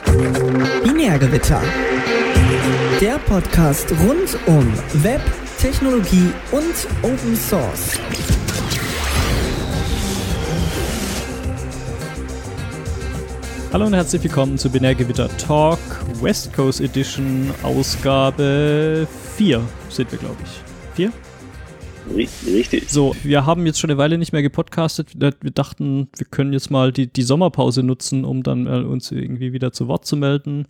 Binärgewitter. Der Podcast rund um Web, Technologie und Open Source. Hallo und herzlich willkommen zu Binärgewitter Talk West Coast Edition Ausgabe 4 sind wir, glaube ich. 4? Richtig. So, wir haben jetzt schon eine Weile nicht mehr gepodcastet. Wir dachten, wir können jetzt mal die, die Sommerpause nutzen, um dann äh, uns irgendwie wieder zu Wort zu melden.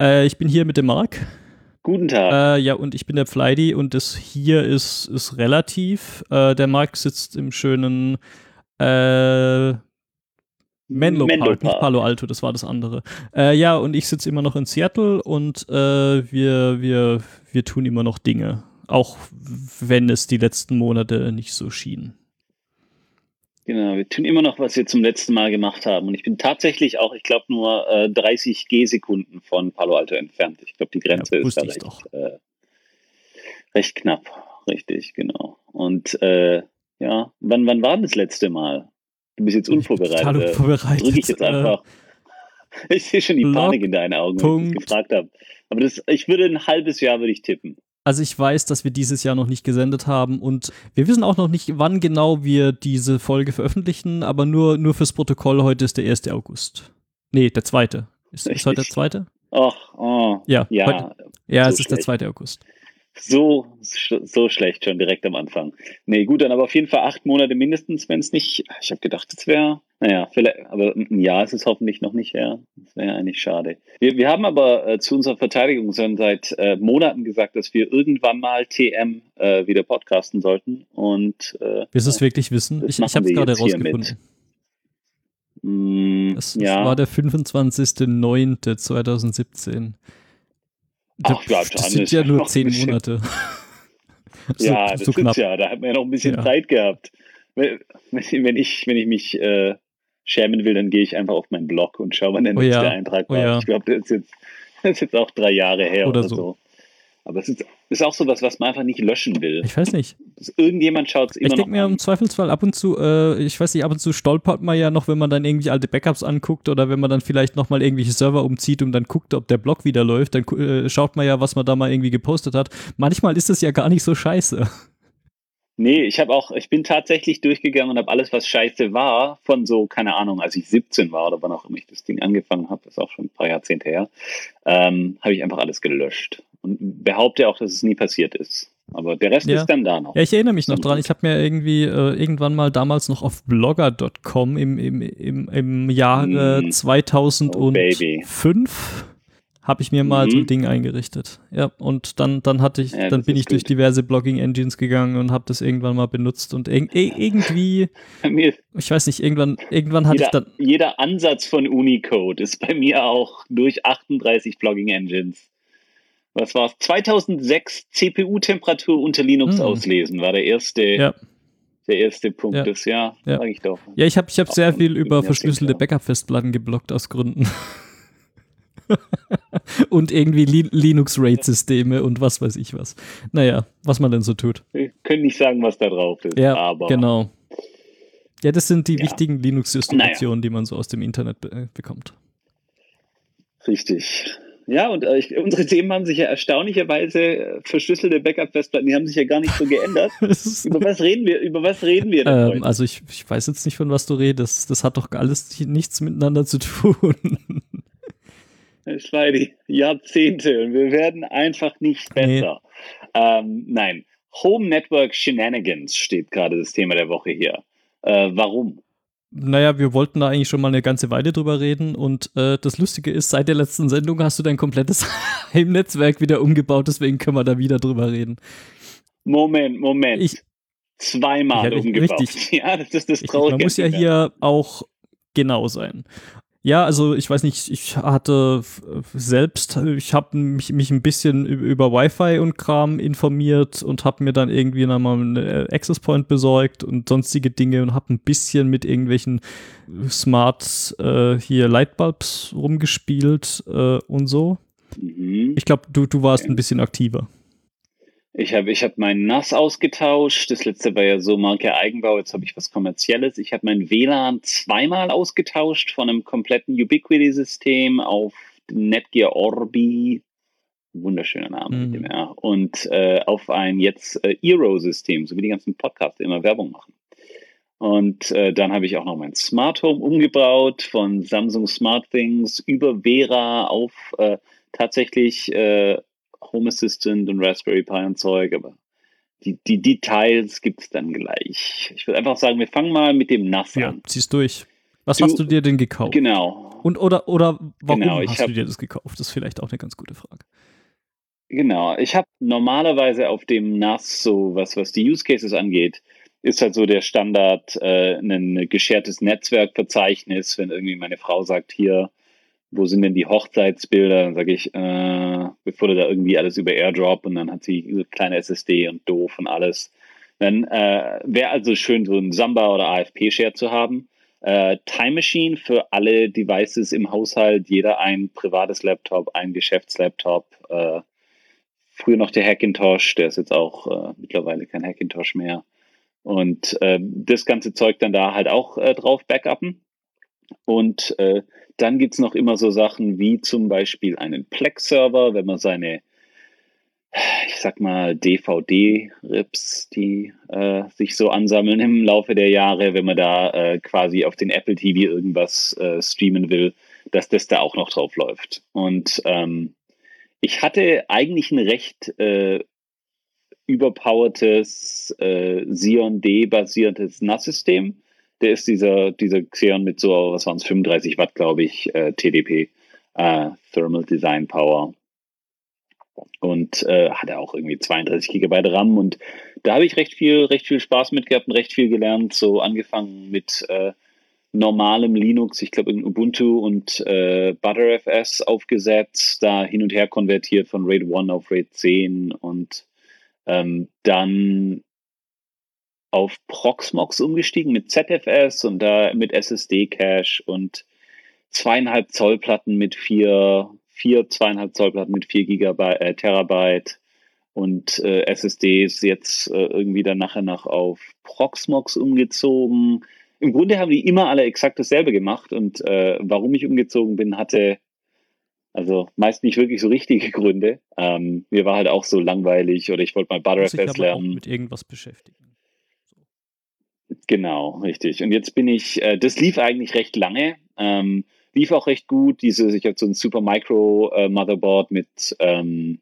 Äh, ich bin hier mit dem Marc. Guten Tag. Äh, ja, und ich bin der Fleidy und das hier ist, ist relativ. Äh, der Marc sitzt im schönen äh, Menlo, Menlo Park, nicht Park. Palo Alto, das war das andere. Äh, ja, und ich sitze immer noch in Seattle und äh, wir, wir, wir tun immer noch Dinge. Auch wenn es die letzten Monate nicht so schien. Genau, wir tun immer noch, was wir zum letzten Mal gemacht haben. Und ich bin tatsächlich auch, ich glaube, nur äh, 30 G-Sekunden von Palo Alto entfernt. Ich glaube, die Grenze Ja, ist da recht, äh, recht knapp. Richtig, genau. Und äh, ja, wann, wann war das letzte Mal? Du bist jetzt unvorbereitet. Äh, unvorbereitet. Drücke ich jetzt Äh, einfach. Ich sehe schon die Panik in deinen Augen, wenn ich das gefragt habe. Aber das, ich würde ein halbes Jahr würde ich tippen. Also ich weiß, dass wir dieses Jahr noch nicht gesendet haben und wir wissen auch noch nicht, wann genau wir diese Folge veröffentlichen, aber nur, nur fürs Protokoll, heute ist der 1. August. Nee, der zweite. Ist, ist heute der Richtig. zweite? Ach, oh, Ja, ja, heute- Ja, So es ist der schlecht. 2. August. So, so schlecht schon direkt am Anfang. Nee, gut, dann aber auf jeden Fall acht Monate mindestens, wenn es nicht. Ich habe gedacht, es wäre, naja, vielleicht, aber ein Jahr ist es hoffentlich noch nicht her. Das wäre eigentlich schade. Wir, wir haben aber äh, zu unserer Verteidigung schon seit äh, Monaten gesagt, dass wir irgendwann mal TM äh, wieder podcasten sollten. Und äh, Willst du es wirklich wissen? Ich, ich habe es wir gerade rausgefunden. Das, ja, war der 25.09.2017. Ach ja, das sind ja nur zehn Monate. so, ja, das so ist knapp. ja, da hat man ja noch ein bisschen Ja. Zeit gehabt. Wenn, wenn, ich, wenn ich mich äh, schämen will, dann gehe ich einfach auf meinen Blog und schaue, wann der Oh nächste ja, Eintrag oh war. ja. Ich glaube, das, ist jetzt- das ist jetzt auch drei Jahre her Oder oder, so. so. Aber es ist, ist auch sowas, was man einfach nicht löschen will. Ich weiß nicht. Irgendjemand schaut es immer Ich noch denke mir an. im Zweifelsfall ab und zu, äh, ich weiß nicht, ab und zu stolpert man ja noch, wenn man dann irgendwie alte Backups anguckt oder wenn man dann vielleicht nochmal irgendwelche Server umzieht und dann guckt, ob der Blog wieder läuft, dann äh, schaut man ja, was man da mal irgendwie gepostet hat. Manchmal ist es ja gar nicht so scheiße. Nee, ich habe auch, ich bin tatsächlich durchgegangen und habe alles, was scheiße war, von so, keine Ahnung, als ich 17 war oder wann auch immer ich das Ding angefangen habe, das ist auch schon ein paar Jahrzehnte her, ähm, habe ich einfach alles gelöscht. Und behaupte auch, dass es nie passiert ist. Aber der Rest Ja. ist dann da noch. Ja, ich erinnere mich noch dran. Ich habe mir irgendwie äh, irgendwann mal damals noch auf blogger.com im, im, im, im Jahre Mm. 2005 habe ich mir mal so ein Mhm. Ding eingerichtet. Ja, und dann, dann hatte ich, Ja, dann bin ich durch gut. diverse Blogging-Engines gegangen und habe das irgendwann mal benutzt und irg ir- irgendwie, ich weiß nicht, irgendwann, irgendwann hatte ich jeder, dann, jeder Ansatz von Unicode ist bei mir auch durch 38 Blogging-Engines. Was war's? 2006 CPU-Temperatur unter Linux Hm. auslesen war der erste, ja. der erste Punkt Ja. des Jahr, Ja. sag ich doch. Ja, ich habe ich hab sehr viel über verschlüsselte. Backup-Festplatten geblockt aus Gründen. und irgendwie Li Linux-RAID-Systeme und was weiß ich was. Naja, was man denn so tut. Wir können nicht sagen, was da drauf ist, Ja, aber genau. Ja, das sind die Ja. wichtigen Linux-Distributionen, die man so aus dem Internet be äh, bekommt. richtig. Ja, und äh, ich, unsere Themen haben sich ja erstaunlicherweise äh, verschlüsselte Backup-Festplatten, die haben sich ja gar nicht so geändert. Über was reden wir? Über was reden wir denn ähm, heute? also ich, ich weiß jetzt nicht, von was du redest. Das hat doch alles nichts miteinander zu tun. Es war die Jahrzehnte und wir werden einfach nicht Nee. besser. Ähm, nein, Home Network Shenanigans steht gerade das Thema der Woche hier. Äh, warum? Naja, wir wollten da eigentlich schon mal eine ganze Weile drüber reden und äh, das Lustige ist, seit der letzten Sendung hast du dein komplettes Heimnetzwerk wieder umgebaut, deswegen können wir da wieder drüber reden. Moment, Moment. Ich- Zweimal richtig- umgebaut. richtig. Ja, das ist das Traurige. man muss ja hier auch genau sein. Ja, also ich weiß nicht, ich hatte selbst, ich habe mich, mich ein bisschen über Wi-Fi und Kram informiert und habe mir dann irgendwie nochmal einen äh, Access Point besorgt und sonstige Dinge und habe ein bisschen mit irgendwelchen Smart äh, hier Lightbulbs rumgespielt äh, und so. Mhm. Ich glaube, du, du warst ein bisschen aktiver. Ich habe ich hab mein NAS ausgetauscht. Das letzte war ja so Marke Eigenbau. Jetzt habe ich was Kommerzielles. Ich habe mein WLAN zweimal ausgetauscht von einem kompletten Ubiquity-System auf Netgear Orbi, wunderschöner Name Mhm. R, und äh, auf ein jetzt äh, Eero-System, so wie die ganzen Podcasts immer Werbung machen. Und äh, dann habe ich auch noch mein Smart Home umgebaut von Samsung Smart Things über Vera auf äh, tatsächlich äh, Home Assistant und Raspberry Pi und Zeug, aber die, die Details gibt es dann gleich. Ich würde einfach sagen, wir fangen mal mit dem NAS Ja, an. ziehst durch. Was Du- hast du dir denn gekauft? Genau. Und oder oder warum Genau, ich hast hab- du dir das gekauft? Das ist vielleicht auch eine ganz gute Frage. Genau, ich habe normalerweise auf dem NAS so was, was die Use Cases angeht, ist halt so der Standard äh, ein geschertes Netzwerkverzeichnis, wenn irgendwie meine Frau sagt, hier, wo sind denn die Hochzeitsbilder, dann sage ich, äh, bevor du da irgendwie alles über Airdrop und dann hat sie so kleine SSD und doof und alles. Dann äh, wäre also schön, so ein Samba oder AFP-Share zu haben. Äh, Time Machine für alle Devices im Haushalt, jeder ein privates Laptop, ein Geschäftslaptop. Äh, früher noch der Hackintosh, der ist jetzt auch äh, mittlerweile kein Hackintosh mehr. Und äh, das ganze Zeug dann da halt auch äh, drauf backuppen. Und äh, dann gibt's noch immer so Sachen wie zum Beispiel einen Plex-Server, wenn man seine, ich sag mal, DVD-Rips, die äh, sich so ansammeln im Laufe der Jahre, wenn man da äh, quasi auf den Apple TV irgendwas äh, streamen will, dass das da auch noch drauf läuft. Und ähm, ich hatte eigentlich ein recht äh, überpowertes äh, Xeon D-basiertes NAS-System. Der ist dieser, dieser Xeon mit so, was waren es, 35 Watt, glaube ich, äh, TDP, äh, Thermal Design Power. Und äh, hatte auch irgendwie 32 Gigabyte RAM und da habe ich recht viel, recht viel Spaß mit gehabt und recht viel gelernt. So angefangen mit äh, normalem Linux, ich glaube in Ubuntu und äh, ButterFS aufgesetzt, da hin und her konvertiert von RAID 1 auf RAID 10 und ähm, dann auf Proxmox umgestiegen mit ZFS und da mit SSD-Cache und zweieinhalb Zoll Platten mit vier, vier zweieinhalb Zoll Platten mit vier Gigabyte, äh, Terabyte und äh, SSDs jetzt äh, irgendwie dann nachher noch auf Proxmox umgezogen. Im Grunde haben die immer alle exakt dasselbe gemacht und äh, warum ich umgezogen bin, hatte also meist nicht wirklich so richtige Gründe. Ähm, mir war halt auch so langweilig oder ich wollte mal ButterFS aber auch lernen. mit irgendwas beschäftigen. Genau, richtig. Und jetzt bin ich, äh, das lief eigentlich recht lange, ähm, lief auch recht gut. Diese, ich habe so ein Super Micro äh, Motherboard mit, ähm,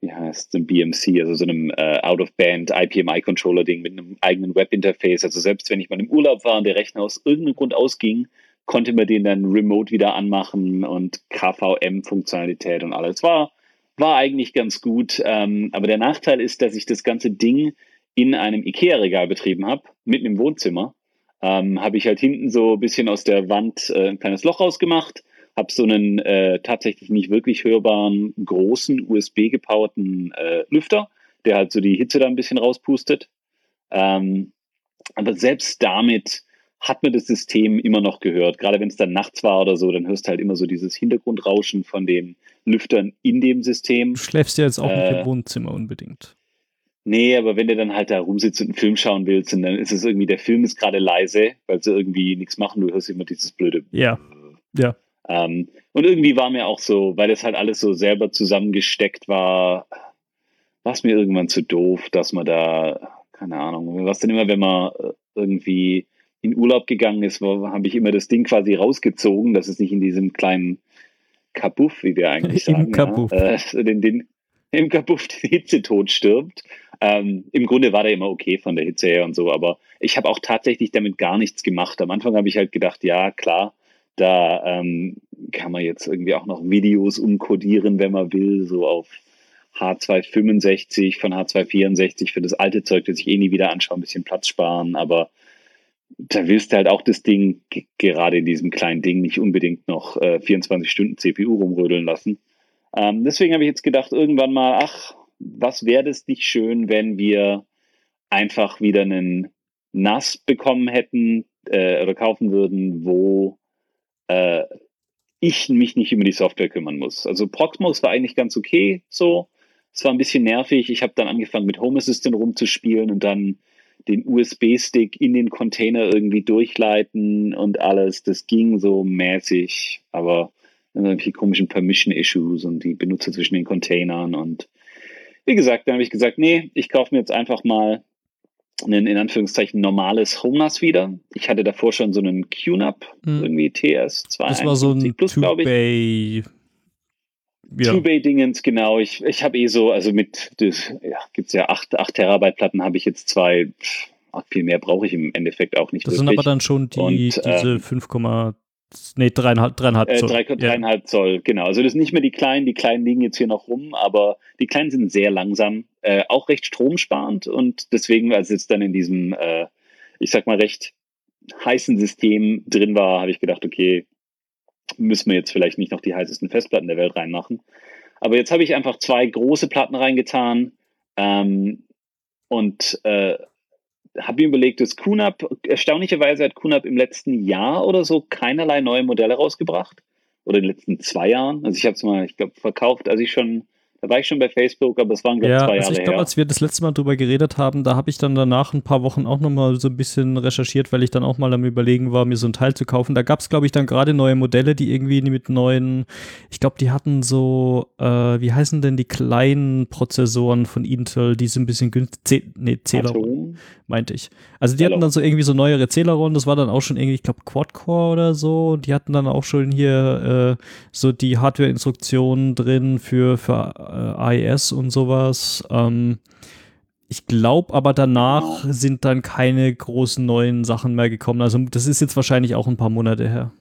wie heißt es, einem BMC, also so einem äh, Out-of-Band IPMI-Controller-Ding mit einem eigenen Webinterface. Also selbst wenn ich mal im Urlaub war und der Rechner aus irgendeinem Grund ausging, konnte man den dann remote wieder anmachen und KVM-Funktionalität und alles. War, war eigentlich ganz gut. Ähm, aber der Nachteil ist, dass ich das ganze Ding in einem IKEA-Regal betrieben habe, mitten im Wohnzimmer. Ähm, habe ich halt hinten so ein bisschen aus der Wand äh, ein kleines Loch rausgemacht, habe so einen äh, tatsächlich nicht wirklich hörbaren, großen USB-gepowerten äh, Lüfter, der halt so die Hitze da ein bisschen rauspustet. Ähm, aber selbst damit hat man das System immer noch gehört. Gerade wenn es dann nachts war oder so, dann hörst du halt immer so dieses Hintergrundrauschen von den Lüftern in dem System. Du schläfst ja jetzt auch nicht Äh, im Wohnzimmer unbedingt. Nee, aber wenn du dann halt da rumsitzt und einen Film schauen willst, und dann ist es irgendwie, der Film ist gerade leise, weil sie irgendwie nichts machen, du hörst immer dieses blöde. Ja. Ja. Ähm, und irgendwie war mir auch so, weil das halt alles so selber zusammengesteckt war, war es mir irgendwann zu doof, dass man da, keine Ahnung, was denn immer, wenn man äh, irgendwie in Urlaub gegangen ist, habe ich immer das Ding quasi rausgezogen, dass es nicht in diesem kleinen Kabuff, wie wir eigentlich Im sagen, Kabuff. Ja, äh, den, den, im Kabuff die Hitze tot stirbt. Ähm, Im Grunde war der immer okay von der Hitze her und so, aber ich habe auch tatsächlich damit gar nichts gemacht. Am Anfang habe ich halt gedacht, ja, klar, da ähm, kann man jetzt irgendwie auch noch Videos umkodieren, wenn man will, so auf H265 von H264 für das alte Zeug, das ich eh nie wieder anschaue, ein bisschen Platz sparen, aber da willst du halt auch das Ding, ge- gerade in diesem kleinen Ding, nicht unbedingt noch äh, 24 Stunden CPU rumrödeln lassen. Ähm, deswegen habe ich jetzt gedacht, irgendwann mal, ach, was wäre das nicht schön, wenn wir einfach wieder einen NAS bekommen hätten äh, oder kaufen würden, wo äh, ich mich nicht über die Software kümmern muss. Also Proxmox war eigentlich ganz okay so. Es war ein bisschen nervig. Ich habe dann angefangen mit Home Assistant rumzuspielen und dann den USB-Stick in den Container irgendwie durchleiten und alles. Das ging so mäßig, aber irgendwelche komischen Permission-Issues und die Benutzer zwischen den Containern und wie gesagt, dann habe ich gesagt, nee, ich kaufe mir jetzt einfach mal ein in Anführungszeichen normales HomeNAS wieder. Ich hatte davor schon so einen QNAP, hm. irgendwie TS2. Das war so ein Plus, glaube ich. Ja. Two-Bay-Dingens, genau. Ich, ich habe eh so, also mit, das, ja, gibt es ja 8, 8 Terabyte Platten, habe ich jetzt zwei, pff, viel mehr brauche ich im Endeffekt auch nicht. Das wirklich. sind aber dann schon die, Und, diese ähm, 5, nee, dreieinhalb, dreieinhalb äh, Zoll. Äh, drei, dreieinhalb ja. Zoll, genau. Also das sind nicht mehr die kleinen, die kleinen liegen jetzt hier noch rum, aber die kleinen sind sehr langsam, äh, auch recht stromsparend und deswegen, als es dann in diesem, äh, ich sag mal, recht heißen System drin war, habe ich gedacht, okay, müssen wir jetzt vielleicht nicht noch die heißesten Festplatten der Welt reinmachen. Aber jetzt habe ich einfach zwei große Platten reingetan ähm, und äh, habe mir überlegt, dass QNAP, erstaunlicherweise hat QNAP im letzten Jahr oder so keinerlei neue Modelle rausgebracht. Oder in den letzten zwei Jahren. Also ich habe es mal, ich glaube, verkauft, als ich schon da war ich schon bei Facebook, aber es waren, glaube ich, ja, zwei also Jahre ich glaube, als wir das letzte Mal drüber geredet haben, da habe ich dann danach ein paar Wochen auch nochmal so ein bisschen recherchiert, weil ich dann auch mal am überlegen war, mir so ein Teil zu kaufen. Da gab es, glaube ich, dann gerade neue Modelle, die irgendwie mit neuen, ich glaube, die hatten so, äh, wie heißen denn die kleinen Prozessoren von Intel, die sind ein bisschen günstig, nee, Celeron, meinte ich. Also die Hello. hatten dann so irgendwie so neuere Celeron, das war dann auch schon irgendwie, ich glaube, Quad-Core oder so. Und die hatten dann auch schon hier äh, so die Hardware-Instruktionen drin für, für äh, AES und sowas. Ähm, ich glaube aber danach sind dann keine großen neuen Sachen mehr gekommen. Also das ist jetzt wahrscheinlich auch ein paar Monate her.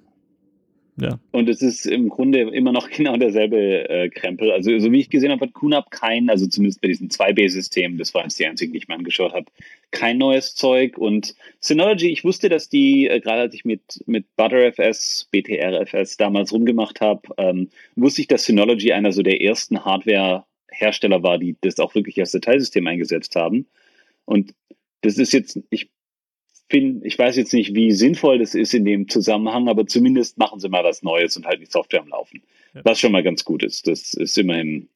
Ja. Und es ist im Grunde immer noch genau derselbe äh, Krempel. Also, so wie ich gesehen habe, hat QNAP kein, also zumindest bei diesem 2B-System, das war jetzt die einzige, die ich mir angeschaut habe, kein neues Zeug. Und Synology, ich wusste, dass die, äh, gerade als ich mit, mit ButterFS, BTRFS damals rumgemacht habe, ähm, wusste ich, dass Synology einer so der ersten Hardware-Hersteller war, die das auch wirklich als Dateisystem eingesetzt haben. Und das ist jetzt, ich bin, ich weiß jetzt nicht, wie sinnvoll das ist in dem Zusammenhang, aber zumindest machen sie mal was Neues und halten die Software am Laufen. Ja. Was schon mal ganz gut ist. Das ist immerhin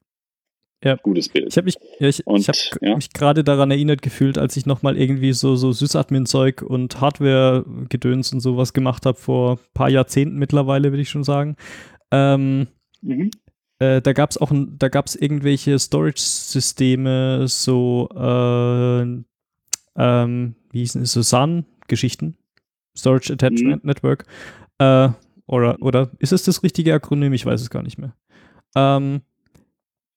ja. gutes Bild. Ich habe mich, ja, ich, ich hab ja? mich gerade daran erinnert gefühlt, als ich nochmal irgendwie so, so Sysadmin-Zeug und Hardware-Gedöns und sowas gemacht habe vor ein paar Jahrzehnten mittlerweile, würde ich schon sagen. Ähm, mhm. äh, da gab es auch, da gab es irgendwelche Storage-Systeme, so äh, ähm, wie hießen es, so SAN-Geschichten, Storage Attachment mhm. Network, äh, oder, oder ist es das richtige Akronym? Ich weiß es gar nicht mehr. Ähm,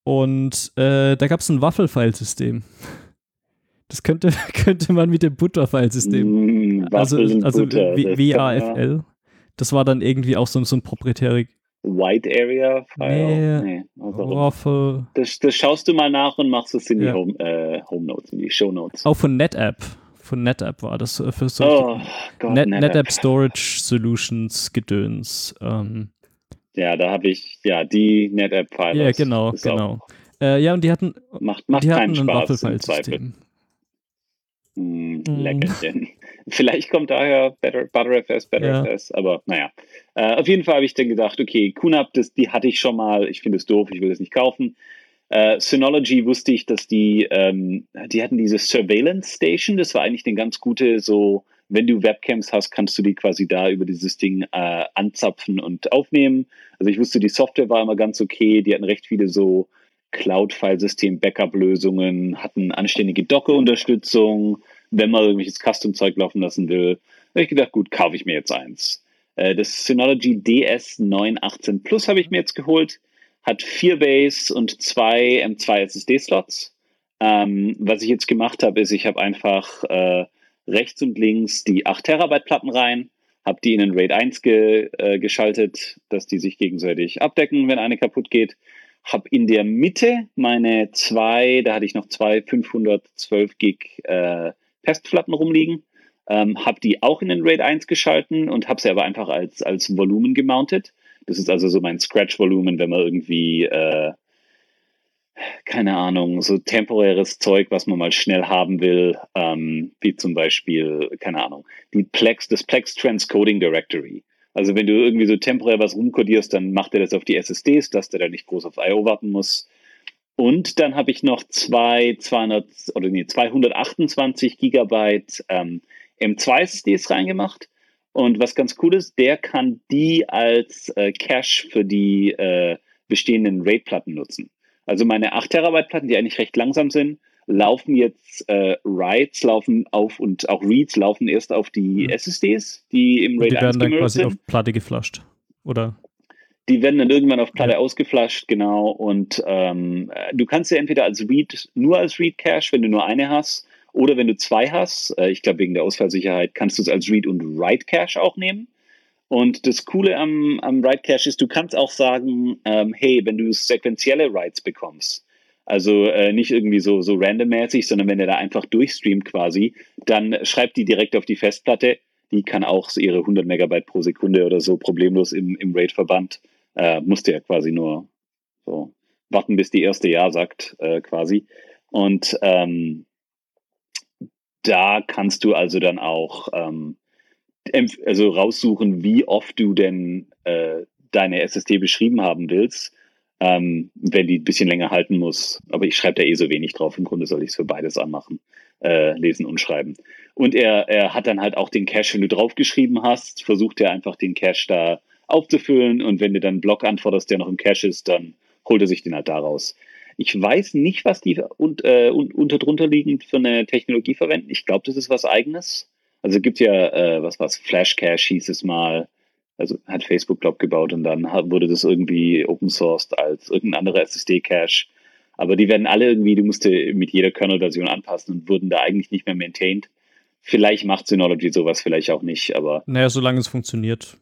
und äh, da gab es ein Waffel-File-System. Das könnte, könnte man mit dem Butter-File-System. Mm, also also WAFL. Das war dann irgendwie auch so, so ein proprietärer White Area File. Nee, nee Waffel. Das, das, schaust du mal nach und machst es in die Home, äh, Home Notes, in die Show Notes. Auch von NetApp. Von NetApp war das äh, für so oh, Gott, Net, NetApp. NetApp Storage Solutions Gedöns. Ähm. Ja, da habe ich ja die NetApp Files. Ja, genau, genau. Äh, ja, und die hatten, macht, macht die hatten ein Waffel-File-System. Mm, Leckerchen. Vielleicht kommt daher Better, ButterFS, BetterFS, ja. aber naja. Äh, auf jeden Fall habe ich dann gedacht, okay, QNAP, das, die hatte ich schon mal, ich finde es doof, ich will das nicht kaufen. Äh, Synology wusste ich, dass die, ähm, die hatten diese Surveillance Station, das war eigentlich eine ganz gute, so, wenn du Webcams hast, kannst du die quasi da über dieses Ding äh, anzapfen und aufnehmen. Also ich wusste, die Software war immer ganz okay, die hatten recht viele so Cloud-File-System-Backup-Lösungen, hatten anständige Docker-Unterstützung, wenn man irgendwelches Custom-Zeug laufen lassen will. Da habe ich gedacht, gut, kaufe ich mir jetzt eins. Äh, das Synology DS918 Plus habe ich mir jetzt geholt hat vier Base und zwei M2 SSD-Slots. Ähm, was ich jetzt gemacht habe, ist, ich habe einfach äh, rechts und links die 8 Terabyte Platten rein, habe die in den RAID 1 ge, äh, geschaltet, dass die sich gegenseitig abdecken, wenn eine kaputt geht. Habe in der Mitte meine zwei, da hatte ich noch zwei 512 Gig äh, Festplatten rumliegen, ähm, habe die auch in den RAID 1 geschalten und habe sie aber einfach als, als Volumen gemountet. Das ist also so mein Scratch-Volumen, wenn man irgendwie, äh, keine Ahnung, so temporäres Zeug, was man mal schnell haben will, ähm, wie zum Beispiel, keine Ahnung, die Plex, das Plex Transcoding Directory. Also wenn du irgendwie so temporär was rumkodierst, dann macht er das auf die SSDs, dass der da nicht groß auf I.O. warten muss. Und dann habe ich noch zwei 200 oder nee, 228 Gigabyte ähm, M2 SSDs reingemacht Und was ganz cool ist, der kann die als äh, Cache für die äh, bestehenden RAID-Platten nutzen. Also meine 8 Terabyte Platten, die eigentlich recht langsam sind, laufen jetzt äh, Writes laufen auf und auch Reads laufen erst auf die mhm. SSDs, die im RAID die werden dann quasi sind. auf Platte geflasht, oder? Die werden dann irgendwann auf Platte ja. ausgeflasht, genau. Und ähm, du kannst sie entweder als Read, nur als Read Cache, wenn du nur eine hast, oder wenn du zwei hast, äh, ich glaube wegen der Ausfallsicherheit, kannst du es als Read und Write Cache auch nehmen. Und das Coole am, am Write Cache ist, du kannst auch sagen, ähm, hey, wenn du sequentielle Writes bekommst, also äh, nicht irgendwie so, so randommäßig, sondern wenn er da einfach durchstreamt quasi, dann schreibt die direkt auf die Festplatte. Die kann auch ihre 100 Megabyte pro Sekunde oder so problemlos im, im RAID-Verband. Äh, musste ja quasi nur so warten, bis die erste Ja sagt, äh, quasi. Und ähm, da kannst du also dann auch ähm, also raussuchen, wie oft du denn äh, deine SSD beschrieben haben willst ähm, wenn die ein bisschen länger halten muss. Aber ich schreibe da eh so wenig drauf. Im Grunde soll ich es für beides anmachen, äh, lesen und schreiben. Und er, er hat dann halt auch den Cache, wenn du draufgeschrieben hast, versucht er einfach den Cache da aufzufüllen und wenn du dann einen Block antwortest, der noch im Cache ist, dann holt er sich den halt daraus. Ich weiß nicht, was die und, äh, unter drunter liegend für eine Technologie verwenden. Ich glaube, das ist was eigenes. Also gibt ja, äh, was was, Flash Cache hieß es mal also hat Facebook, glaube gebaut und dann wurde das irgendwie open sourced als irgendein anderer SSD-Cache. Aber die werden alle irgendwie, du musst mit jeder Kernel-Version anpassen und wurden da eigentlich nicht mehr maintained. Vielleicht macht Synology sowas, vielleicht auch nicht, aber. Naja, solange es funktioniert.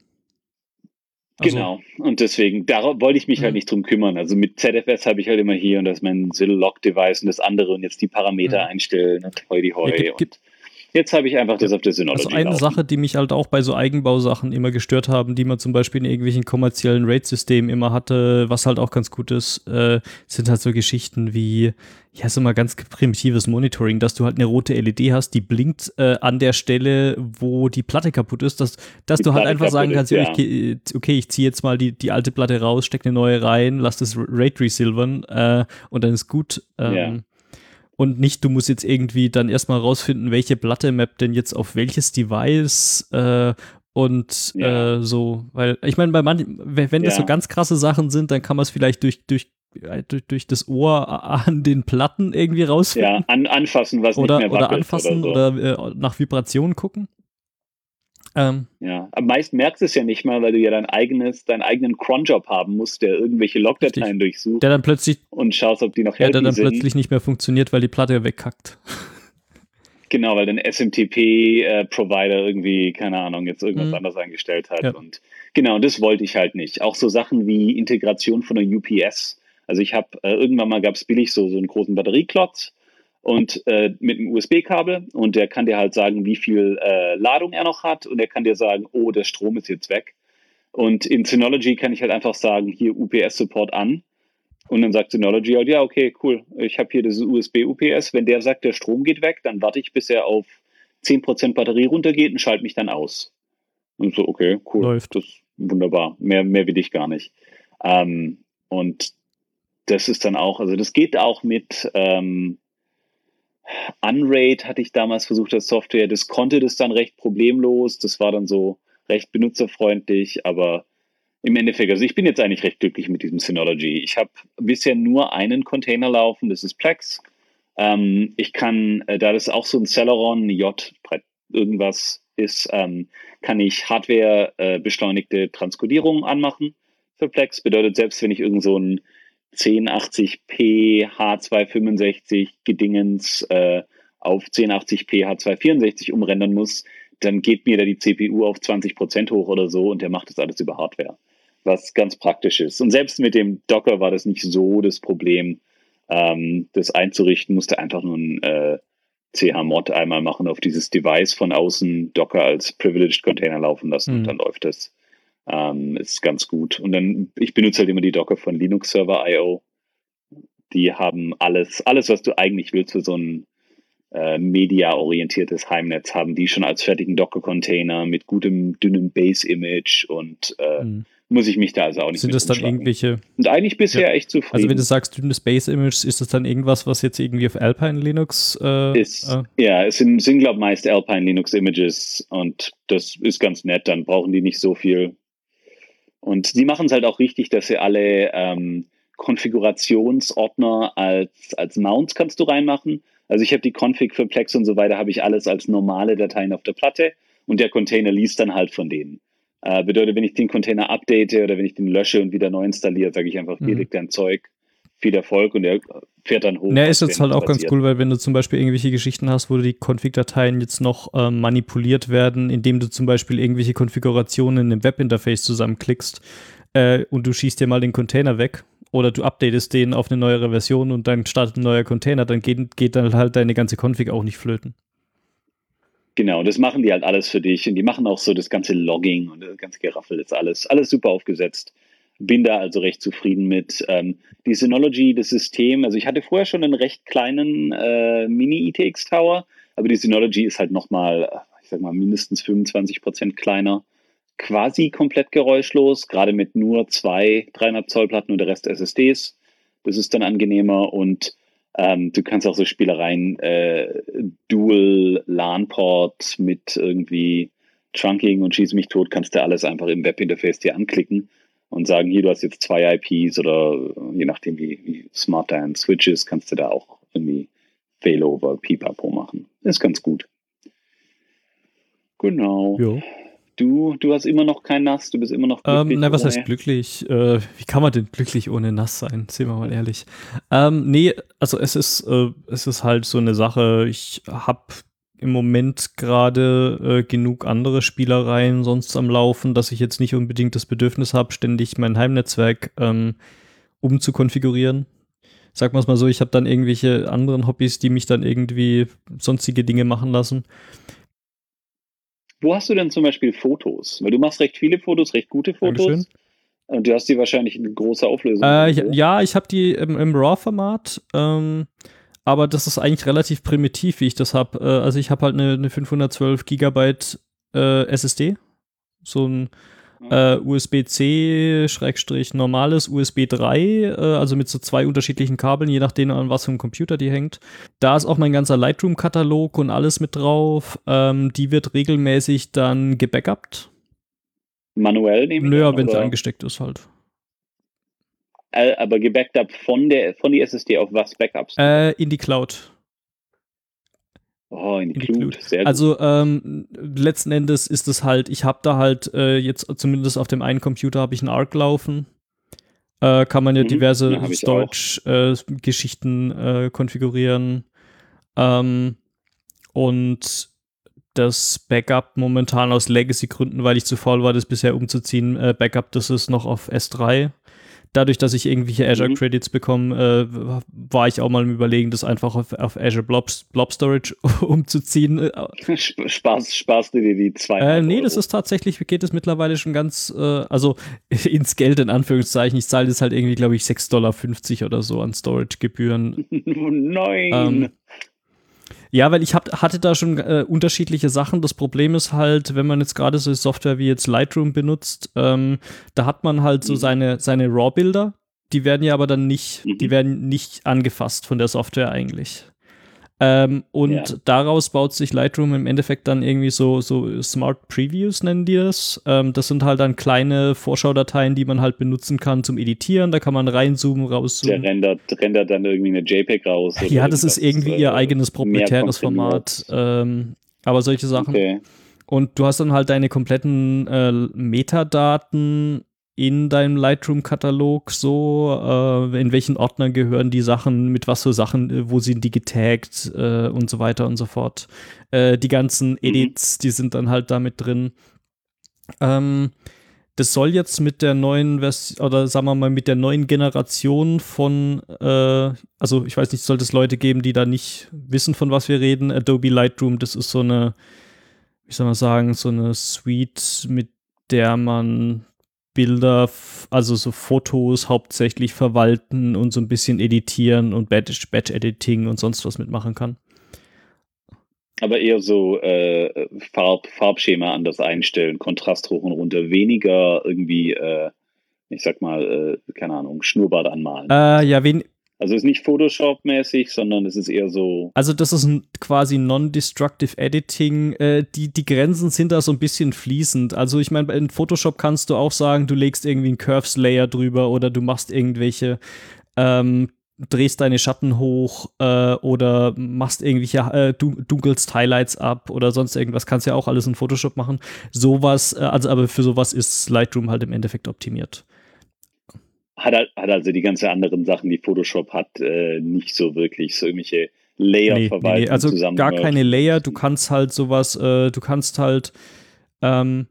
Also, genau. Und deswegen, da wollte ich mich halt mhm. nicht drum kümmern. Also mit ZFS habe ich halt immer hier und das ist mein Sill-Log-Device und das andere und jetzt die Parameter mhm. einstellen und heu die heu. Ja, gibt, Jetzt habe ich einfach das auf der Synology. Also eine laufen. Sache, die mich halt auch bei so Eigenbausachen immer gestört haben, die man zum Beispiel in irgendwelchen kommerziellen RAID-Systemen immer hatte, was halt auch ganz gut ist, äh, sind halt so Geschichten wie, ja, so mal ganz primitives Monitoring, dass du halt eine rote LED hast, die blinkt äh, an der Stelle, wo die Platte kaputt ist, dass, dass du halt einfach sagen kannst, ist, ja. okay, okay, ich ziehe jetzt mal die, die alte Platte raus, stecke eine neue rein, lass das RAID resilvern äh, und dann ist gut. Ähm, ja und nicht, du musst jetzt irgendwie dann erstmal rausfinden, welche Platte mappt denn jetzt auf welches Device äh, und ja. äh, so, weil ich meine, bei manchen, wenn das ja. so ganz krasse Sachen sind, dann kann man es vielleicht durch, durch durch, durch das Ohr an den Platten irgendwie rausfinden. Ja, an, anfassen, was oder, nicht mehr Oder anfassen oder, so. oder äh, nach Vibrationen gucken. Ähm, ja, am meisten merkst du es ja nicht mal, weil du ja dein eigenes, deinen eigenen Cronjob haben musst, der irgendwelche Logdateien durchsucht. Der dann plötzlich und schaust, ob die noch ja, der dann sind. plötzlich nicht mehr funktioniert, weil die Platte wegkackt. Genau, weil dein SMTP-Provider äh, irgendwie, keine Ahnung, jetzt irgendwas mhm. anderes eingestellt hat. Ja. Und genau, das wollte ich halt nicht. Auch so Sachen wie Integration von einer UPS. Also ich habe äh, irgendwann mal gab es billig so, so einen großen Batterieklotz und äh, mit einem USB-Kabel und der kann dir halt sagen, wie viel äh, Ladung er noch hat und er kann dir sagen, oh, der Strom ist jetzt weg. Und in Synology kann ich halt einfach sagen, hier UPS-Support an. Und dann sagt Synology halt, ja, okay, cool, ich habe hier dieses USB-UPS. Wenn der sagt, der Strom geht weg, dann warte ich, bis er auf 10% Batterie runtergeht und schalte mich dann aus. Und so, okay, cool. Läuft. Das ist wunderbar. Mehr, mehr will ich gar nicht. Ähm, und das ist dann auch, also das geht auch mit, ähm, Unraid hatte ich damals versucht als Software. Das konnte das dann recht problemlos. Das war dann so recht benutzerfreundlich, aber im Endeffekt, also ich bin jetzt eigentlich recht glücklich mit diesem Synology. Ich habe bisher nur einen Container laufen, das ist Plex. Ähm, ich kann, äh, da das auch so ein Celeron J irgendwas ist, ähm, kann ich Hardware äh, beschleunigte Transkodierung anmachen für Plex. Bedeutet, selbst wenn ich irgend so ein 1080p H265 Gedingens äh, auf 1080p H264 umrendern muss, dann geht mir da die CPU auf 20% hoch oder so und der macht das alles über Hardware, was ganz praktisch ist. Und selbst mit dem Docker war das nicht so das Problem, ähm, das einzurichten, musste einfach nur ein äh, CH-Mod einmal machen auf dieses Device von außen Docker als Privileged Container laufen lassen mhm. und dann läuft das. Ähm, ist ganz gut. Und dann, ich benutze halt immer die Docker von Linux Server IO. Die haben alles, alles, was du eigentlich willst für so ein äh, media-orientiertes Heimnetz, haben die schon als fertigen Docker-Container mit gutem, dünnem Base-Image und äh, mhm. muss ich mich da also auch nicht Sind das dann irgendwelche. Und eigentlich bisher ja. echt zufrieden. Also, wenn du sagst, dünnes Base Image, ist das dann irgendwas, was jetzt irgendwie auf Alpine Linux. Äh, ist, äh? Ja, es sind, sind glaube ich, meist Alpine Linux Images und das ist ganz nett. Dann brauchen die nicht so viel. Und sie machen es halt auch richtig, dass sie alle ähm, Konfigurationsordner als, als Mounts kannst du reinmachen. Also ich habe die Config für Plex und so weiter, habe ich alles als normale Dateien auf der Platte und der Container liest dann halt von denen. Äh, bedeutet, wenn ich den Container update oder wenn ich den lösche und wieder neu installiere, sage ich einfach, hier mhm. liegt dein Zeug, viel Erfolg und er fährt dann hoch. Ja, ist jetzt halt auch passiert. ganz cool, weil wenn du zum Beispiel irgendwelche Geschichten hast, wo die Config-Dateien jetzt noch äh, manipuliert werden, indem du zum Beispiel irgendwelche Konfigurationen im Webinterface zusammenklickst äh, und du schießt dir mal den Container weg oder du updatest den auf eine neuere Version und dann startet ein neuer Container, dann geht, geht dann halt deine ganze Config auch nicht flöten. Genau, das machen die halt alles für dich und die machen auch so das ganze Logging und das ganze Geraffel ist alles, alles super aufgesetzt. Bin da also recht zufrieden mit. Ähm, die Synology, das System, also ich hatte vorher schon einen recht kleinen äh, Mini-ITX Tower, aber die Synology ist halt nochmal, ich sag mal, mindestens 25 Prozent kleiner. Quasi komplett geräuschlos, gerade mit nur zwei 300 Zoll Platten und der Rest SSDs. Das ist dann angenehmer und ähm, du kannst auch so Spielereien, äh, Dual LAN-Port mit irgendwie Trunking und Schieß mich tot, kannst du alles einfach im Webinterface dir anklicken und sagen, hier, du hast jetzt zwei IPs oder je nachdem, wie, wie smart dein Switch ist, kannst du da auch irgendwie Failover, Pipapo machen. Ist ganz gut. Genau. Jo. Du, du hast immer noch kein Nass, du bist immer noch glücklich. Ähm, na, was heißt glücklich? Äh, wie kann man denn glücklich ohne Nass sein? Sehen wir mal ehrlich. Ähm, nee, also es ist, äh, es ist halt so eine Sache. Ich habe im Moment gerade äh, genug andere Spielereien sonst am Laufen, dass ich jetzt nicht unbedingt das Bedürfnis habe, ständig mein Heimnetzwerk ähm, umzukonfigurieren. Sag mal es mal so, ich habe dann irgendwelche anderen Hobbys, die mich dann irgendwie sonstige Dinge machen lassen. Wo hast du denn zum Beispiel Fotos? Weil du machst recht viele Fotos, recht gute Fotos. Dankeschön. Und du hast die wahrscheinlich in großer Auflösung. Äh, ich, ja, ich habe die im, im RAW-Format. Ähm, aber das ist eigentlich relativ primitiv, wie ich das habe. Äh, also ich habe halt eine, eine 512 Gigabyte äh, SSD. So ein äh, USB-C, Schrägstrich normales USB 3, äh, also mit so zwei unterschiedlichen Kabeln, je nachdem an was für einem Computer die hängt. Da ist auch mein ganzer Lightroom-Katalog und alles mit drauf. Ähm, die wird regelmäßig dann gebackupt. Manuell nehmen Nö, wenn sie eingesteckt ist halt. Äh, aber gebackupt von der von die SSD auf was Backups? Äh, in die Cloud. Oh, in die Cloud. Sehr gut. Also ähm, letzten Endes ist es halt, ich habe da halt äh, jetzt zumindest auf dem einen Computer habe ich einen Arc laufen. Äh, kann man ja mhm, diverse ja, Storage-Geschichten äh, konfigurieren. Ähm, und das Backup momentan aus Legacy-Gründen, weil ich zu faul war, das bisher umzuziehen, Backup, das ist noch auf S3 dadurch, dass ich irgendwelche Azure mhm. Credits bekomme, äh, war ich auch mal im Überlegen, das einfach auf, auf Azure Blob, Blob Storage umzuziehen. Spaß, sparst du dir die zwei? Äh, nee, Euro. das ist tatsächlich, geht es mittlerweile schon ganz, äh, also ins Geld in Anführungszeichen. Ich zahle jetzt halt irgendwie, glaube ich, 6,50 Dollar oder so an Storage-Gebühren. Nein! Ähm, ja, weil ich hab, hatte da schon äh, unterschiedliche Sachen. Das Problem ist halt, wenn man jetzt gerade so Software wie jetzt Lightroom benutzt, ähm, da hat man halt so mhm. seine, seine RAW-Bilder. Die werden ja aber dann nicht, die mhm. werden nicht angefasst von der Software eigentlich. Ähm, und ja. daraus baut sich Lightroom im Endeffekt dann irgendwie so, so Smart Previews, nennen die das. Ähm, das sind halt dann kleine Vorschaudateien, die man halt benutzen kann zum Editieren. Da kann man reinzoomen, rauszoomen. Der rendert, rendert dann irgendwie eine JPEG raus. ja, das ist irgendwie ihr äh, eigenes proprietäres Format. Ähm, aber solche Sachen. Okay. Und du hast dann halt deine kompletten äh, Metadaten in deinem Lightroom-Katalog so, äh, in welchen Ordner gehören die Sachen, mit was für Sachen, äh, wo sind die getaggt äh, und so weiter und so fort. Äh, die ganzen mhm. Edits, mhm. die sind dann halt damit drin. Ähm, das soll jetzt mit der neuen Version, oder sagen wir mal, mit der neuen Generation von, äh, also ich weiß nicht, sollte es Leute geben, die da nicht wissen, von was wir reden. Adobe Lightroom, das ist so eine, wie soll man sagen, so eine Suite, mit der man Bilder, also so Fotos hauptsächlich verwalten und so ein bisschen editieren und Batch-Editing und sonst was mitmachen kann. Aber eher so äh, Farb, Farbschema anders einstellen, Kontrast hoch und runter, weniger irgendwie äh, ich sag mal, äh, keine Ahnung, Schnurrbart anmalen. Äh, ja, wen, also ist nicht Photoshop-mäßig, sondern es ist eher so. Also das ist ein quasi non-destructive Editing. Äh, die, die Grenzen sind da so ein bisschen fließend. Also ich meine, in Photoshop kannst du auch sagen, du legst irgendwie einen Curves-Layer drüber oder du machst irgendwelche, ähm, drehst deine Schatten hoch äh, oder machst irgendwelche, äh, du, dunkelst Highlights ab oder sonst irgendwas. Kannst ja auch alles in Photoshop machen. Sowas, äh, also aber für sowas ist Lightroom halt im Endeffekt optimiert hat, hat also die ganzen anderen Sachen, die Photoshop hat, äh, nicht so wirklich so irgendwelche Layer nee, verwalten. Nee, also gar keine Layer. Du kannst halt sowas, äh, du kannst halt, ähm,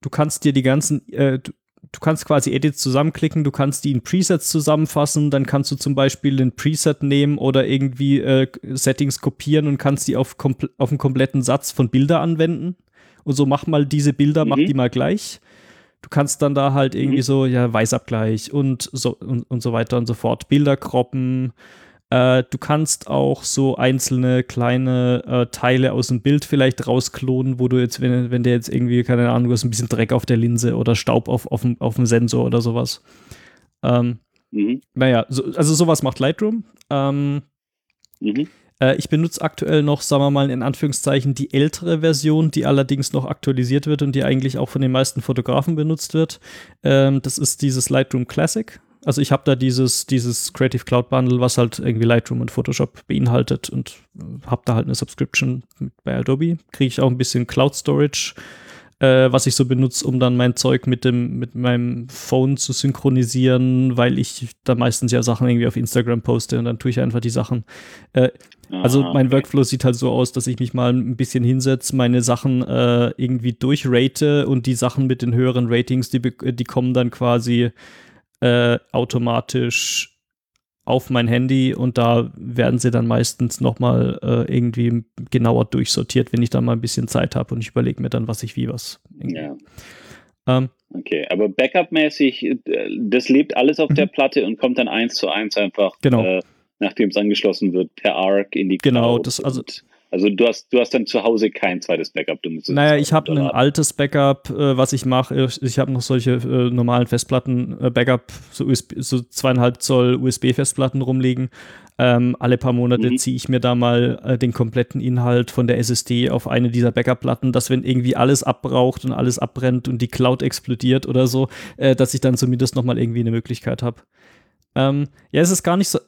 du kannst dir die ganzen, äh, du, du, kannst quasi Edits zusammenklicken, du kannst die in Presets zusammenfassen, dann kannst du zum Beispiel ein Preset nehmen oder irgendwie äh, Settings kopieren und kannst die auf, auf einen kompletten Satz von Bilder anwenden. Und so mach mal diese Bilder, mhm. mach die mal gleich. Du kannst dann da halt irgendwie mhm. so, ja, Weißabgleich und so und, und so weiter und so fort, Bilder kroppen. Äh, du kannst auch so einzelne kleine äh, Teile aus dem Bild vielleicht rausklonen, wo du jetzt, wenn, wenn der jetzt irgendwie, keine Ahnung, du hast ein bisschen Dreck auf der Linse oder Staub auf, auf, dem, auf dem Sensor oder sowas. Ähm, mhm. Naja, so, also sowas macht Lightroom. Ähm, mhm. Äh, ich benutze aktuell noch, sagen wir mal in Anführungszeichen, die ältere Version, die allerdings noch aktualisiert wird und die eigentlich auch von den meisten Fotografen benutzt wird. Ähm, das ist dieses Lightroom Classic. Also ich habe da dieses, dieses Creative Cloud Bundle, was halt irgendwie Lightroom und Photoshop beinhaltet und habe da halt eine Subscription bei Adobe. Kriege ich auch ein bisschen Cloud Storage äh, was ich so benutze, um dann mein Zeug mit dem mit meinem Phone zu synchronisieren, weil ich da meistens ja Sachen irgendwie auf Instagram poste und dann tue ich einfach die Sachen. Äh, also Aha, mein Workflow sieht halt so aus, dass ich mich mal ein bisschen hinsetze, meine Sachen äh, irgendwie durchrate und die Sachen mit den höheren Ratings, die, die kommen dann quasi äh, automatisch auf mein Handy und da werden sie dann meistens nochmal äh, irgendwie genauer durchsortiert, wenn ich dann mal ein bisschen Zeit habe und ich überlege mir dann, was ich wie was. Ja. Ähm, okay, aber Backup-mäßig, äh, das lebt alles auf mhm. der Platte und kommt dann eins zu eins einfach. Genau. Äh, nachdem es angeschlossen wird, per ARC in die genau, Cloud. Genau, das also. Also du hast, du hast dann zu Hause kein zweites Backup. Du naja, ich habe ein altes Backup, äh, was ich mache. Ich habe noch solche äh, normalen Festplatten, äh, Backup, so, USB, so zweieinhalb Zoll USB-Festplatten rumliegen. Ähm, alle paar Monate mhm. ziehe ich mir da mal äh, den kompletten Inhalt von der SSD auf eine dieser Backup-Platten, dass wenn irgendwie alles abbraucht und alles abbrennt und die Cloud explodiert oder so, äh, dass ich dann zumindest noch mal irgendwie eine Möglichkeit habe. Ähm, ja, es ist gar nicht so.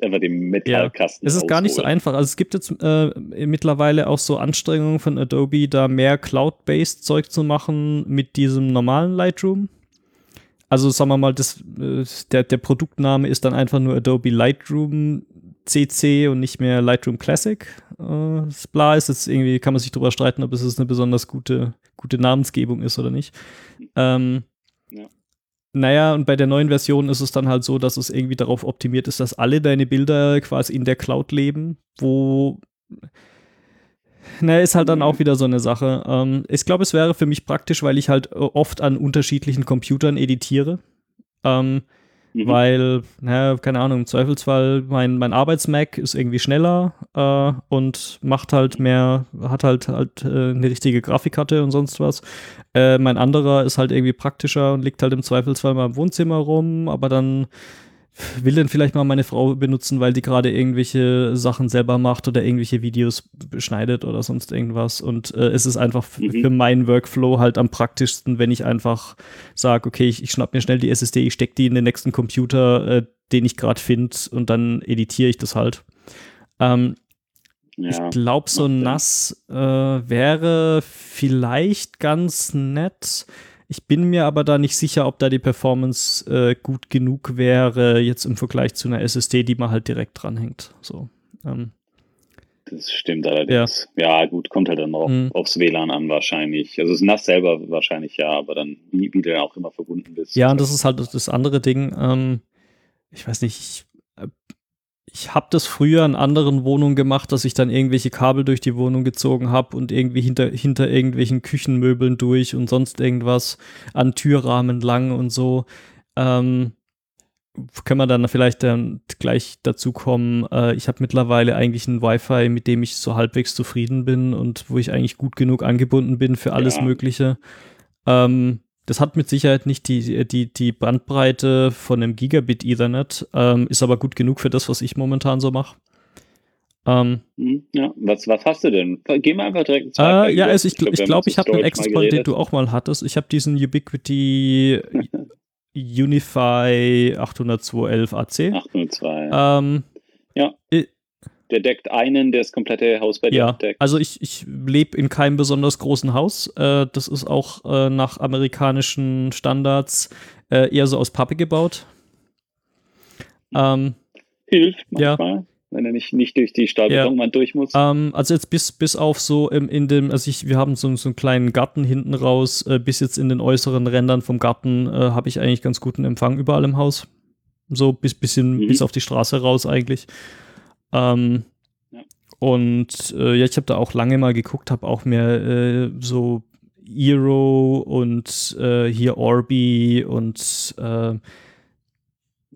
Einfach den Metallkasten. Ja, es ist gar nicht so einfach. Also es gibt jetzt äh, mittlerweile auch so Anstrengungen von Adobe, da mehr Cloud-based Zeug zu machen mit diesem normalen Lightroom. Also sagen wir mal, das, äh, der, der Produktname ist dann einfach nur Adobe Lightroom CC und nicht mehr Lightroom Classic. Äh, bla ist jetzt irgendwie, kann man sich drüber streiten, ob es eine besonders gute, gute Namensgebung ist oder nicht. Ähm, naja, und bei der neuen Version ist es dann halt so, dass es irgendwie darauf optimiert ist, dass alle deine Bilder quasi in der Cloud leben, wo. Naja, ist halt dann auch wieder so eine Sache. Ähm, ich glaube, es wäre für mich praktisch, weil ich halt oft an unterschiedlichen Computern editiere. Ähm, Mhm. Weil, naja, keine Ahnung, im Zweifelsfall mein, mein Arbeitsmac ist irgendwie schneller äh, und macht halt mehr, hat halt halt äh, eine richtige Grafikkarte und sonst was. Äh, mein anderer ist halt irgendwie praktischer und liegt halt im Zweifelsfall mal im Wohnzimmer rum, aber dann will dann vielleicht mal meine Frau benutzen, weil die gerade irgendwelche Sachen selber macht oder irgendwelche Videos beschneidet oder sonst irgendwas. Und äh, es ist einfach mhm. für meinen Workflow halt am praktischsten, wenn ich einfach sage, okay, ich, ich schnapp mir schnell die SSD, ich stecke die in den nächsten Computer, äh, den ich gerade finde und dann editiere ich das halt. Ähm, ja, ich glaube, so nass äh, wäre vielleicht ganz nett. Ich bin mir aber da nicht sicher, ob da die Performance äh, gut genug wäre, jetzt im Vergleich zu einer SSD, die man halt direkt dranhängt. So, ähm. Das stimmt allerdings. Ja. ja, gut, kommt halt dann auch mhm. aufs WLAN an wahrscheinlich. Also das NAS selber wahrscheinlich ja, aber dann, wie, wie du dann auch immer verbunden bist. Ja, und das ist halt das andere Ding. Ähm, ich weiß nicht, ich ich habe das früher in anderen Wohnungen gemacht, dass ich dann irgendwelche Kabel durch die Wohnung gezogen habe und irgendwie hinter, hinter irgendwelchen Küchenmöbeln durch und sonst irgendwas an Türrahmen lang und so. Ähm, können wir dann vielleicht dann gleich dazu kommen. Äh, ich habe mittlerweile eigentlich ein Wi-Fi, mit dem ich so halbwegs zufrieden bin und wo ich eigentlich gut genug angebunden bin für alles ja. Mögliche. Ähm, das hat mit Sicherheit nicht die, die, die Bandbreite von einem Gigabit Ethernet, ähm, ist aber gut genug für das, was ich momentan so mache. Ähm, hm, ja, was, was hast du denn? Geh mal einfach direkt äh, Ja, also ich glaube, ich, glaub, ich habe einen Export, den du auch mal hattest. Ich habe diesen Ubiquity Unify 802.11 AC. 802. Ähm, ja. Der deckt einen, der das komplette Haus bei dir ja, abdeckt. Also ich, ich lebe in keinem besonders großen Haus. Äh, das ist auch äh, nach amerikanischen Standards äh, eher so aus Pappe gebaut. Ähm, Hilft manchmal. Ja wenn er nicht, nicht durch die Stahlbetonwand ja. durch muss. Ähm, also jetzt bis, bis auf so im, in dem, also ich, wir haben so, so einen kleinen Garten hinten raus, äh, bis jetzt in den äußeren Rändern vom Garten äh, habe ich eigentlich ganz guten Empfang überall im Haus. So bis bisschen mhm. bis auf die Straße raus eigentlich. Ähm, ja. Und äh, ja, ich habe da auch lange mal geguckt, habe auch mehr äh, so Eero und äh, hier Orbi und äh,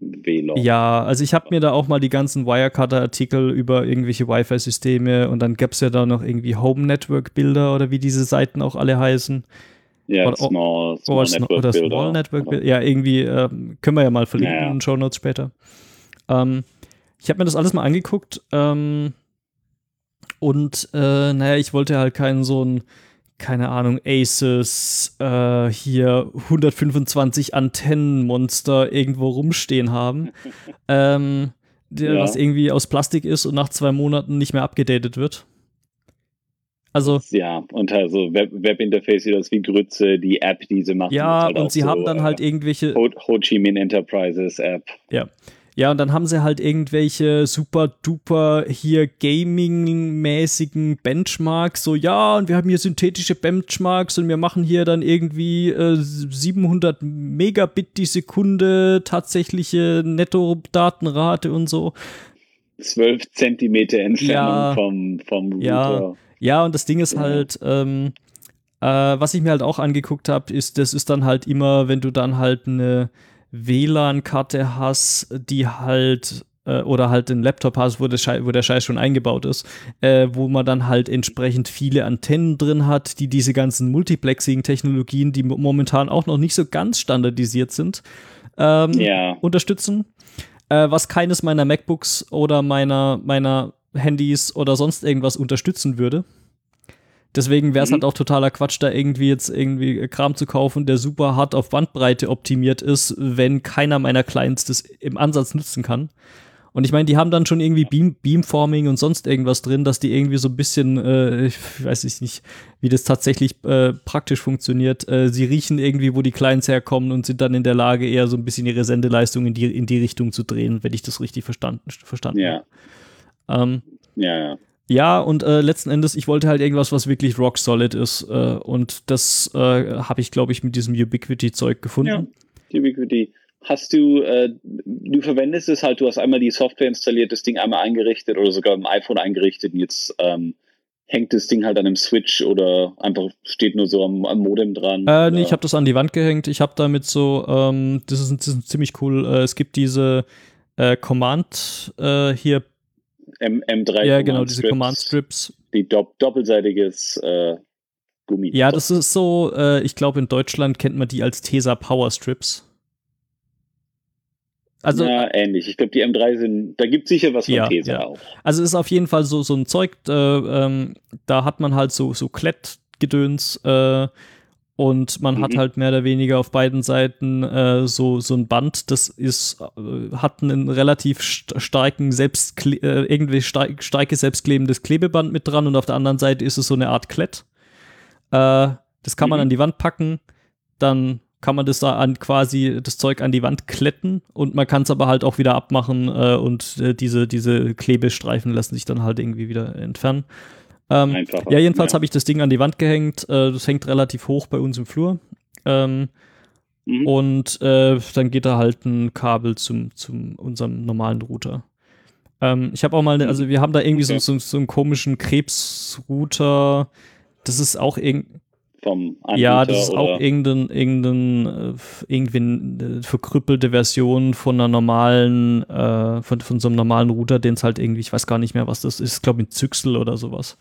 WLAN. Ja, also ich habe mir da auch mal die ganzen Wirecutter-Artikel über irgendwelche Wi-Fi-Systeme und dann gab es ja da noch irgendwie Home Network-Bilder oder wie diese Seiten auch alle heißen. Ja, oder, Small, small oder, Network oder Small Network Bilder. Ja, irgendwie äh, können wir ja mal verlinken ja, ja. in den Show Notes später. Ähm, ich habe mir das alles mal angeguckt ähm, und äh, naja, ich wollte halt keinen so ein keine Ahnung, Aces, äh, hier 125 Antennenmonster irgendwo rumstehen haben, ähm, der, ja. was irgendwie aus Plastik ist und nach zwei Monaten nicht mehr abgedatet wird. Also, ja, und also Web Webinterface sieht aus wie Grütze, die App, die sie machen. Ja, halt und sie so, haben dann halt äh, irgendwelche. Ho, Ho Chi Minh Enterprises App. Ja. Ja, und dann haben sie halt irgendwelche super duper hier Gaming-mäßigen Benchmarks. So, ja, und wir haben hier synthetische Benchmarks und wir machen hier dann irgendwie äh, 700 Megabit die Sekunde tatsächliche Netto-Datenrate und so. 12 Zentimeter Entfernung ja, vom, vom Router. Ja, ja, und das Ding ist halt, ähm, äh, was ich mir halt auch angeguckt habe, ist, das ist dann halt immer, wenn du dann halt eine WLAN-Karte hast, die halt äh, oder halt einen Laptop hast, wo, wo der Scheiß schon eingebaut ist, äh, wo man dann halt entsprechend viele Antennen drin hat, die diese ganzen Multiplexing-Technologien, die momentan auch noch nicht so ganz standardisiert sind, ähm, ja. unterstützen. Äh, was keines meiner MacBooks oder meiner, meiner Handys oder sonst irgendwas unterstützen würde. Deswegen wäre es mhm. halt auch totaler Quatsch, da irgendwie jetzt irgendwie Kram zu kaufen, der super hart auf Bandbreite optimiert ist, wenn keiner meiner Clients das im Ansatz nutzen kann. Und ich meine, die haben dann schon irgendwie Beam, Beamforming und sonst irgendwas drin, dass die irgendwie so ein bisschen, äh, ich weiß nicht, wie das tatsächlich äh, praktisch funktioniert. Äh, sie riechen irgendwie, wo die Clients herkommen und sind dann in der Lage, eher so ein bisschen ihre Sendeleistung in die, in die Richtung zu drehen, wenn ich das richtig verstanden, verstanden ja. habe. Ähm, ja, ja. Ja, und äh, letzten Endes, ich wollte halt irgendwas, was wirklich rock solid ist. Äh, und das äh, habe ich, glaube ich, mit diesem Ubiquity-Zeug gefunden. Ja, Ubiquity. Hast du, äh, du verwendest es halt, du hast einmal die Software installiert, das Ding einmal eingerichtet oder sogar im iPhone eingerichtet und jetzt ähm, hängt das Ding halt an einem Switch oder einfach steht nur so am, am Modem dran? Äh, nee, ich habe das an die Wand gehängt. Ich habe damit so, ähm, das, ist, das ist ziemlich cool. Äh, es gibt diese äh, Command hier M M3 Ja, genau, diese Command Strips. Die dopp doppelseitiges äh, Gummi. Ja, das ist so, äh, ich glaube, in Deutschland kennt man die als Tesa Power Strips. Also, ja, ähnlich. Ich glaube, die M3 sind, da gibt es sicher was von ja, Tesa ja. auch. Also es ist auf jeden Fall so, so ein Zeug, äh, ähm, da hat man halt so, so Klettgedöns, äh, und man mhm. hat halt mehr oder weniger auf beiden Seiten äh, so, so ein Band, das ist, äh, hat einen relativ st starken Selbstkle äh, irgendwie stark, starke selbstklebendes Klebeband mit dran und auf der anderen Seite ist es so eine Art Klett. Äh, das kann man mhm. an die Wand packen, dann kann man das da an quasi das Zeug an die Wand kletten und man kann es aber halt auch wieder abmachen äh, und äh, diese, diese Klebestreifen lassen sich dann halt irgendwie wieder entfernen. Ähm, Einfacher. Ja, jedenfalls ja. habe ich das Ding an die Wand gehängt. Äh, das hängt relativ hoch bei uns im Flur. Ähm, mhm. Und äh, dann geht da halt ein Kabel zum, zum unserem normalen Router. Ähm, ich habe auch mal, eine, also wir haben da irgendwie okay. so, so, so einen komischen Krebsrouter. Das ist auch irgendwie vom Anbieter, Ja, das ist oder? auch irgendein, irgendein, äh, irgendwie eine verkrüppelte Version von einer normalen, äh, von, von so einem normalen Router, den es halt irgendwie, ich weiß gar nicht mehr, was das ist, ich glaube mit Zyxel oder sowas.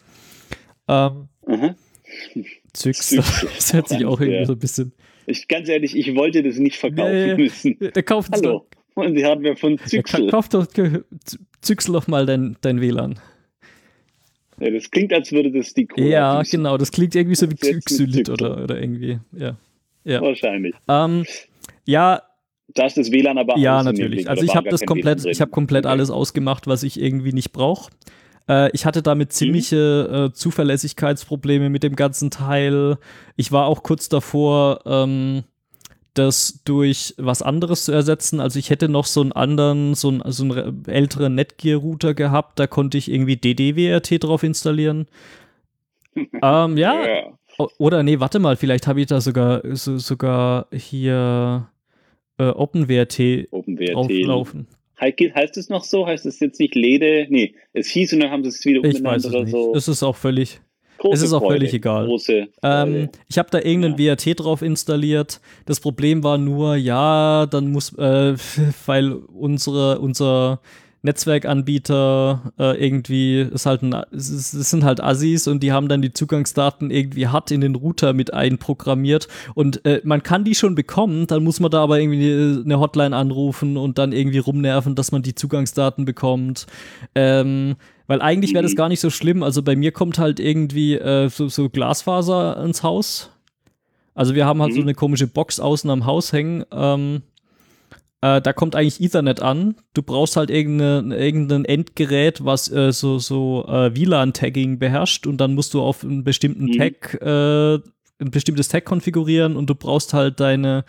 Ähm, mhm. Züchsler. Das hört sich auch irgendwie Ja. so ein bisschen. Ich, ganz ehrlich, ich wollte das nicht verkaufen Nee, müssen. Der kauft Hallo. Und sie haben mir von Ja, Züchsel. kauf doch, züchsel doch mal dein, dein WLAN. Ja, das klingt, als würde das die Cola Ja, büßen. genau. Das klingt irgendwie so wie Das ist jetzt Xylit mit oder, oder irgendwie. Ja. Ja. Wahrscheinlich. Ähm, ja, Da ist das WLAN aber ja, natürlich. Also ich habe das komplett, ich habe komplett Okay. alles ausgemacht, was ich irgendwie nicht brauche. Äh, ich hatte damit ziemliche äh, Zuverlässigkeitsprobleme mit dem ganzen Teil. Ich war auch kurz davor, ähm, das durch was anderes zu ersetzen. Also ich hätte noch so einen anderen, so einen, so einen älteren Netgear-Router gehabt. Da konnte ich irgendwie DDWRT drauf installieren. ähm, ja. O- Oder nee, warte mal, vielleicht habe ich da sogar so, sogar hier äh, OpenWRT OpenWRT. drauflaufen. He- Heißt es noch so? Heißt es jetzt nicht Lede? Nee, es hieß und dann haben sie es wieder Ich umbenannt weiß es oder nicht. so. Es ist auch völlig. Große es ist auch Freude. völlig egal. Große Ähm, ich habe da irgendeinen WRT drauf installiert. Das Problem war nur, ja, dann muss, äh, weil unsere, unser Netzwerkanbieter äh, irgendwie ist halt ein, es, ist- es sind halt Assis und die haben dann die Zugangsdaten irgendwie hart in den Router mit einprogrammiert und äh, man kann die schon bekommen, dann muss man da aber irgendwie eine Hotline anrufen und dann irgendwie rumnerven, dass man die Zugangsdaten bekommt. Ähm, weil eigentlich wäre das Mhm. gar nicht so schlimm. Also bei mir kommt halt irgendwie äh, so, so Glasfaser ins Haus. Also wir haben halt so Mhm. eine komische Box außen am Haus hängen. Ähm, äh, da kommt eigentlich Ethernet an. Du brauchst halt irgendeine, irgendein Endgerät, was äh, so, so äh, WLAN-Tagging beherrscht und dann musst du auf einen bestimmten Mhm. Tag, äh, ein bestimmtes Tag konfigurieren und du brauchst halt deine,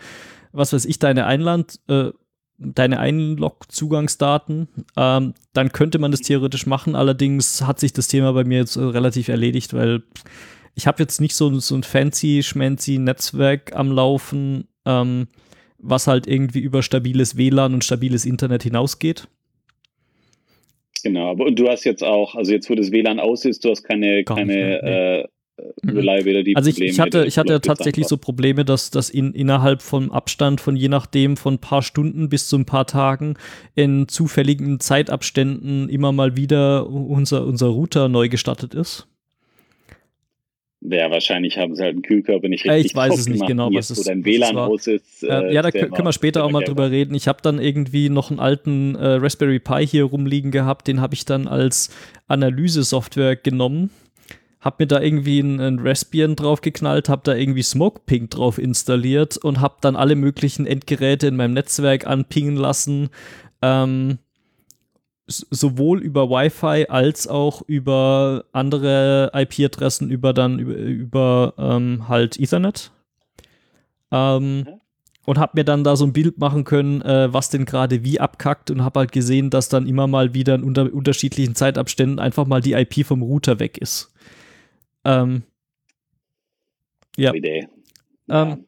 was weiß ich, deine Einland, äh, deine Einlog-Zugangsdaten. Ähm, dann könnte man das theoretisch machen, allerdings hat sich das Thema bei mir jetzt äh, relativ erledigt, weil ich habe jetzt nicht so, so ein fancy, schmancy Netzwerk am Laufen, ähm, was halt irgendwie über stabiles WLAN und stabiles Internet hinausgeht. Genau, aber und du hast jetzt auch, also jetzt wo das WLAN aus ist, du hast keine, Gar keine mehr, äh, Mhm. Reliability Also ich, ich hatte, ich hatte tatsächlich so Probleme, dass das in, innerhalb von Abstand von je nachdem von ein paar Stunden bis zu ein paar Tagen in zufälligen Zeitabständen immer mal wieder unser, unser Router neu gestartet ist. Ja, wahrscheinlich haben sie halt einen Kühlkörper nicht richtig ich weiß es nicht gemacht. genau, was es- wo dein WLAN war. aus ist. Äh, äh, ja, da können wir später auch mal drüber reden. Ich habe dann irgendwie noch einen alten äh, Raspberry Pi hier rumliegen gehabt, den habe ich dann als Analyse-Software genommen, habe mir da irgendwie ein, ein Raspbian draufgeknallt, habe da irgendwie SmokePing drauf installiert und habe dann alle möglichen Endgeräte in meinem Netzwerk anpingen lassen. Ähm, sowohl über Wi-Fi als auch über andere IP-Adressen, über dann über, über ähm, halt Ethernet. Ähm, Mhm. und habe mir dann da so ein Bild machen können, äh, was denn gerade wie abkackt und habe halt gesehen, dass dann immer mal wieder in unter unterschiedlichen Zeitabständen einfach mal die IP vom Router weg ist. Ähm, ja. Idee. Ja. Ähm,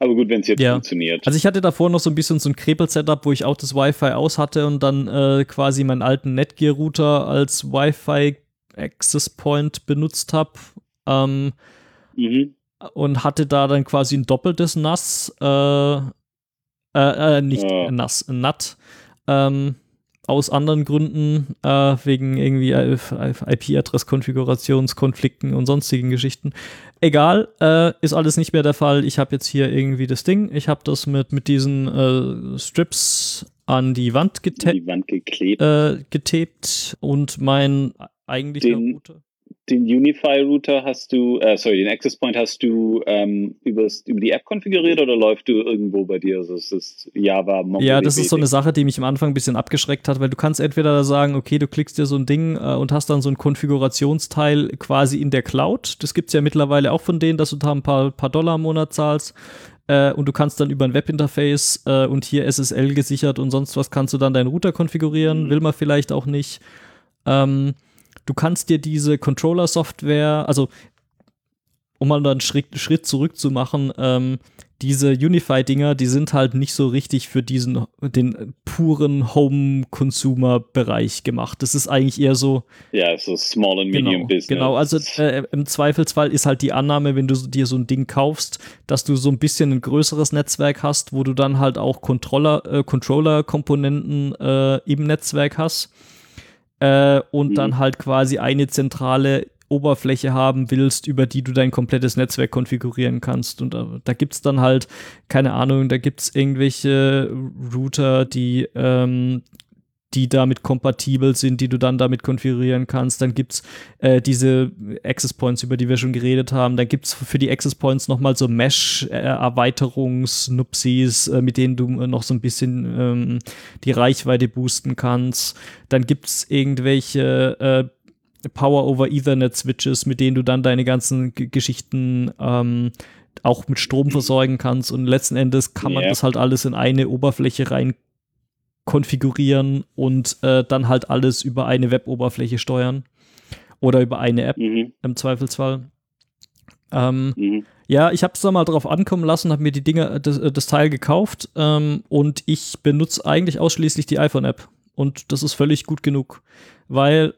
aber gut, wenn es jetzt ja. funktioniert. Also ich hatte davor noch so ein bisschen so ein Krebel-Setup, wo ich auch das Wi-Fi aus hatte und dann äh, quasi meinen alten Netgear-Router als Wi-Fi Access Point benutzt habe. Ähm, mhm. und hatte da dann quasi ein doppeltes NAS, äh, äh, äh nicht Ja. NAS, ein NAT, ähm, aus anderen Gründen, äh, wegen irgendwie IP-Adress-Konfigurationskonflikten und sonstigen Geschichten. Egal, äh, ist alles nicht mehr der Fall. Ich habe jetzt hier irgendwie das Ding. Ich habe das mit, mit diesen äh, Strips an die Wand die Wand geklebt. äh, getaped und mein eigentlicher Den- Router. Den Unify-Router hast du, äh, sorry, den Access Point hast du ähm, übers, über die App konfiguriert oder läuft du irgendwo bei dir? Also es ist Java MongoDB. Ja, das ist so eine Sache, die mich am Anfang ein bisschen abgeschreckt hat, weil du kannst entweder sagen, okay, du klickst dir so ein Ding äh, und hast dann so ein Konfigurationsteil quasi in der Cloud. Das gibt's ja mittlerweile auch von denen, dass du da ein paar, paar Dollar im Monat zahlst. Äh, und du kannst dann über ein Webinterface äh, und hier SSL gesichert und sonst was kannst du dann deinen Router konfigurieren. Mhm. Will man vielleicht auch nicht. Ähm, du kannst dir diese Controller-Software, also um mal einen Schritt, Schritt zurück zu machen, ähm, diese Unify-Dinger, die sind halt nicht so richtig für diesen, den puren Home-Consumer-Bereich gemacht. Das ist eigentlich eher so, Ja, so Small and Medium genau, Business. genau, also äh, im Zweifelsfall ist halt die Annahme, wenn du dir so ein Ding kaufst, dass du so ein bisschen ein größeres Netzwerk hast, wo du dann halt auch Controller, äh, Controller-Komponenten äh, im Netzwerk hast äh, und Mhm. dann halt quasi eine zentrale Web-Oberfläche haben willst, über die du dein komplettes Netzwerk konfigurieren kannst. Und da, da gibt es dann halt, keine Ahnung, da gibt es irgendwelche Router, die ähm, die damit kompatibel sind, die du dann damit konfigurieren kannst. Dann gibt's äh, diese Access Points, über die wir schon geredet haben. Dann gibt's für die Access Points nochmal so Mesh-Erweiterungs-Nupsis, äh, mit denen du äh, noch so ein bisschen ähm, die Reichweite boosten kannst. Dann gibt's irgendwelche äh, Power over Ethernet Switches, mit denen du dann deine ganzen G Geschichten ähm, auch mit Strom versorgen kannst und letzten Endes kann man yeah. das halt alles in eine Oberfläche rein konfigurieren und äh, dann halt alles über eine Web-Oberfläche steuern oder über eine App mhm. im Zweifelsfall. Ähm, mhm. Ja, ich habe es da mal drauf ankommen lassen, habe mir die Dinge, äh, das, äh, das Teil gekauft ähm, und ich benutze eigentlich ausschließlich die iPhone-App und das ist völlig gut genug, weil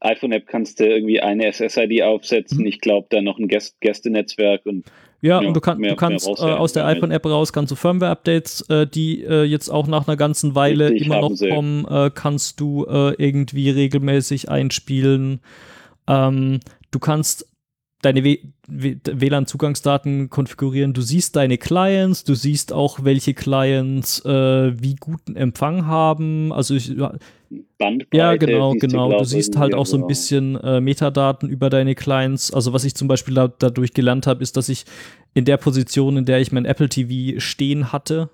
iPhone-App kannst du irgendwie eine SSID aufsetzen. Mhm. Ich glaube, dann noch ein Gäst Gästenetzwerk und ja, ja, und du, kann, mehr, du kannst äh, aus der iPhone-App raus, kannst du Firmware-Updates, äh, die äh, jetzt auch nach einer ganzen Weile Richtig, immer noch kommen, äh, kannst du äh, irgendwie regelmäßig einspielen. Ähm, du kannst deine WLAN-Zugangsdaten konfigurieren. Du siehst deine Clients, du siehst auch, welche Clients äh, wie guten Empfang haben. Also ich, Bandbreite. Ja, genau, genau. Du siehst halt auch so ein bisschen äh, Metadaten über deine Clients. Also was ich zum Beispiel da, dadurch gelernt habe, ist, dass ich in der Position, in der ich mein Apple TV stehen hatte,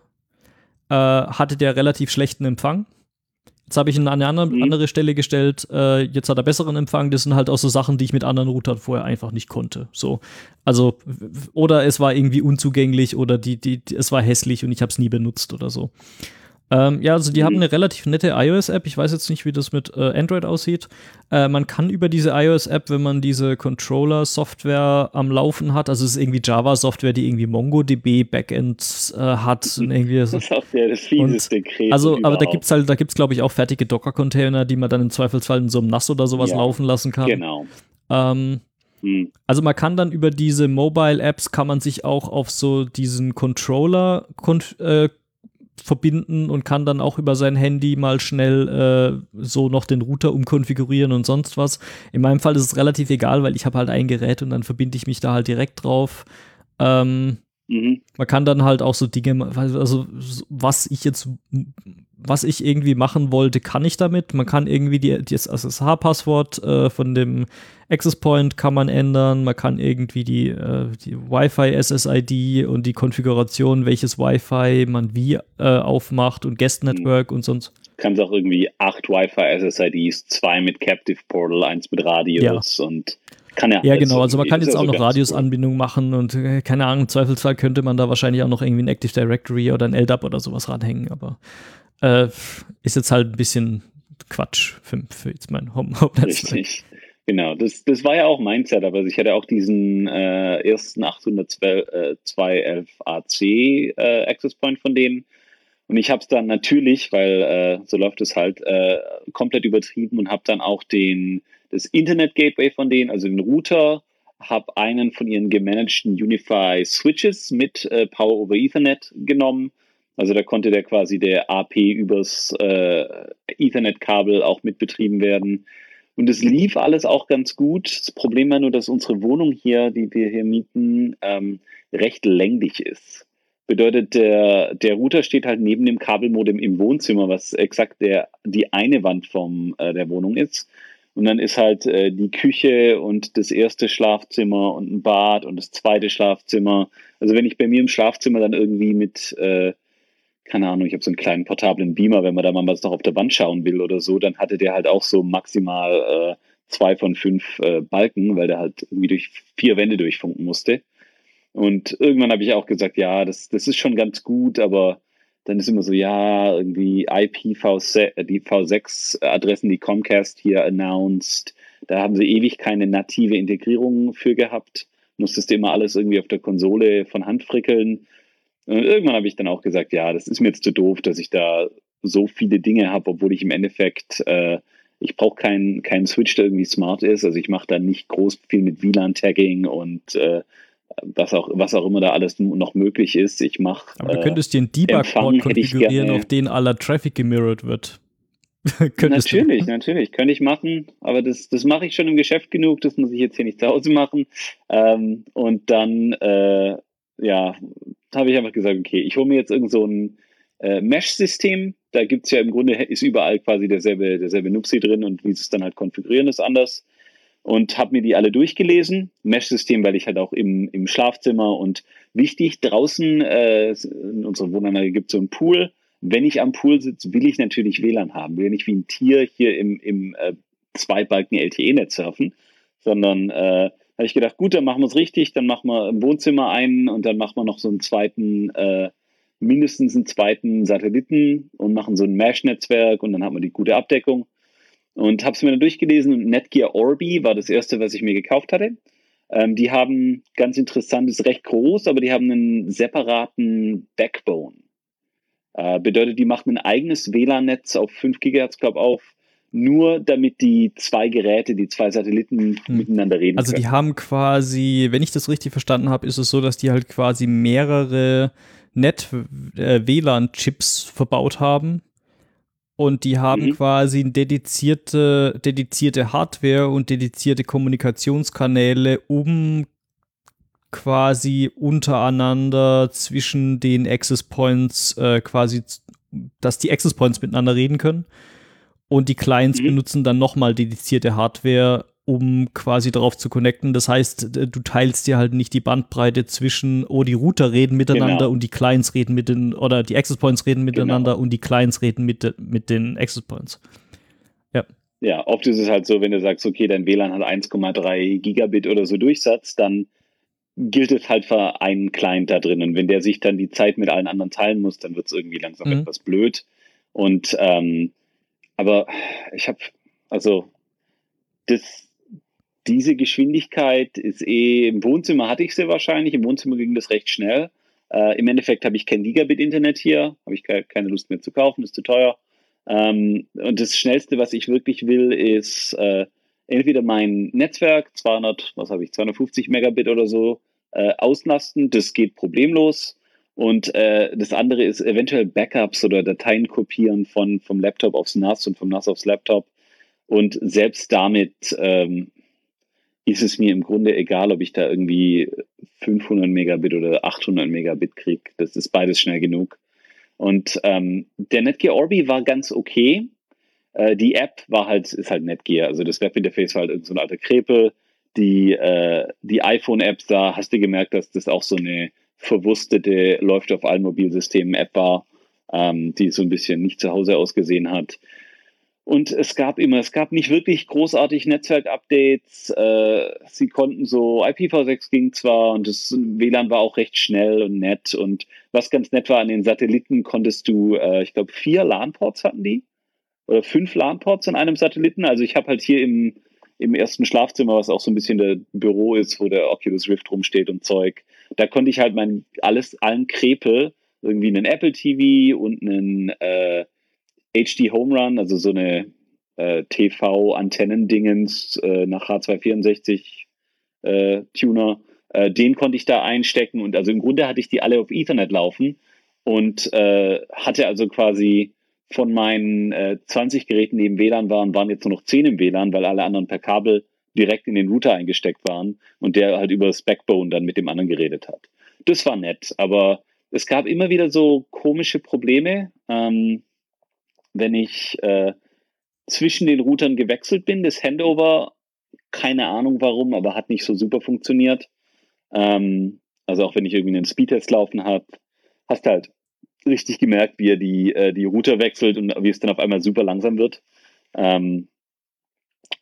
äh, hatte der relativ schlechten Empfang. Jetzt habe ich ihn an eine andere, mhm. andere Stelle gestellt. Äh, jetzt hat er besseren Empfang. Das sind halt auch so Sachen, die ich mit anderen Routern vorher einfach nicht konnte. So, also oder es war irgendwie unzugänglich oder die, die, die es war hässlich und ich habe es nie benutzt oder so. Ähm, ja, also die mhm. haben eine relativ nette iOS-App. Ich weiß jetzt nicht, wie das mit äh, Android aussieht. Äh, man kann über diese iOS-App, wenn man diese Controller-Software am Laufen hat, also es ist irgendwie Java-Software, die irgendwie MongoDB Backend äh, hat und irgendwie das ist auch der, das fieseste Gerät Also, aber da gibt's halt, da gibt's glaube ich auch fertige Docker-Container, die man dann im Zweifelsfall in so einem NAS oder sowas ja, laufen lassen kann. Genau. Ähm, hm. also man kann dann über diese Mobile Apps kann man sich auch auf so diesen Controller äh, verbinden und kann dann auch über sein Handy mal schnell äh, so noch den Router umkonfigurieren und sonst was. In meinem Fall ist es relativ egal, weil ich habe halt ein Gerät und dann verbinde ich mich da halt direkt drauf. Ähm, mhm. Man kann dann halt auch so Dinge, also was ich jetzt was ich irgendwie machen wollte, kann ich damit. Man kann irgendwie die, das SSH-Passwort äh, von dem Access Point kann man ändern. Man kann irgendwie die, äh, die Wi-Fi SSID und die Konfiguration, welches Wi-Fi man wie äh, aufmacht und Guest mhm. Network und sonst. Kannst auch irgendwie acht Wi-Fi SSIDs, zwei mit Captive Portal, eins mit Radius ja. und kann ja. Ja, genau. Also man kann jetzt auch noch Radius-Anbindung cool. machen und äh, keine Ahnung, im Zweifelsfall könnte man da wahrscheinlich auch noch irgendwie ein Active Directory oder ein LDAP oder sowas ranhängen, aber äh, ist jetzt halt ein bisschen Quatsch für, für jetzt mein Hauptnetzwerk. Richtig. Genau, das, das war ja auch mein Setup. Also ich hatte auch diesen äh, ersten 802.11 AC äh, Access Point von denen. Und ich habe es dann natürlich, weil äh, so läuft es halt, äh, komplett übertrieben und habe dann auch den, das Internet Gateway von denen, also den Router, habe einen von ihren gemanagten Unify Switches mit äh, Power over Ethernet genommen also da konnte der quasi der AP übers äh, Ethernet-Kabel auch mitbetrieben werden. Und es lief alles auch ganz gut. Das Problem war nur, dass unsere Wohnung hier, die wir hier mieten, ähm, recht länglich ist. Bedeutet, der, der Router steht halt neben dem Kabelmodem im Wohnzimmer, was exakt der, die eine Wand vom, äh, der Wohnung ist. Und dann ist halt äh, die Küche und das erste Schlafzimmer und ein Bad und das zweite Schlafzimmer. Also wenn ich bei mir im Schlafzimmer dann irgendwie mit äh, keine Ahnung, ich habe so einen kleinen portablen Beamer, wenn man da mal was noch auf der Wand schauen will oder so, dann hatte der halt auch so maximal äh, zwei von fünf äh, Balken, weil der halt irgendwie durch vier Wände durchfunken musste. Und irgendwann habe ich auch gesagt, ja, das, das ist schon ganz gut, aber dann ist immer so, ja, irgendwie IPv6, äh, die V6-Adressen, die Comcast hier announced, da haben sie ewig keine native Integrierung für gehabt. Musstest du immer alles irgendwie auf der Konsole von Hand frickeln. Und irgendwann habe ich dann auch gesagt, ja, das ist mir jetzt zu doof, dass ich da so viele Dinge habe, obwohl ich im Endeffekt, äh, ich brauche keinen kein Switch, der irgendwie smart ist. Also ich mache da nicht groß viel mit WLAN-Tagging und äh, was auch, was auch immer da alles noch möglich ist. Ich mache. Aber du könntest dir einen Debug-Port konfigurieren, auf den aller Traffic gemirrored wird. natürlich, du? natürlich, könnte ich machen, aber das, das mache ich schon im Geschäft genug, das muss ich jetzt hier nicht zu Hause machen. Ähm, und dann, äh, ja, habe ich einfach gesagt, okay, ich hole mir jetzt irgend so ein äh, Mesh-System. Da gibt es ja im Grunde, ist überall quasi derselbe, derselbe Nupsi drin und wie sie es dann halt konfigurieren, ist anders. Und habe mir die alle durchgelesen. Mesh-System, weil ich halt auch im, im Schlafzimmer und wichtig, draußen äh, in unserer Wohnanlage gibt es so einen Pool. Wenn ich am Pool sitze, will ich natürlich WLAN haben. Will nicht wie ein Tier hier im, im äh, Zweibalken LTE-Netz surfen, sondern äh, habe ich gedacht, gut, dann machen wir es richtig, dann machen wir im Wohnzimmer einen und dann machen wir noch so einen zweiten äh, mindestens einen zweiten Satelliten und machen so ein Mesh-Netzwerk und dann hat man die gute Abdeckung. Und habe es mir dann durchgelesen und Netgear Orbi war das erste, was ich mir gekauft hatte. Ähm, die haben ganz interessant, ist recht groß, aber die haben einen separaten Backbone. Äh, bedeutet, die machen ein eigenes WLAN-Netz auf 5 GHz, glaube auf, nur damit die zwei Geräte, die zwei Satelliten hm. miteinander reden Also können. die haben quasi, wenn ich das richtig verstanden habe, ist es so, dass die halt quasi mehrere Net-WLAN-Chips äh, verbaut haben. Und die haben mhm. quasi dedizierte, dedizierte Hardware und dedizierte Kommunikationskanäle, um quasi untereinander zwischen den Access Points äh, quasi, dass die Access Points miteinander reden können. Und die Clients mhm. benutzen dann nochmal dedizierte Hardware, um quasi darauf zu connecten. Das heißt, du teilst dir halt nicht die Bandbreite zwischen, oh, die Router reden miteinander genau. und die Clients reden mit den, oder die Access Points reden miteinander genau. und die Clients reden mit, mit den Access Points. Ja. Ja, oft ist es halt so, wenn du sagst, okay, dein WLAN hat 1,3 Gigabit oder so Durchsatz, dann gilt es halt für einen Client da drin. Und wenn der sich dann die Zeit mit allen anderen teilen muss, dann wird es irgendwie langsam mhm. etwas blöd. Und ähm, aber ich habe, also das, diese Geschwindigkeit ist eh, im Wohnzimmer hatte ich sie wahrscheinlich, im Wohnzimmer ging das recht schnell. Äh, Im Endeffekt habe ich kein Gigabit-Internet hier, habe ich keine Lust mehr zu kaufen, ist zu teuer. Ähm, und das Schnellste, was ich wirklich will, ist äh, entweder mein Netzwerk, 200, was habe ich, 250 Megabit oder so, äh, auslasten. Das geht problemlos. Und äh, das andere ist eventuell Backups oder Dateien kopieren von, vom Laptop aufs NAS und vom NAS aufs Laptop. Und selbst damit ähm, ist es mir im Grunde egal, ob ich da irgendwie 500 Megabit oder 800 Megabit kriege. Das ist beides schnell genug. Und ähm, der Netgear Orbi war ganz okay. Äh, die App war halt, ist halt Netgear. Also das Webinterface war halt so ein alter Krepel. Die, äh, die iPhone-App, da hast du gemerkt, dass das auch so eine verwurstete, läuft auf allen Mobilsystemen App war, ähm, die so ein bisschen nicht zu Hause ausgesehen hat. Und es gab immer, es gab nicht wirklich großartig Netzwerk-Updates. Äh, sie konnten so, IPv6 ging zwar und das WLAN war auch recht schnell und nett. Und was ganz nett war, an den Satelliten konntest du, äh, ich glaube, vier LAN-Ports hatten die. Oder fünf LAN-Ports an einem Satelliten. Also ich habe halt hier im, im ersten Schlafzimmer, was auch so ein bisschen der Büro ist, wo der Oculus Rift rumsteht und Zeug. Da konnte ich halt mein alles, allen Krepel, irgendwie einen Apple TV und einen äh, HD Home Run, also so eine äh, TV-Antennendingens äh, nach H264 äh, Tuner, äh, den konnte ich da einstecken und also im Grunde hatte ich die alle auf Ethernet laufen und äh, hatte also quasi von meinen äh, 20 Geräten, die im WLAN waren, waren jetzt nur noch 10 im WLAN, weil alle anderen per Kabel direkt in den Router eingesteckt waren und der halt über das Backbone dann mit dem anderen geredet hat. Das war nett, aber es gab immer wieder so komische Probleme. Ähm, wenn ich äh, zwischen den Routern gewechselt bin. Das Handover, keine Ahnung warum, aber hat nicht so super funktioniert. Ähm, also auch wenn ich irgendwie einen Speedtest laufen habe, hast halt richtig gemerkt, wie er die, äh, die Router wechselt und wie es dann auf einmal super langsam wird. Ähm,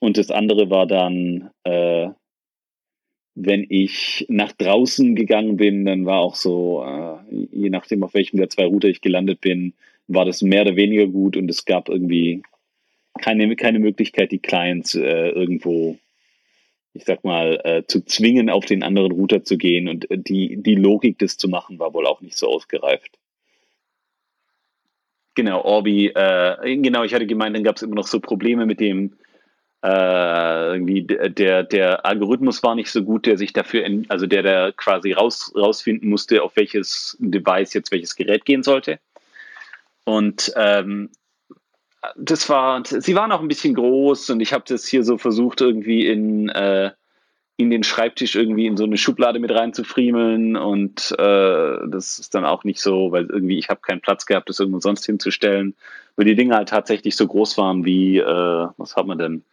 und das andere war dann, äh, wenn ich nach draußen gegangen bin, dann war auch so, äh, je nachdem, auf welchem der zwei Router ich gelandet bin, war das mehr oder weniger gut und es gab irgendwie keine, keine Möglichkeit, die Clients äh, irgendwo, ich sag mal, äh, zu zwingen, auf den anderen Router zu gehen und äh, die, die Logik, das zu machen, war wohl auch nicht so ausgereift. Genau, Orbi, äh, genau, ich hatte gemeint, dann gab es immer noch so Probleme mit dem, äh, irgendwie der, der Algorithmus war nicht so gut, der sich dafür, also der da quasi raus, rausfinden musste, auf welches Device jetzt welches Gerät gehen sollte. Und ähm, das war, sie waren auch ein bisschen groß und ich habe das hier so versucht, irgendwie in, äh, in den Schreibtisch irgendwie in so eine Schublade mit reinzufriemeln und äh, das ist dann auch nicht so, weil irgendwie ich habe keinen Platz gehabt, das irgendwo sonst hinzustellen, weil die Dinge halt tatsächlich so groß waren wie, äh, was hat man denn?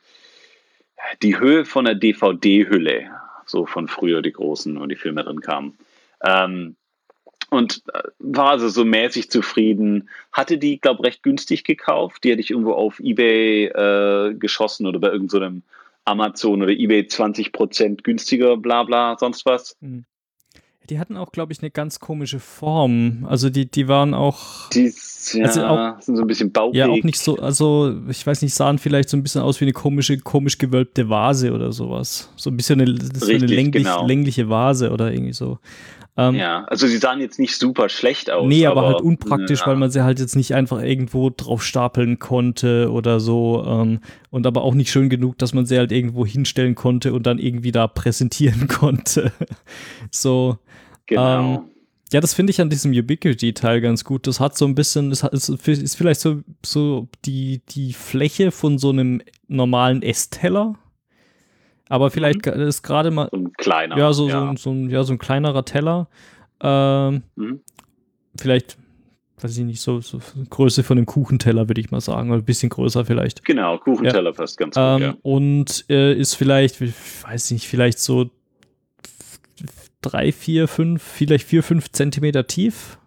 Die Höhe von der DVD-Hülle, so von früher die großen, wo die Filme drin kamen. Ähm, und äh, war also so mäßig zufrieden. Hatte die, glaube ich, recht günstig gekauft. Die hätte ich irgendwo auf Ebay äh, geschossen oder bei irgendeinem so Amazon oder Ebay 20% günstiger, bla bla, sonst was. Mhm. Die hatten auch, glaube ich, eine ganz komische Form. Also die, die waren auch. Die ja, also auch, sind so ein bisschen baupig. Ja, auch nicht so, also ich weiß nicht, sahen vielleicht so ein bisschen aus wie eine komische, komisch gewölbte Vase oder sowas. So ein bisschen eine, Richtig, eine länglich, genau. längliche Vase oder irgendwie so. Ähm, ja, also sie sahen jetzt nicht super schlecht aus. Nee, aber, aber halt unpraktisch, ja. weil man sie halt jetzt nicht einfach irgendwo drauf stapeln konnte oder so. Ähm, und aber auch nicht schön genug, dass man sie halt irgendwo hinstellen konnte und dann irgendwie da präsentieren konnte. so. Genau. Ähm, ja, das finde ich an diesem Ubiquity-Teil ganz gut. Das hat so ein bisschen, das hat, ist, ist vielleicht so, so die, die Fläche von so einem normalen Essteller aber vielleicht mhm. ist gerade mal. So ein kleiner. Ja, so, ja. So, so, ein, ja, so ein kleinerer Teller. Ähm, mhm. Vielleicht, weiß ich nicht, so, so Größe von einem Kuchenteller, würde ich mal sagen. Oder ein bisschen größer vielleicht. Genau, Kuchenteller ja. passt ganz gut. Ähm, ja. Und äh, ist vielleicht, ich weiß nicht, vielleicht so drei, vier, fünf, vielleicht vier, fünf Zentimeter tief.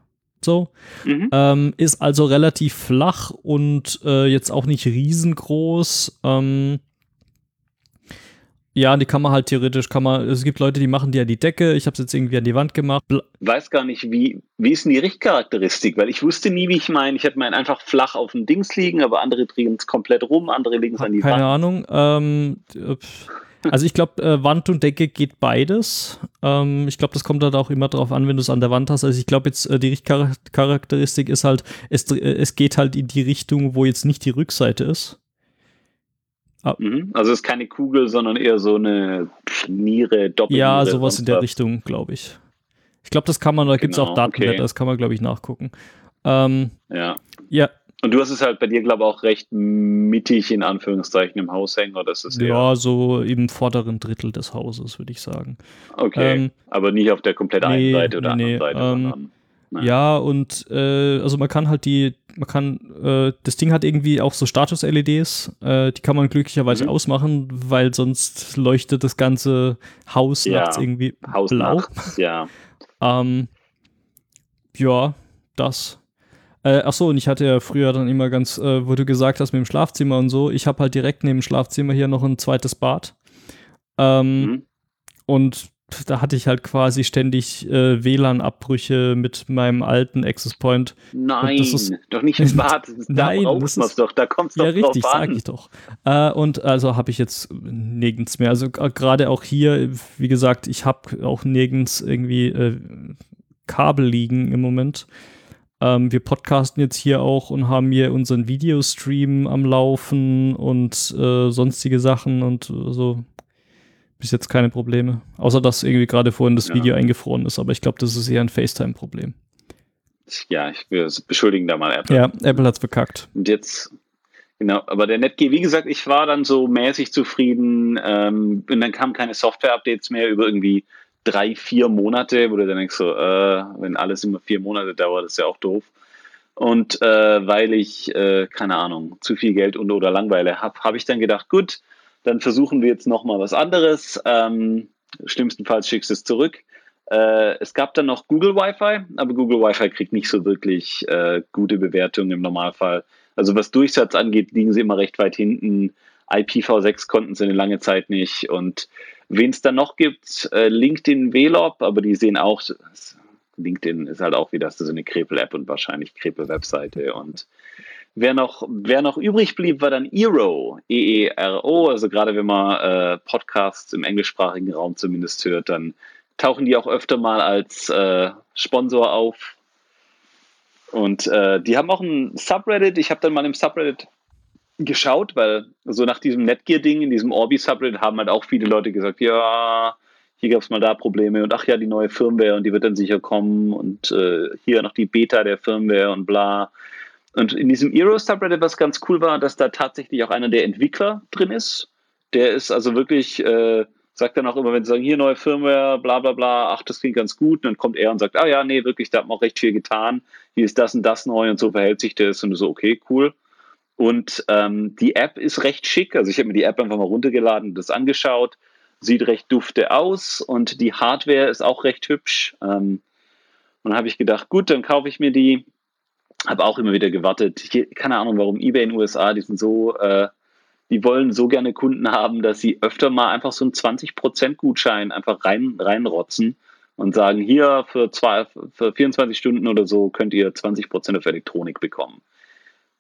So. Mhm. Ähm, ist also relativ flach und äh, jetzt auch nicht riesengroß. Ähm, ja, die kann man halt theoretisch, kann man, es gibt Leute, die machen die an die Decke, ich habe es jetzt irgendwie an die Wand gemacht. Ich weiß gar nicht, wie, wie ist denn die Richtcharakteristik, weil ich wusste nie, wie ich meine, ich hätte meinen einfach flach auf dem Dings liegen, aber andere drehen es komplett rum, andere legen es an die keine Wand. Keine Ahnung, ähm, also ich glaube, äh, Wand und Decke geht beides. Ähm, ich glaube, das kommt halt auch immer darauf an, wenn du es an der Wand hast. Also ich glaube jetzt, äh, die Richtcharakteristik ist halt, es, äh, es geht halt in die Richtung, wo jetzt nicht die Rückseite ist. Mhm. Also es ist keine Kugel, sondern eher so eine Niere, Doppelniere. Ja, sowas in der Richtung, glaube ich. Ich glaube, das kann man, da genau, gibt es auch Datenblätter, okay. das kann man, glaube ich, nachgucken. Ähm, ja. Ja. Und du hast es halt bei dir, glaube ich, auch recht mittig in Anführungszeichen im Haus hängen, oder ist es Ja, so im vorderen Drittel des Hauses, würde ich sagen. Okay. Ähm, aber nicht auf der komplett nee, einen Seite oder nee, anderen Seite, ähm, Nein. Ja, und äh, also man kann halt die, man kann, äh, das Ding hat irgendwie auch so Status-LEDs, äh, die kann man glücklicherweise mhm. ausmachen, weil sonst leuchtet das ganze Haus ja. nachts irgendwie Haus blau. Nachts, ja. ähm, ja, das. Äh, ach so, und ich hatte ja früher dann immer ganz, äh, wo du gesagt hast mit dem Schlafzimmer und so, ich habe halt direkt neben dem Schlafzimmer hier noch ein zweites Bad. Ähm, mhm. Und da hatte ich halt quasi ständig äh, WLAN-Abbrüche mit meinem alten Access Point. Nein, ist, doch nicht im Bad. Da Nein, das ist, doch, da kommt's ja, doch Ja, richtig, sag ich doch. Äh, und also habe ich jetzt nirgends mehr. Also äh, gerade auch hier, wie gesagt, ich habe auch nirgends irgendwie äh, Kabel liegen im Moment. Ähm, wir podcasten jetzt hier auch und haben hier unseren Videostream am Laufen und äh, sonstige Sachen und so bis jetzt keine Probleme. Außer dass irgendwie gerade vorhin das ja. Video eingefroren ist, aber ich glaube, das ist eher ein FaceTime-Problem. Ja, ich will beschuldigen da mal Apple. Ja, Apple hat's verkackt. Und jetzt, genau, aber der Netgear, wie gesagt, ich war dann so mäßig zufrieden ähm, und dann kamen keine Software-Updates mehr über irgendwie drei, vier Monate, wo du dann denkst so, äh, wenn alles immer vier Monate dauert, ist ja auch doof. Und äh, weil ich, äh, keine Ahnung, zu viel Geld und oder Langweile habe, habe ich dann gedacht, gut, dann versuchen wir jetzt nochmal was anderes. Ähm, schlimmstenfalls schickst du es zurück. Äh, es gab dann noch Google Wi-Fi, aber Google Wi-Fi kriegt nicht so wirklich äh, gute Bewertungen im Normalfall. Also was Durchsatz angeht, liegen sie immer recht weit hinten. IPv6 konnten sie eine lange Zeit nicht. Und wen es dann noch gibt, äh, LinkedIn Vlog, aber die sehen auch, LinkedIn ist halt auch wieder so eine Krepel-App und wahrscheinlich Krepel-Webseite und Wer noch, wer noch übrig blieb, war dann Eero, E-E-R-O. Also gerade wenn man äh, Podcasts im englischsprachigen Raum zumindest hört, dann tauchen die auch öfter mal als äh, Sponsor auf. Und äh, die haben auch ein Subreddit. Ich habe dann mal im Subreddit geschaut, weil so nach diesem Netgear-Ding, in diesem Orbi-Subreddit haben halt auch viele Leute gesagt, ja, hier gab es mal da Probleme und ach ja, die neue Firmware und die wird dann sicher kommen und äh, hier noch die Beta der Firmware und bla. Und in diesem Eero-Subreddit, was ganz cool war, dass da tatsächlich auch einer der Entwickler drin ist. Der ist also wirklich, äh, sagt dann auch immer, wenn sie sagen, hier neue Firmware, bla bla bla, ach, das klingt ganz gut, und dann kommt er und sagt, ah ja, nee, wirklich, da hat man auch recht viel getan, hier ist das und das neu und so verhält sich das und so, okay, cool. Und ähm, die App ist recht schick, also ich habe mir die App einfach mal runtergeladen und das angeschaut, sieht recht dufte aus und die Hardware ist auch recht hübsch. Ähm, und dann habe ich gedacht, gut, dann kaufe ich mir die, habe auch immer wieder gewartet. Ich, keine Ahnung, warum eBay in den USA, die sind so, äh, die wollen so gerne Kunden haben, dass sie öfter mal einfach so einen 20% Gutschein einfach rein, reinrotzen und sagen, hier für, zwei, für 24 Stunden oder so könnt ihr 20% auf Elektronik bekommen.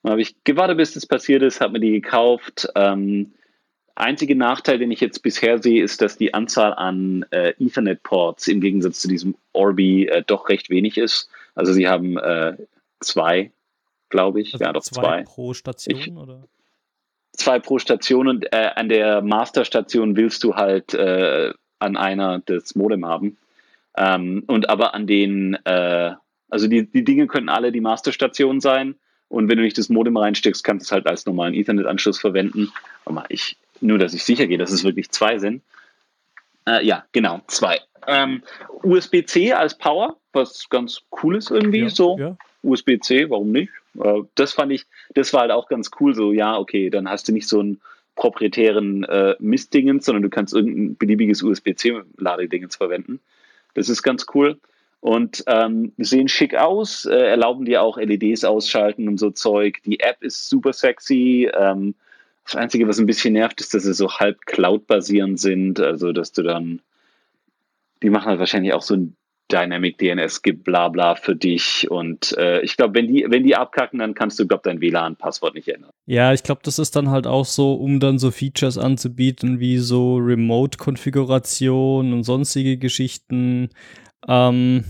Dann habe ich gewartet, bis das passiert ist, habe mir die gekauft. Ähm, einzige Nachteil, den ich jetzt bisher sehe, ist, dass die Anzahl an äh, Ethernet-Ports im Gegensatz zu diesem Orbi äh, doch recht wenig ist. Also sie haben äh, zwei, glaube ich. Also ja, doch zwei. zwei. pro Station, Ich- oder? Zwei pro Station und äh, an der Master-Station willst du halt äh, an einer das Modem haben. Ähm, und aber an den, äh, also die, die Dinge könnten alle die Master-Station sein. Und wenn du nicht das Modem reinsteckst, kannst du es halt als normalen Ethernet-Anschluss verwenden. Aber ich, nur, dass ich sicher gehe, dass es wirklich zwei sind. Äh, ja, genau, zwei. Ähm, USB-C als Power, was ganz cool ist irgendwie ja, so. Ja. USB-C, warum nicht? Äh, das fand ich, das war halt auch ganz cool. So, ja, okay, dann hast du nicht so einen proprietären äh, Mistdingens, sondern du kannst irgendein beliebiges USB-C-Ladedingens verwenden. Das ist ganz cool. Und ähm, sehen schick aus, äh, erlauben dir auch LEDs ausschalten und so Zeug. Die App ist super sexy. Ähm, das Einzige, was ein bisschen nervt, ist, dass sie so halb Cloud-basierend sind. Also, dass du dann, die machen halt wahrscheinlich auch so ein Dynamic DNS gibt bla bla für dich. Und äh, ich glaube, wenn die, wenn die abkacken, dann kannst du, glaube dein WLAN-Passwort nicht ändern. Ja, ich glaube, das ist dann halt auch so, um dann so Features anzubieten wie so Remote-Konfiguration und sonstige Geschichten. Ähm,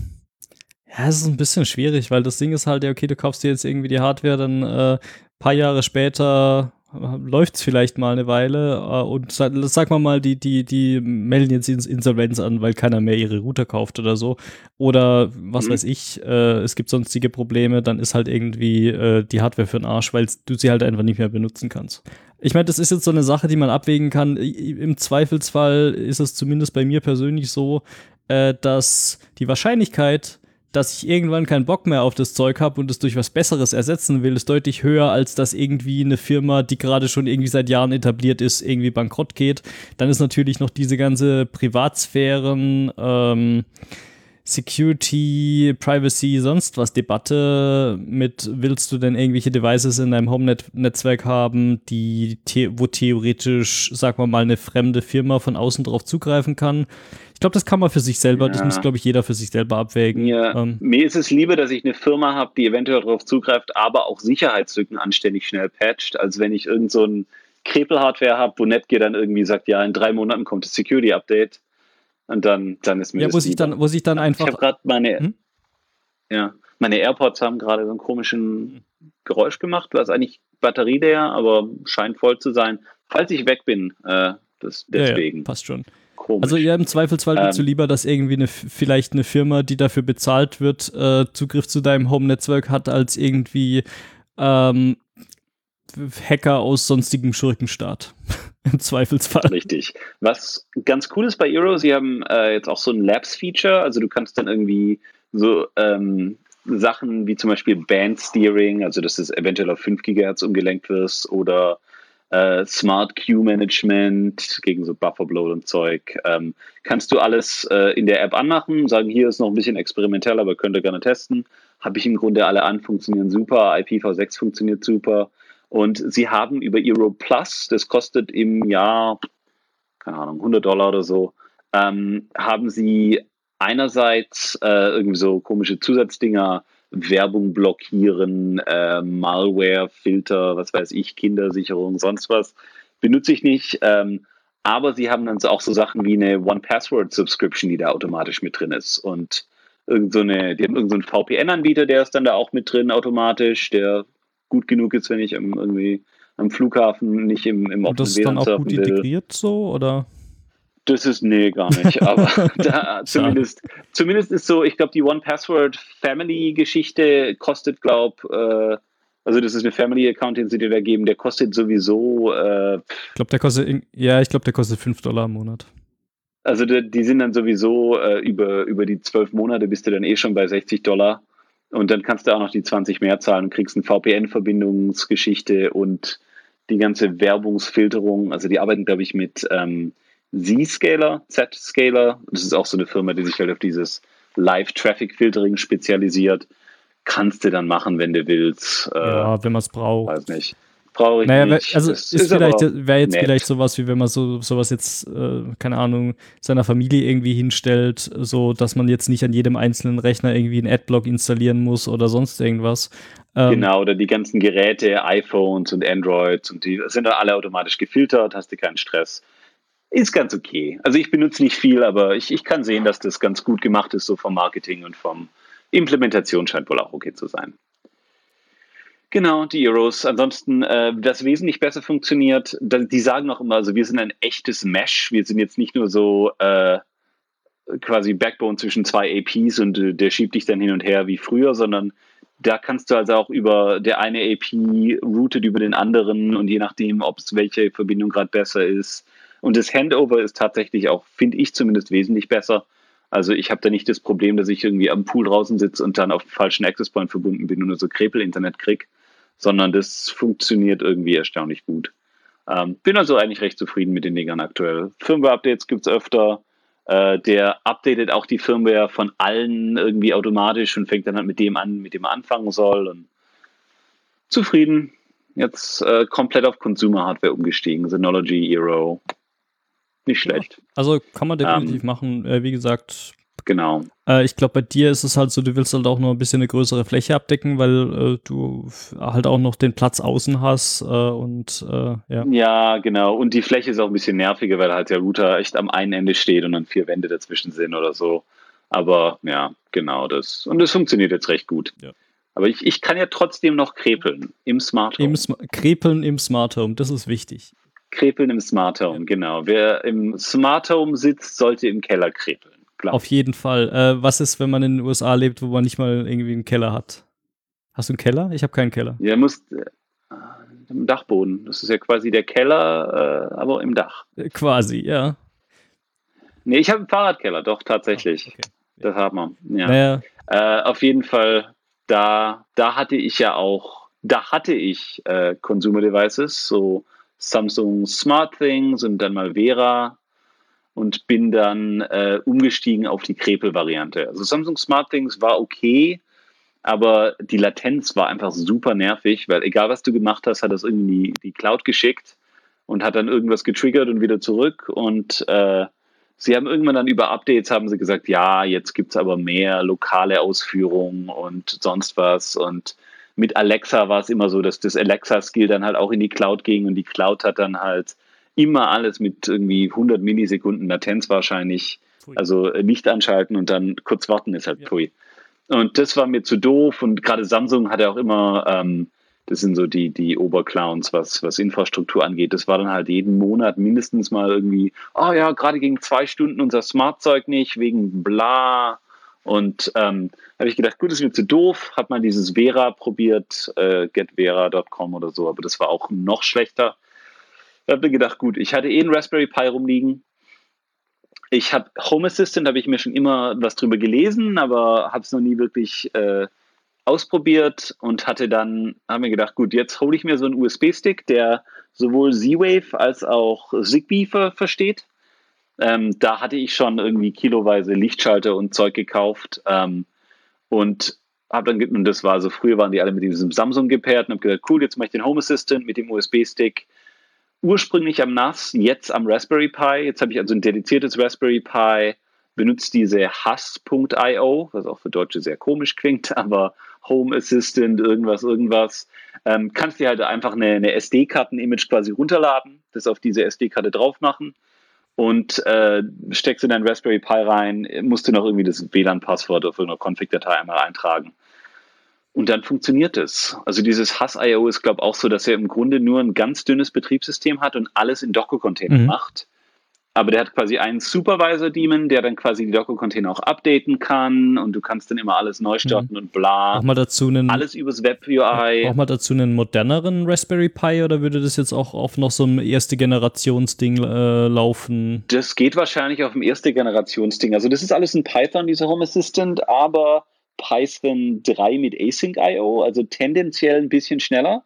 ja, es ist ein bisschen schwierig, weil das Ding ist halt, ja, okay, du kaufst dir jetzt irgendwie die Hardware, dann äh, paar Jahre später läuft es vielleicht mal eine Weile äh, und sag, mal mal, die, die, die melden jetzt Ins Insolvenz an, weil keiner mehr ihre Router kauft oder so. Oder was Mhm. weiß ich, äh, es gibt sonstige Probleme, dann ist halt irgendwie äh, die Hardware für den Arsch, weil du sie halt einfach nicht mehr benutzen kannst. Ich meine, das ist jetzt so eine Sache, die man abwägen kann. Im Zweifelsfall ist es zumindest bei mir persönlich so, äh, dass die Wahrscheinlichkeit, dass ich irgendwann keinen Bock mehr auf das Zeug habe und es durch was Besseres ersetzen will, ist deutlich höher, als dass irgendwie eine Firma, die gerade schon irgendwie seit Jahren etabliert ist, irgendwie bankrott geht. Dann ist natürlich noch diese ganze Privatsphären, ähm, Security, Privacy, sonst was Debatte mit, willst du denn irgendwelche Devices in deinem Home-Netzwerk haben, die, wo theoretisch, sagen wir mal, eine fremde Firma von außen drauf zugreifen kann? Ich glaube, das kann man für sich selber, das Ja. muss, glaube ich, jeder für sich selber abwägen. Mir, Ähm, mir ist es lieber, dass ich eine Firma habe, die eventuell darauf zugreift, aber auch Sicherheitslücken anständig schnell patcht, als wenn ich irgend so ein Krepel-Hardware habe, wo Netgear dann irgendwie sagt, ja, in drei Monaten kommt das Security-Update und dann, dann ist mir ja, das wo sich dann, wo sich dann ich einfach habe gerade meine, Hm? ja, meine AirPods haben gerade so einen komischen Geräusch gemacht, was eigentlich Batterie der, aber scheint voll zu sein. Falls ich weg bin, äh, das, Ja, ja, deswegen. passt schon. Komisch. Also ja, im Zweifelsfall willst du Ähm, lieber, dass irgendwie eine, vielleicht eine Firma, die dafür bezahlt wird, äh, Zugriff zu deinem Home-Netzwerk hat, als irgendwie ähm, Hacker aus sonstigem Schurkenstaat. Im Zweifelsfall. Richtig. Was ganz cool ist bei Eero, sie haben äh, jetzt auch so ein Labs-Feature, also du kannst dann irgendwie so ähm, Sachen wie zum Beispiel Band-Steering, also dass es eventuell auf 5 GHz umgelenkt wirst oder äh, Smart Queue Management gegen so Bufferbloat und Zeug. Ähm, kannst du alles äh, in der App anmachen, sagen, hier ist noch ein bisschen experimentell, aber könnt ihr gerne testen. Habe ich im Grunde alle an, funktionieren super, IPv6 funktioniert super. Und sie haben über Eero Plus, das kostet im Jahr, keine Ahnung, 100 Dollar oder so, ähm, haben sie einerseits äh, irgendwie so komische Zusatzdinger, Werbung blockieren, äh, Malware, Filter, was weiß ich, Kindersicherung, sonst was. Benutze ich nicht. Ähm, aber sie haben dann auch so Sachen wie eine One-Password-Subscription, die da automatisch mit drin ist. Und irgend so eine, die haben irgendeinen so VPN-Anbieter, der ist dann da auch mit drin automatisch, der gut genug ist, wenn ich irgendwie am Flughafen nicht im, im Und das ist dann auch gut integriert so, oder? Das ist, nee, gar nicht. Aber da, zumindest, zumindest ist so, ich glaube, die One Password Family Geschichte kostet, glaube äh, Also das ist eine Family Account, den sie dir da geben. Der kostet sowieso. Äh, ich glaube, der kostet. Ja, ich glaube, der kostet 5 Dollar im Monat. Also die, die sind dann sowieso äh, über, über die zwölf Monate bist du dann eh schon bei 60 Dollar. Und dann kannst du auch noch die 20 mehr zahlen und kriegst eine VPN-Verbindungsgeschichte und die ganze Werbungsfilterung. Also die arbeiten, glaube ich, mit ähm, Z-Scaler, Z-Scaler. Das ist auch so eine Firma, die sich halt auf dieses Live-Traffic-Filtering spezialisiert. Kannst du dann machen, wenn du willst. Äh, ja, wenn man es braucht. Weiß nicht brauche ich naja, nicht. Also das ist, ist vielleicht, wäre jetzt nett. vielleicht sowas, wie wenn man so sowas jetzt, äh, keine Ahnung, seiner Familie irgendwie hinstellt, so dass man jetzt nicht an jedem einzelnen Rechner irgendwie einen Adblock installieren muss oder sonst irgendwas. Ähm, genau, oder die ganzen Geräte, iPhones und Androids und die sind dann alle automatisch gefiltert, hast du keinen Stress. Ist ganz okay. Also ich benutze nicht viel, aber ich, ich kann sehen, dass das ganz gut gemacht ist, so vom Marketing und vom Implementation scheint wohl auch okay zu sein. Genau, die Heroes. Ansonsten, äh, das wesentlich besser funktioniert. Die sagen auch immer, also wir sind ein echtes Mesh. Wir sind jetzt nicht nur so äh, quasi Backbone zwischen zwei APs und äh, der schiebt dich dann hin und her wie früher, sondern da kannst du also auch über der eine AP routet über den anderen und je nachdem, ob es welche Verbindung gerade besser ist. Und das Handover ist tatsächlich auch, finde ich zumindest, wesentlich besser. Also ich habe da nicht das Problem, dass ich irgendwie am Pool draußen sitze und dann auf dem falschen Access Point verbunden bin und nur so Krepel-Internet kriege sondern das funktioniert irgendwie erstaunlich gut. Ähm, bin also eigentlich recht zufrieden mit den Dingern aktuell. Firmware-Updates gibt es öfter. Äh, der updatet auch die Firmware von allen irgendwie automatisch und fängt dann halt mit dem an, mit dem er anfangen soll. Und zufrieden. Jetzt äh, komplett auf Consumer-Hardware umgestiegen. Synology, Eero. Nicht schlecht. Also kann man definitiv ähm, machen. Äh, wie gesagt, Genau. Äh, ich glaube, bei dir ist es halt so, du willst halt auch noch ein bisschen eine größere Fläche abdecken, weil äh, du halt auch noch den Platz außen hast äh, und äh, ja. Ja, genau. Und die Fläche ist auch ein bisschen nerviger, weil halt der Router echt am einen Ende steht und dann vier Wände dazwischen sind oder so. Aber ja, genau das. Und das funktioniert jetzt recht gut. Ja. Aber ich, ich kann ja trotzdem noch krepeln im Smart Home. Im Sm krepeln im Smart Home, das ist wichtig. Krepeln im Smart Home, genau. Wer im Smart Home sitzt, sollte im Keller krepeln. Klar. Auf jeden Fall. Äh, was ist, wenn man in den USA lebt, wo man nicht mal irgendwie einen Keller hat? Hast du einen Keller? Ich habe keinen Keller. Ja, muss äh, im Dachboden. Das ist ja quasi der Keller, äh, aber im Dach. Äh, quasi, ja. Nee, ich habe einen Fahrradkeller, doch, tatsächlich. Oh, okay. Das hat man. Ja. Naja. Äh, auf jeden Fall, da, da hatte ich ja auch, da hatte ich äh, Consumer Devices, so Samsung Smart Things und dann mal Vera und bin dann äh, umgestiegen auf die Krepel-Variante. Also Samsung SmartThings war okay, aber die Latenz war einfach super nervig, weil egal was du gemacht hast, hat das irgendwie die Cloud geschickt und hat dann irgendwas getriggert und wieder zurück. Und äh, sie haben irgendwann dann über Updates haben sie gesagt, ja, jetzt gibt es aber mehr lokale Ausführungen und sonst was. Und mit Alexa war es immer so, dass das Alexa-Skill dann halt auch in die Cloud ging und die Cloud hat dann halt immer alles mit irgendwie 100 Millisekunden Latenz wahrscheinlich. Pui. Also äh, Licht anschalten und dann kurz warten ist halt ja. pui. Und das war mir zu doof und gerade Samsung hat ja auch immer, ähm, das sind so die, die Oberclowns, was, was Infrastruktur angeht. Das war dann halt jeden Monat mindestens mal irgendwie, oh ja, gerade gegen zwei Stunden unser Smartzeug nicht, wegen bla. Und ähm, habe ich gedacht, gut, das ist mir zu doof. Hat man dieses Vera probiert, äh, getvera.com oder so, aber das war auch noch schlechter. Ich habe mir gedacht, gut, ich hatte eh einen Raspberry Pi rumliegen. Ich habe Home Assistant, habe ich mir schon immer was drüber gelesen, aber habe es noch nie wirklich äh, ausprobiert und hatte dann, habe mir gedacht, gut, jetzt hole ich mir so einen USB-Stick, der sowohl Z-Wave als auch Zigbee ver versteht. Ähm, da hatte ich schon irgendwie kiloweise Lichtschalter und Zeug gekauft ähm, und habe dann, und das war so, früher waren die alle mit diesem Samsung gepaart und habe gedacht, cool, jetzt mache ich den Home Assistant mit dem USB-Stick ursprünglich am NAS, jetzt am Raspberry Pi. Jetzt habe ich also ein dediziertes Raspberry Pi, benutzt diese Hass.io, was auch für Deutsche sehr komisch klingt, aber Home Assistant, irgendwas, irgendwas. Ähm, kannst dir halt einfach eine, eine SD-Karten-Image quasi runterladen, das auf diese SD-Karte drauf machen und äh, steckst in dein Raspberry Pi rein, musst du noch irgendwie das WLAN-Passwort auf irgendeiner Config-Datei einmal eintragen. Und dann funktioniert es. Also dieses Hass.io ist, glaube ich, auch so, dass er im Grunde nur ein ganz dünnes Betriebssystem hat und alles in Docker-Container mhm. macht. Aber der hat quasi einen Supervisor-Daemon, der dann quasi die Docker-Container auch updaten kann und du kannst dann immer alles neu starten mhm. und bla. Auch mal dazu einen, alles übers Web-UI. Auch mal dazu einen moderneren Raspberry Pi oder würde das jetzt auch auf noch so ein erste Generations-Ding äh, laufen? Das geht wahrscheinlich auf dem erste Generations-Ding. Also das ist alles in Python, dieser Home Assistant, aber Python 3 mit Async.io, also tendenziell ein bisschen schneller.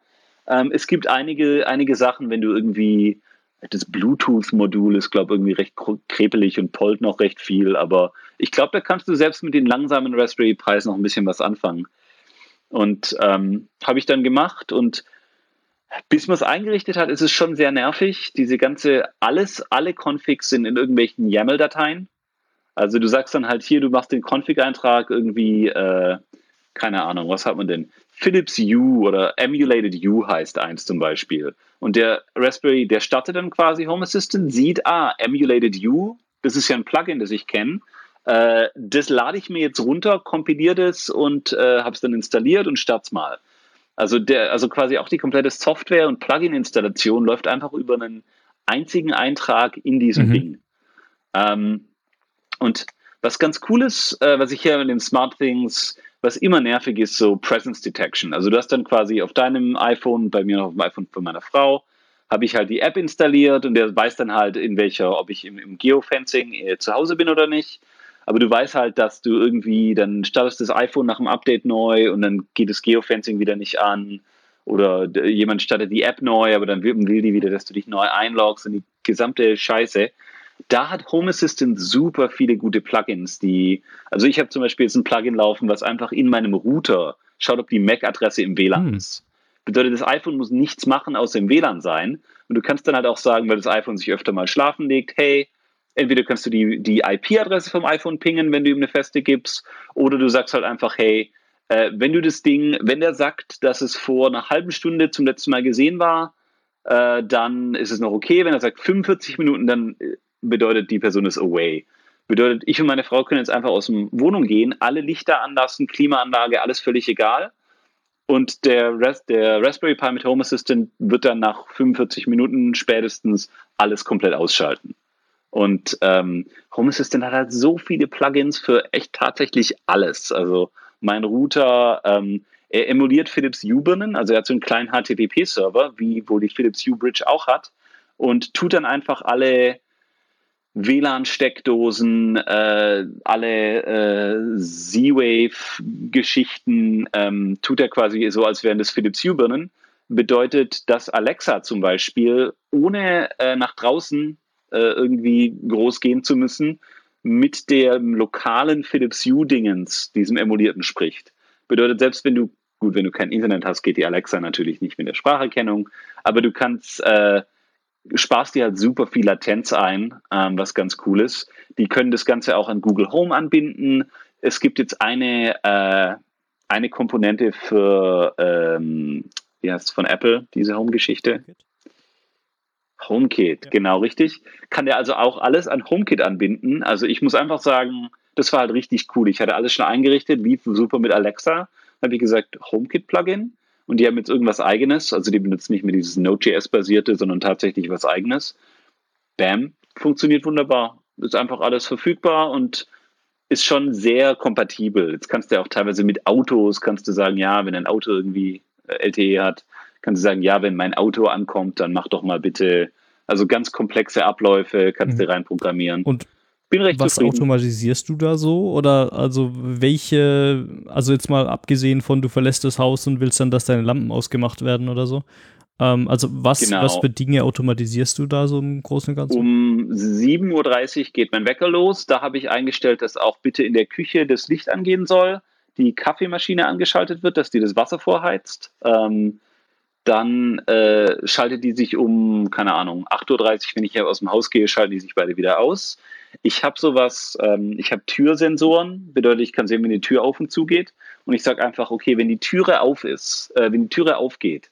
Ähm, es gibt einige, einige Sachen, wenn du irgendwie das Bluetooth-Modul ist, glaube ich, irgendwie recht krepelig und pollt noch recht viel, aber ich glaube, da kannst du selbst mit den langsamen Raspberry Pis noch ein bisschen was anfangen. Und ähm, habe ich dann gemacht und bis man es eingerichtet hat, ist es schon sehr nervig. Diese ganze, alles, alle Configs sind in irgendwelchen YAML-Dateien. Also du sagst dann halt hier, du machst den Config-Eintrag irgendwie, äh, keine Ahnung, was hat man denn? Philips U oder Emulated U heißt eins zum Beispiel. Und der Raspberry, der startet dann quasi Home Assistant, sieht, ah, Emulated U, das ist ja ein Plugin, das ich kenne. Äh, das lade ich mir jetzt runter, kompiliere das und äh, habe es dann installiert und start's mal. Also, der, also quasi auch die komplette Software- und Plugin-Installation läuft einfach über einen einzigen Eintrag in diesem mhm. Ding. Ähm, und was ganz cool ist, äh, was ich hier in den Smart Things was immer nervig ist, so Presence Detection. Also du hast dann quasi auf deinem iPhone, bei mir noch auf dem iPhone von meiner Frau, habe ich halt die App installiert und der weiß dann halt, in welcher, ob ich im, im Geofencing äh, zu Hause bin oder nicht. Aber du weißt halt, dass du irgendwie, dann startest das iPhone nach dem Update neu und dann geht das Geofencing wieder nicht an. Oder jemand startet die App neu, aber dann will die wieder, dass du dich neu einloggst und die gesamte Scheiße da hat Home Assistant super viele gute Plugins, die, also ich habe zum Beispiel jetzt ein Plugin laufen, was einfach in meinem Router schaut, ob die MAC-Adresse im WLAN hm. ist. Bedeutet, das iPhone muss nichts machen außer im WLAN sein. Und du kannst dann halt auch sagen, weil das iPhone sich öfter mal schlafen legt, hey, entweder kannst du die, die IP-Adresse vom iPhone pingen, wenn du ihm eine feste gibst, oder du sagst halt einfach, hey, äh, wenn du das Ding, wenn der sagt, dass es vor einer halben Stunde zum letzten Mal gesehen war, äh, dann ist es noch okay. Wenn er sagt 45 Minuten, dann äh, bedeutet, die Person ist away. Bedeutet, ich und meine Frau können jetzt einfach aus der Wohnung gehen, alle Lichter anlassen, Klimaanlage, alles völlig egal. Und der, Ras der Raspberry Pi mit Home Assistant wird dann nach 45 Minuten spätestens alles komplett ausschalten. Und ähm, Home Assistant hat halt so viele Plugins für echt tatsächlich alles. Also mein Router, ähm, er emuliert Philips U-Birnen, also er hat so einen kleinen HTTP-Server, wie wohl die Philips U-Bridge auch hat, und tut dann einfach alle WLAN-Steckdosen, äh, alle äh, Z-Wave-Geschichten ähm, tut er quasi so, als wären das Philips Hue-Birnen. Bedeutet, dass Alexa zum Beispiel, ohne äh, nach draußen äh, irgendwie groß gehen zu müssen, mit dem lokalen Philips Hue-Dingens, diesem emulierten, spricht. Bedeutet, selbst wenn du, gut, wenn du kein Internet hast, geht die Alexa natürlich nicht mit der Spracherkennung, aber du kannst äh, sparst dir halt super viel Latenz ein, ähm, was ganz cool ist. Die können das Ganze auch an Google Home anbinden. Es gibt jetzt eine, äh, eine Komponente für, ähm, wie heißt es von Apple, diese Home-Geschichte? HomeKit, ja. genau richtig. Kann der also auch alles an HomeKit anbinden. Also ich muss einfach sagen, das war halt richtig cool. Ich hatte alles schon eingerichtet, lief super mit Alexa. Habe ich gesagt, HomeKit-Plugin und die haben jetzt irgendwas eigenes, also die benutzen nicht mehr dieses Node.js-basierte, sondern tatsächlich was eigenes. Bam, funktioniert wunderbar. Ist einfach alles verfügbar und ist schon sehr kompatibel. Jetzt kannst du ja auch teilweise mit Autos, kannst du sagen, ja, wenn ein Auto irgendwie äh, LTE hat, kannst du sagen, ja, wenn mein Auto ankommt, dann mach doch mal bitte, also ganz komplexe Abläufe kannst mhm. du reinprogrammieren. Und bin recht Was zufrieden. automatisierst du da so? Oder also welche, also jetzt mal abgesehen von, du verlässt das Haus und willst dann, dass deine Lampen ausgemacht werden oder so? Ähm, also was, genau. was für Dinge automatisierst du da so im Großen und Ganzen? Um 7.30 Uhr geht mein Wecker los. Da habe ich eingestellt, dass auch bitte in der Küche das Licht angehen soll, die Kaffeemaschine angeschaltet wird, dass die das Wasser vorheizt. Ähm, dann äh, schaltet die sich um, keine Ahnung, 8.30 Uhr, wenn ich hier aus dem Haus gehe, schalten die sich beide wieder aus. Ich habe sowas, ähm, ich habe Türsensoren, bedeutet, ich kann sehen, wenn die Tür auf und zu geht. Und ich sage einfach, okay, wenn die Türe auf ist, äh, wenn die Türe aufgeht,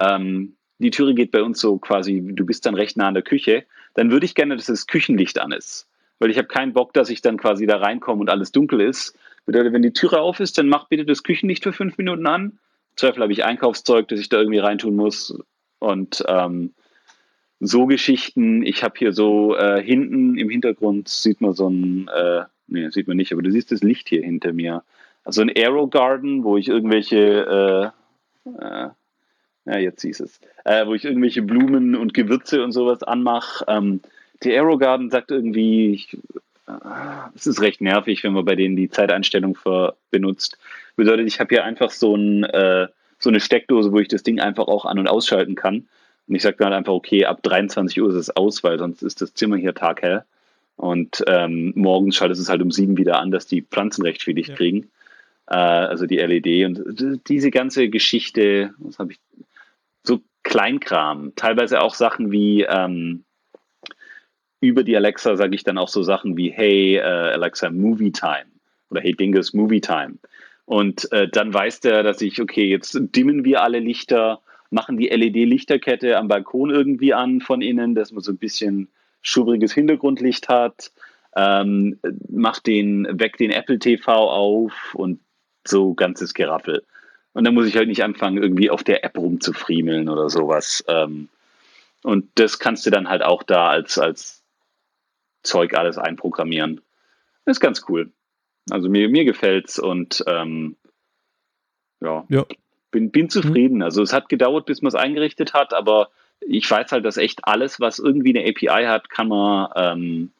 ähm, die Türe geht bei uns so quasi, du bist dann recht nah an der Küche, dann würde ich gerne, dass das Küchenlicht an ist. Weil ich habe keinen Bock, dass ich dann quasi da reinkomme und alles dunkel ist. Bedeutet, wenn die Türe auf ist, dann mach bitte das Küchenlicht für fünf Minuten an. Zweifel habe ich Einkaufszeug, das ich da irgendwie reintun muss. Und ähm, so Geschichten. Ich habe hier so äh, hinten im Hintergrund sieht man so ein, äh, nee, sieht man nicht, aber du siehst das Licht hier hinter mir. Also ein Aero Garden, wo ich irgendwelche, äh, äh, ja, jetzt siehst es, äh, wo ich irgendwelche Blumen und Gewürze und sowas anmache. Ähm, der Aero Garden sagt irgendwie, ich, äh, es ist recht nervig, wenn man bei denen die Zeiteinstellung für, benutzt. Bedeutet, ich habe hier einfach so, ein, äh, so eine Steckdose, wo ich das Ding einfach auch an- und ausschalten kann. Und ich sage dann halt einfach, okay, ab 23 Uhr ist es aus, weil sonst ist das Zimmer hier taghell. Und ähm, morgens schaltet es halt um sieben wieder an, dass die Pflanzen recht viel Licht ja. kriegen. Äh, also die LED und diese ganze Geschichte, was habe ich, so Kleinkram, teilweise auch Sachen wie ähm, über die Alexa sage ich dann auch so Sachen wie Hey äh, Alexa Movie Time oder Hey Dingus Movie Time. Und äh, dann weiß der, dass ich, okay, jetzt dimmen wir alle Lichter, machen die LED-Lichterkette am Balkon irgendwie an von innen, dass man so ein bisschen schubriges Hintergrundlicht hat, ähm, macht den, weckt den Apple TV auf und so ganzes Geraffel. Und dann muss ich halt nicht anfangen, irgendwie auf der App rumzufriemeln oder sowas. Ähm, und das kannst du dann halt auch da als, als Zeug alles einprogrammieren. Das ist ganz cool. Also mir, mir gefällt's und ähm, ja, ja, bin, bin zufrieden. Also es hat gedauert, bis man es eingerichtet hat, aber ich weiß halt, dass echt alles, was irgendwie eine API hat, kann man, ähm,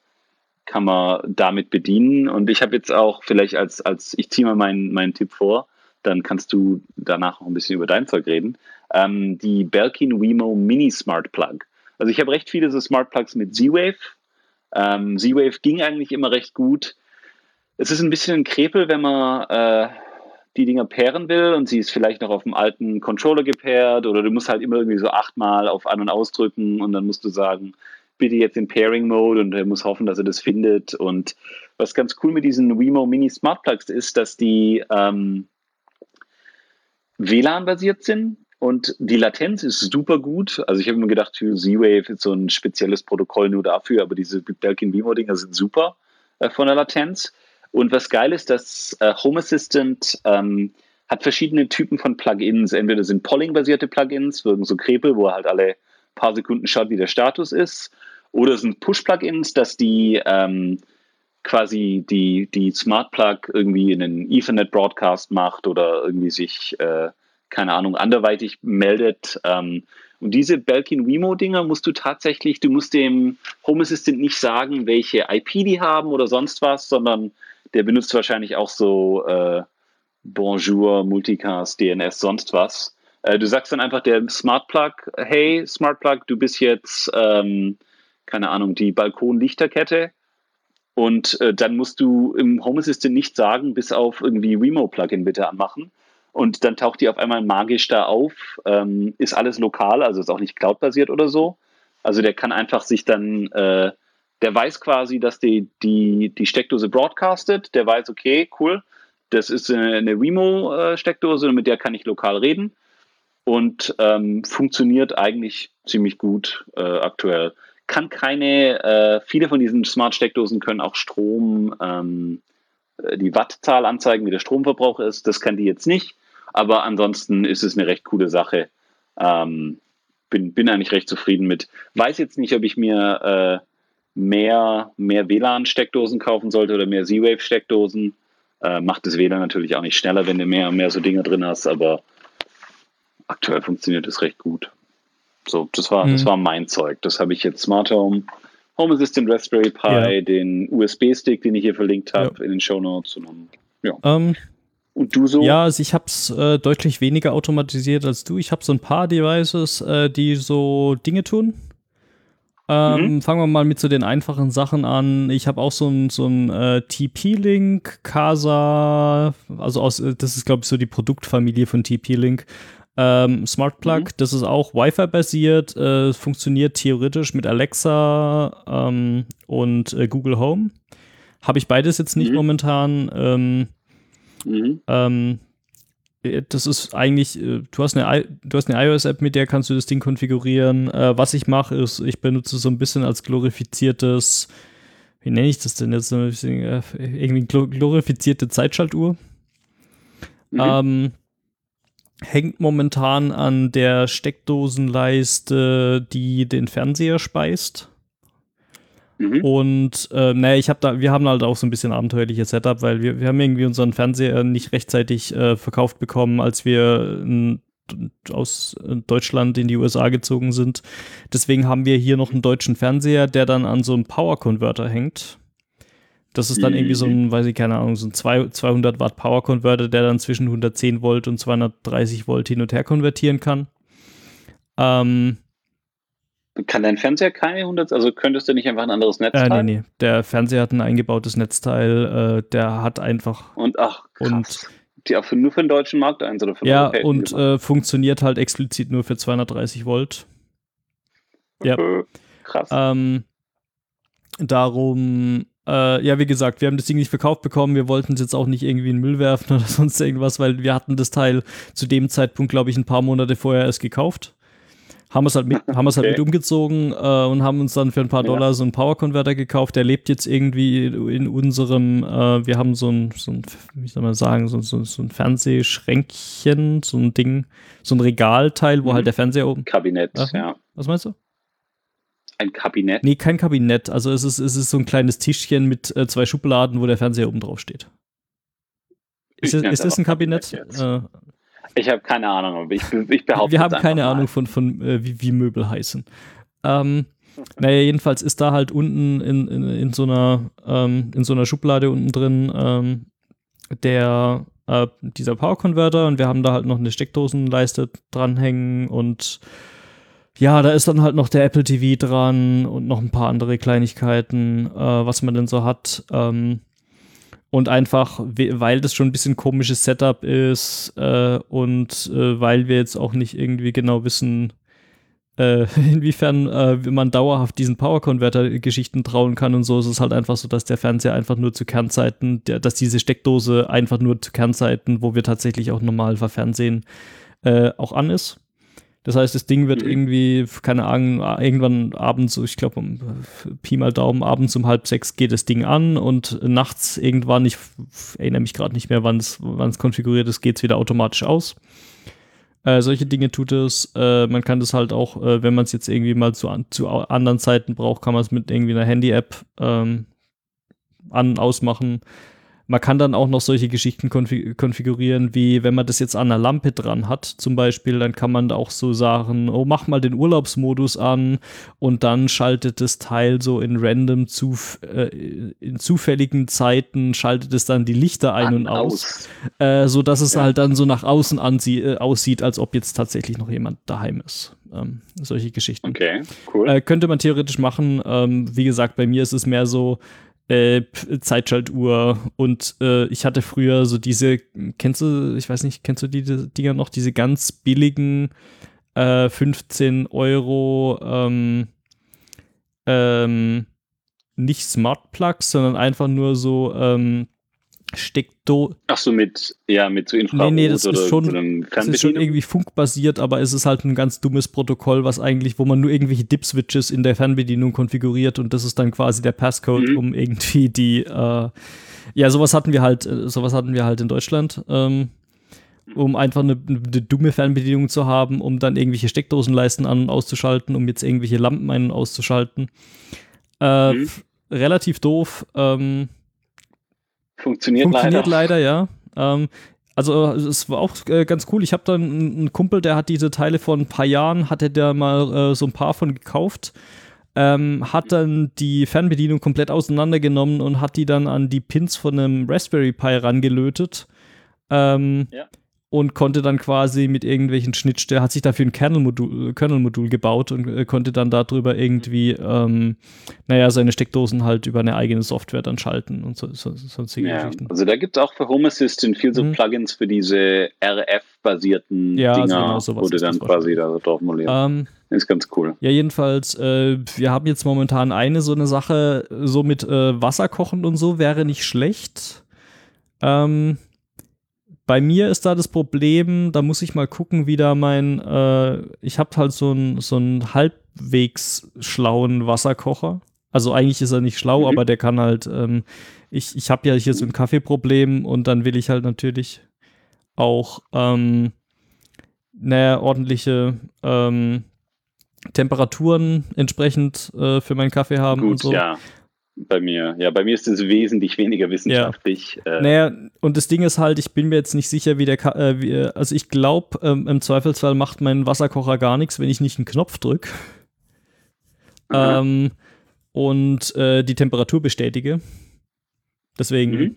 kann man damit bedienen. Und ich habe jetzt auch vielleicht als, als ich ziehe mal meinen, meinen Tipp vor, dann kannst du danach noch ein bisschen über dein Zeug reden. Ähm, die Belkin Wemo Mini Smart Plug. Also ich habe recht viele so Smart Plugs mit Z-Wave. Ähm, Z-Wave ging eigentlich immer recht gut. Es ist ein bisschen ein Krepel, wenn man äh, die Dinger pairen will und sie ist vielleicht noch auf dem alten Controller gepairt oder du musst halt immer irgendwie so achtmal auf An- und Ausdrücken und dann musst du sagen, bitte jetzt in Pairing-Mode und er muss hoffen, dass er das findet. Und was ganz cool mit diesen Wemo Mini Smart Plugs ist, dass die ähm, WLAN-basiert sind und die Latenz ist super gut. Also ich habe mir gedacht, Z-Wave ist so ein spezielles Protokoll nur dafür, aber diese Belkin Wemo-Dinger sind super äh, von der Latenz. Und was geil ist, dass äh, Home Assistant ähm, hat verschiedene Typen von Plugins. Entweder sind Polling-basierte Plugins, wirken so Krepel, wo er halt alle paar Sekunden schaut, wie der Status ist. Oder sind Push-Plugins, dass die ähm, quasi die, die Smart Plug irgendwie in einen Ethernet-Broadcast macht oder irgendwie sich, äh, keine Ahnung, anderweitig meldet. Ähm, und diese Belkin Wemo-Dinger musst du tatsächlich, du musst dem Home Assistant nicht sagen, welche IP die haben oder sonst was, sondern der benutzt wahrscheinlich auch so äh, Bonjour, Multicast, DNS, sonst was. Äh, du sagst dann einfach der Smart Plug, hey Smart Plug, du bist jetzt, ähm, keine Ahnung, die Balkonlichterkette. Und äh, dann musst du im Home Assistant nicht sagen, bis auf irgendwie Remo-Plugin bitte anmachen. Und dann taucht die auf einmal magisch da auf. Ähm, ist alles lokal, also ist auch nicht cloud-basiert oder so. Also der kann einfach sich dann äh, der weiß quasi, dass die, die, die Steckdose broadcastet. Der weiß, okay, cool, das ist eine Wemo-Steckdose, mit der kann ich lokal reden. Und ähm, funktioniert eigentlich ziemlich gut äh, aktuell. Kann keine, äh, viele von diesen Smart-Steckdosen können auch Strom, ähm, äh, die Wattzahl anzeigen, wie der Stromverbrauch ist. Das kann die jetzt nicht. Aber ansonsten ist es eine recht coole Sache. Ähm, bin, bin eigentlich recht zufrieden mit. Weiß jetzt nicht, ob ich mir äh, mehr, mehr WLAN-Steckdosen kaufen sollte oder mehr Z-Wave-Steckdosen. Äh, macht das WLAN natürlich auch nicht schneller, wenn du mehr, mehr so Dinge drin hast, aber aktuell funktioniert es recht gut. So, das war, mhm. das war mein Zeug. Das habe ich jetzt Smart Home, Home Assistant Raspberry Pi, ja. den USB-Stick, den ich hier verlinkt habe, ja. in den Show Notes. Und, ja. Um, ähm, und du so? Ja, also ich habe es äh, deutlich weniger automatisiert als du. Ich habe so ein paar Devices, äh, die so Dinge tun. Ähm, mhm. Fangen wir mal mit so den einfachen Sachen an. Ich habe auch so ein, so ein äh, TP-Link, Casa, also aus, äh, das ist, glaube ich, so die Produktfamilie von TP-Link. Ähm, Smart Plug, mhm. das ist auch Wi-Fi-basiert, äh, funktioniert theoretisch mit Alexa ähm, und äh, Google Home. Habe ich beides jetzt nicht mhm. momentan. Ähm, mhm. Äh, das ist eigentlich, äh, du hast eine, du hast eine iOS-App, mit der kannst du das Ding konfigurieren. Äh, was ich mache, ist, ich benutze so ein bisschen als glorifiziertes, wie nenne ich das denn jetzt? Irgendwie glorifizierte Zeitschaltuhr. Mhm. Ähm, hängt momentan an der Steckdosenleiste, die den Fernseher speist. Mhm. Und äh, naja, ich habe da, wir haben halt auch so ein bisschen abenteuerliches Setup, weil wir, wir haben irgendwie unseren Fernseher nicht rechtzeitig äh, verkauft bekommen, als wir in, aus Deutschland in die USA gezogen sind. Deswegen haben wir hier noch einen deutschen Fernseher, der dann an so einem Power Converter hängt. Das ist dann irgendwie so ein, weiß ich keine Ahnung, so ein 200 Watt Power Converter, der dann zwischen 110 Volt und 230 Volt hin und her konvertieren kann. Ähm, kann dein Fernseher keine 100, also könntest du nicht einfach ein anderes Netzteil? Äh, nee, nee. Der Fernseher hat ein eingebautes Netzteil, äh, der hat einfach. Und ach, krass. Und die auch für, nur für den deutschen Markt eins oder für Ja, und äh, funktioniert halt explizit nur für 230 Volt. Ja. Krass. Ähm, darum, äh, ja, wie gesagt, wir haben das Ding nicht verkauft bekommen. Wir wollten es jetzt auch nicht irgendwie in den Müll werfen oder sonst irgendwas, weil wir hatten das Teil zu dem Zeitpunkt, glaube ich, ein paar Monate vorher erst gekauft haben es halt mit, haben es halt mit umgezogen äh, und haben uns dann für ein paar Dollar ja. so einen Power Converter gekauft. Der lebt jetzt irgendwie in unserem, äh, wir haben so ein, so ein, wie soll man sagen, so, so, so ein Fernsehschränkchen, so ein Ding, so ein Regalteil, wo mhm. halt der Fernseher oben. Kabinett, Ach, ja. Was meinst du? Ein Kabinett? Nee, kein Kabinett. Also es ist, es ist so ein kleines Tischchen mit äh, zwei Schubladen, wo der Fernseher oben drauf steht. Ist, ist das ein Kabinett? Kabinett äh, ich habe keine Ahnung, aber ich, ich behaupte Wir haben keine Ahnung von, von äh, wie, wie, Möbel heißen. Ähm, naja, jedenfalls ist da halt unten in, in, in, so, einer, ähm, in so einer Schublade unten drin ähm, der, äh, dieser Power Converter und wir haben da halt noch eine Steckdosenleiste dranhängen und ja, da ist dann halt noch der Apple TV dran und noch ein paar andere Kleinigkeiten, äh, was man denn so hat. Ähm, und einfach, weil das schon ein bisschen komisches Setup ist äh, und äh, weil wir jetzt auch nicht irgendwie genau wissen, äh, inwiefern äh, man dauerhaft diesen Power-Converter-Geschichten trauen kann und so, ist es halt einfach so, dass der Fernseher einfach nur zu Kernzeiten, der, dass diese Steckdose einfach nur zu Kernzeiten, wo wir tatsächlich auch normal verfernsehen, äh, auch an ist. Das heißt, das Ding wird mhm. irgendwie, keine Ahnung, irgendwann abends, ich glaube, um Pi mal Daumen, abends um halb sechs geht das Ding an und nachts irgendwann, ich erinnere mich gerade nicht mehr, wann es konfiguriert ist, geht es wieder automatisch aus. Äh, solche Dinge tut es. Äh, man kann das halt auch, äh, wenn man es jetzt irgendwie mal zu, zu anderen Zeiten braucht, kann man es mit irgendwie einer Handy-App ähm, an- ausmachen. Man kann dann auch noch solche Geschichten konfig konfigurieren, wie wenn man das jetzt an einer Lampe dran hat, zum Beispiel, dann kann man auch so sagen, oh, mach mal den Urlaubsmodus an und dann schaltet das Teil so in random, zuf äh, in zufälligen Zeiten, schaltet es dann die Lichter ein an und aus, aus. Äh, so dass es ja. halt dann so nach außen äh, aussieht, als ob jetzt tatsächlich noch jemand daheim ist. Ähm, solche Geschichten. Okay, cool. Äh, könnte man theoretisch machen. Ähm, wie gesagt, bei mir ist es mehr so, äh, Zeitschaltuhr und äh, ich hatte früher so diese, kennst du, ich weiß nicht, kennst du die, die Dinger noch, diese ganz billigen äh, 15 Euro ähm, ähm, nicht Smart Plugs, sondern einfach nur so ähm, Steckdo. Ach so, mit, ja, mit so Infrarot nee, nee, das ist schon, so das ist schon irgendwie funkbasiert, aber es ist halt ein ganz dummes Protokoll, was eigentlich, wo man nur irgendwelche Dip-Switches in der Fernbedienung konfiguriert und das ist dann quasi der Passcode, mhm. um irgendwie die, äh, ja, sowas hatten wir halt, äh, sowas hatten wir halt in Deutschland, ähm, um einfach eine, eine, dumme Fernbedienung zu haben, um dann irgendwelche Steckdosenleisten an- und auszuschalten, um jetzt irgendwelche Lampen ein- und auszuschalten. Äh, mhm. Relativ doof, ähm, Funktioniert, Funktioniert leider. leider ja. Ähm, also es war auch äh, ganz cool. Ich habe dann einen Kumpel, der hat diese Teile vor ein paar Jahren, hatte der mal äh, so ein paar von gekauft, ähm, hat dann die Fernbedienung komplett auseinandergenommen und hat die dann an die Pins von einem Raspberry Pi rangelötet. Ähm, ja und konnte dann quasi mit irgendwelchen Schnittstellen, hat sich dafür ein Kernel-Modul Kernel gebaut und äh, konnte dann darüber irgendwie, ähm, naja, seine Steckdosen halt über eine eigene Software dann schalten und so, so, sonstige ja, Geschichten. Also da gibt es auch für Home Assistant viel so mhm. Plugins für diese RF-basierten ja, Dinger, also genau wo du dann quasi da drauf molierst. Ähm, ist ganz cool. Ja, jedenfalls, äh, wir haben jetzt momentan eine so eine Sache, so mit äh, Wasser kochen und so wäre nicht schlecht. Ähm, bei mir ist da das Problem, da muss ich mal gucken, wie da mein, äh, ich habe halt so einen so einen halbwegs schlauen Wasserkocher. Also eigentlich ist er nicht schlau, mhm. aber der kann halt, ähm, ich, ich habe ja hier so ein Kaffeeproblem und dann will ich halt natürlich auch ähm, naja, ordentliche ähm, Temperaturen entsprechend äh, für meinen Kaffee haben Gut, und so. ja. Bei mir, ja, bei mir ist es wesentlich weniger wissenschaftlich. Ja. Äh, naja, und das Ding ist halt, ich bin mir jetzt nicht sicher, wie der, Ka äh, wie, also ich glaube, ähm, im Zweifelsfall macht mein Wasserkocher gar nichts, wenn ich nicht einen Knopf drücke. Ähm, und äh, die Temperatur bestätige. Deswegen mhm.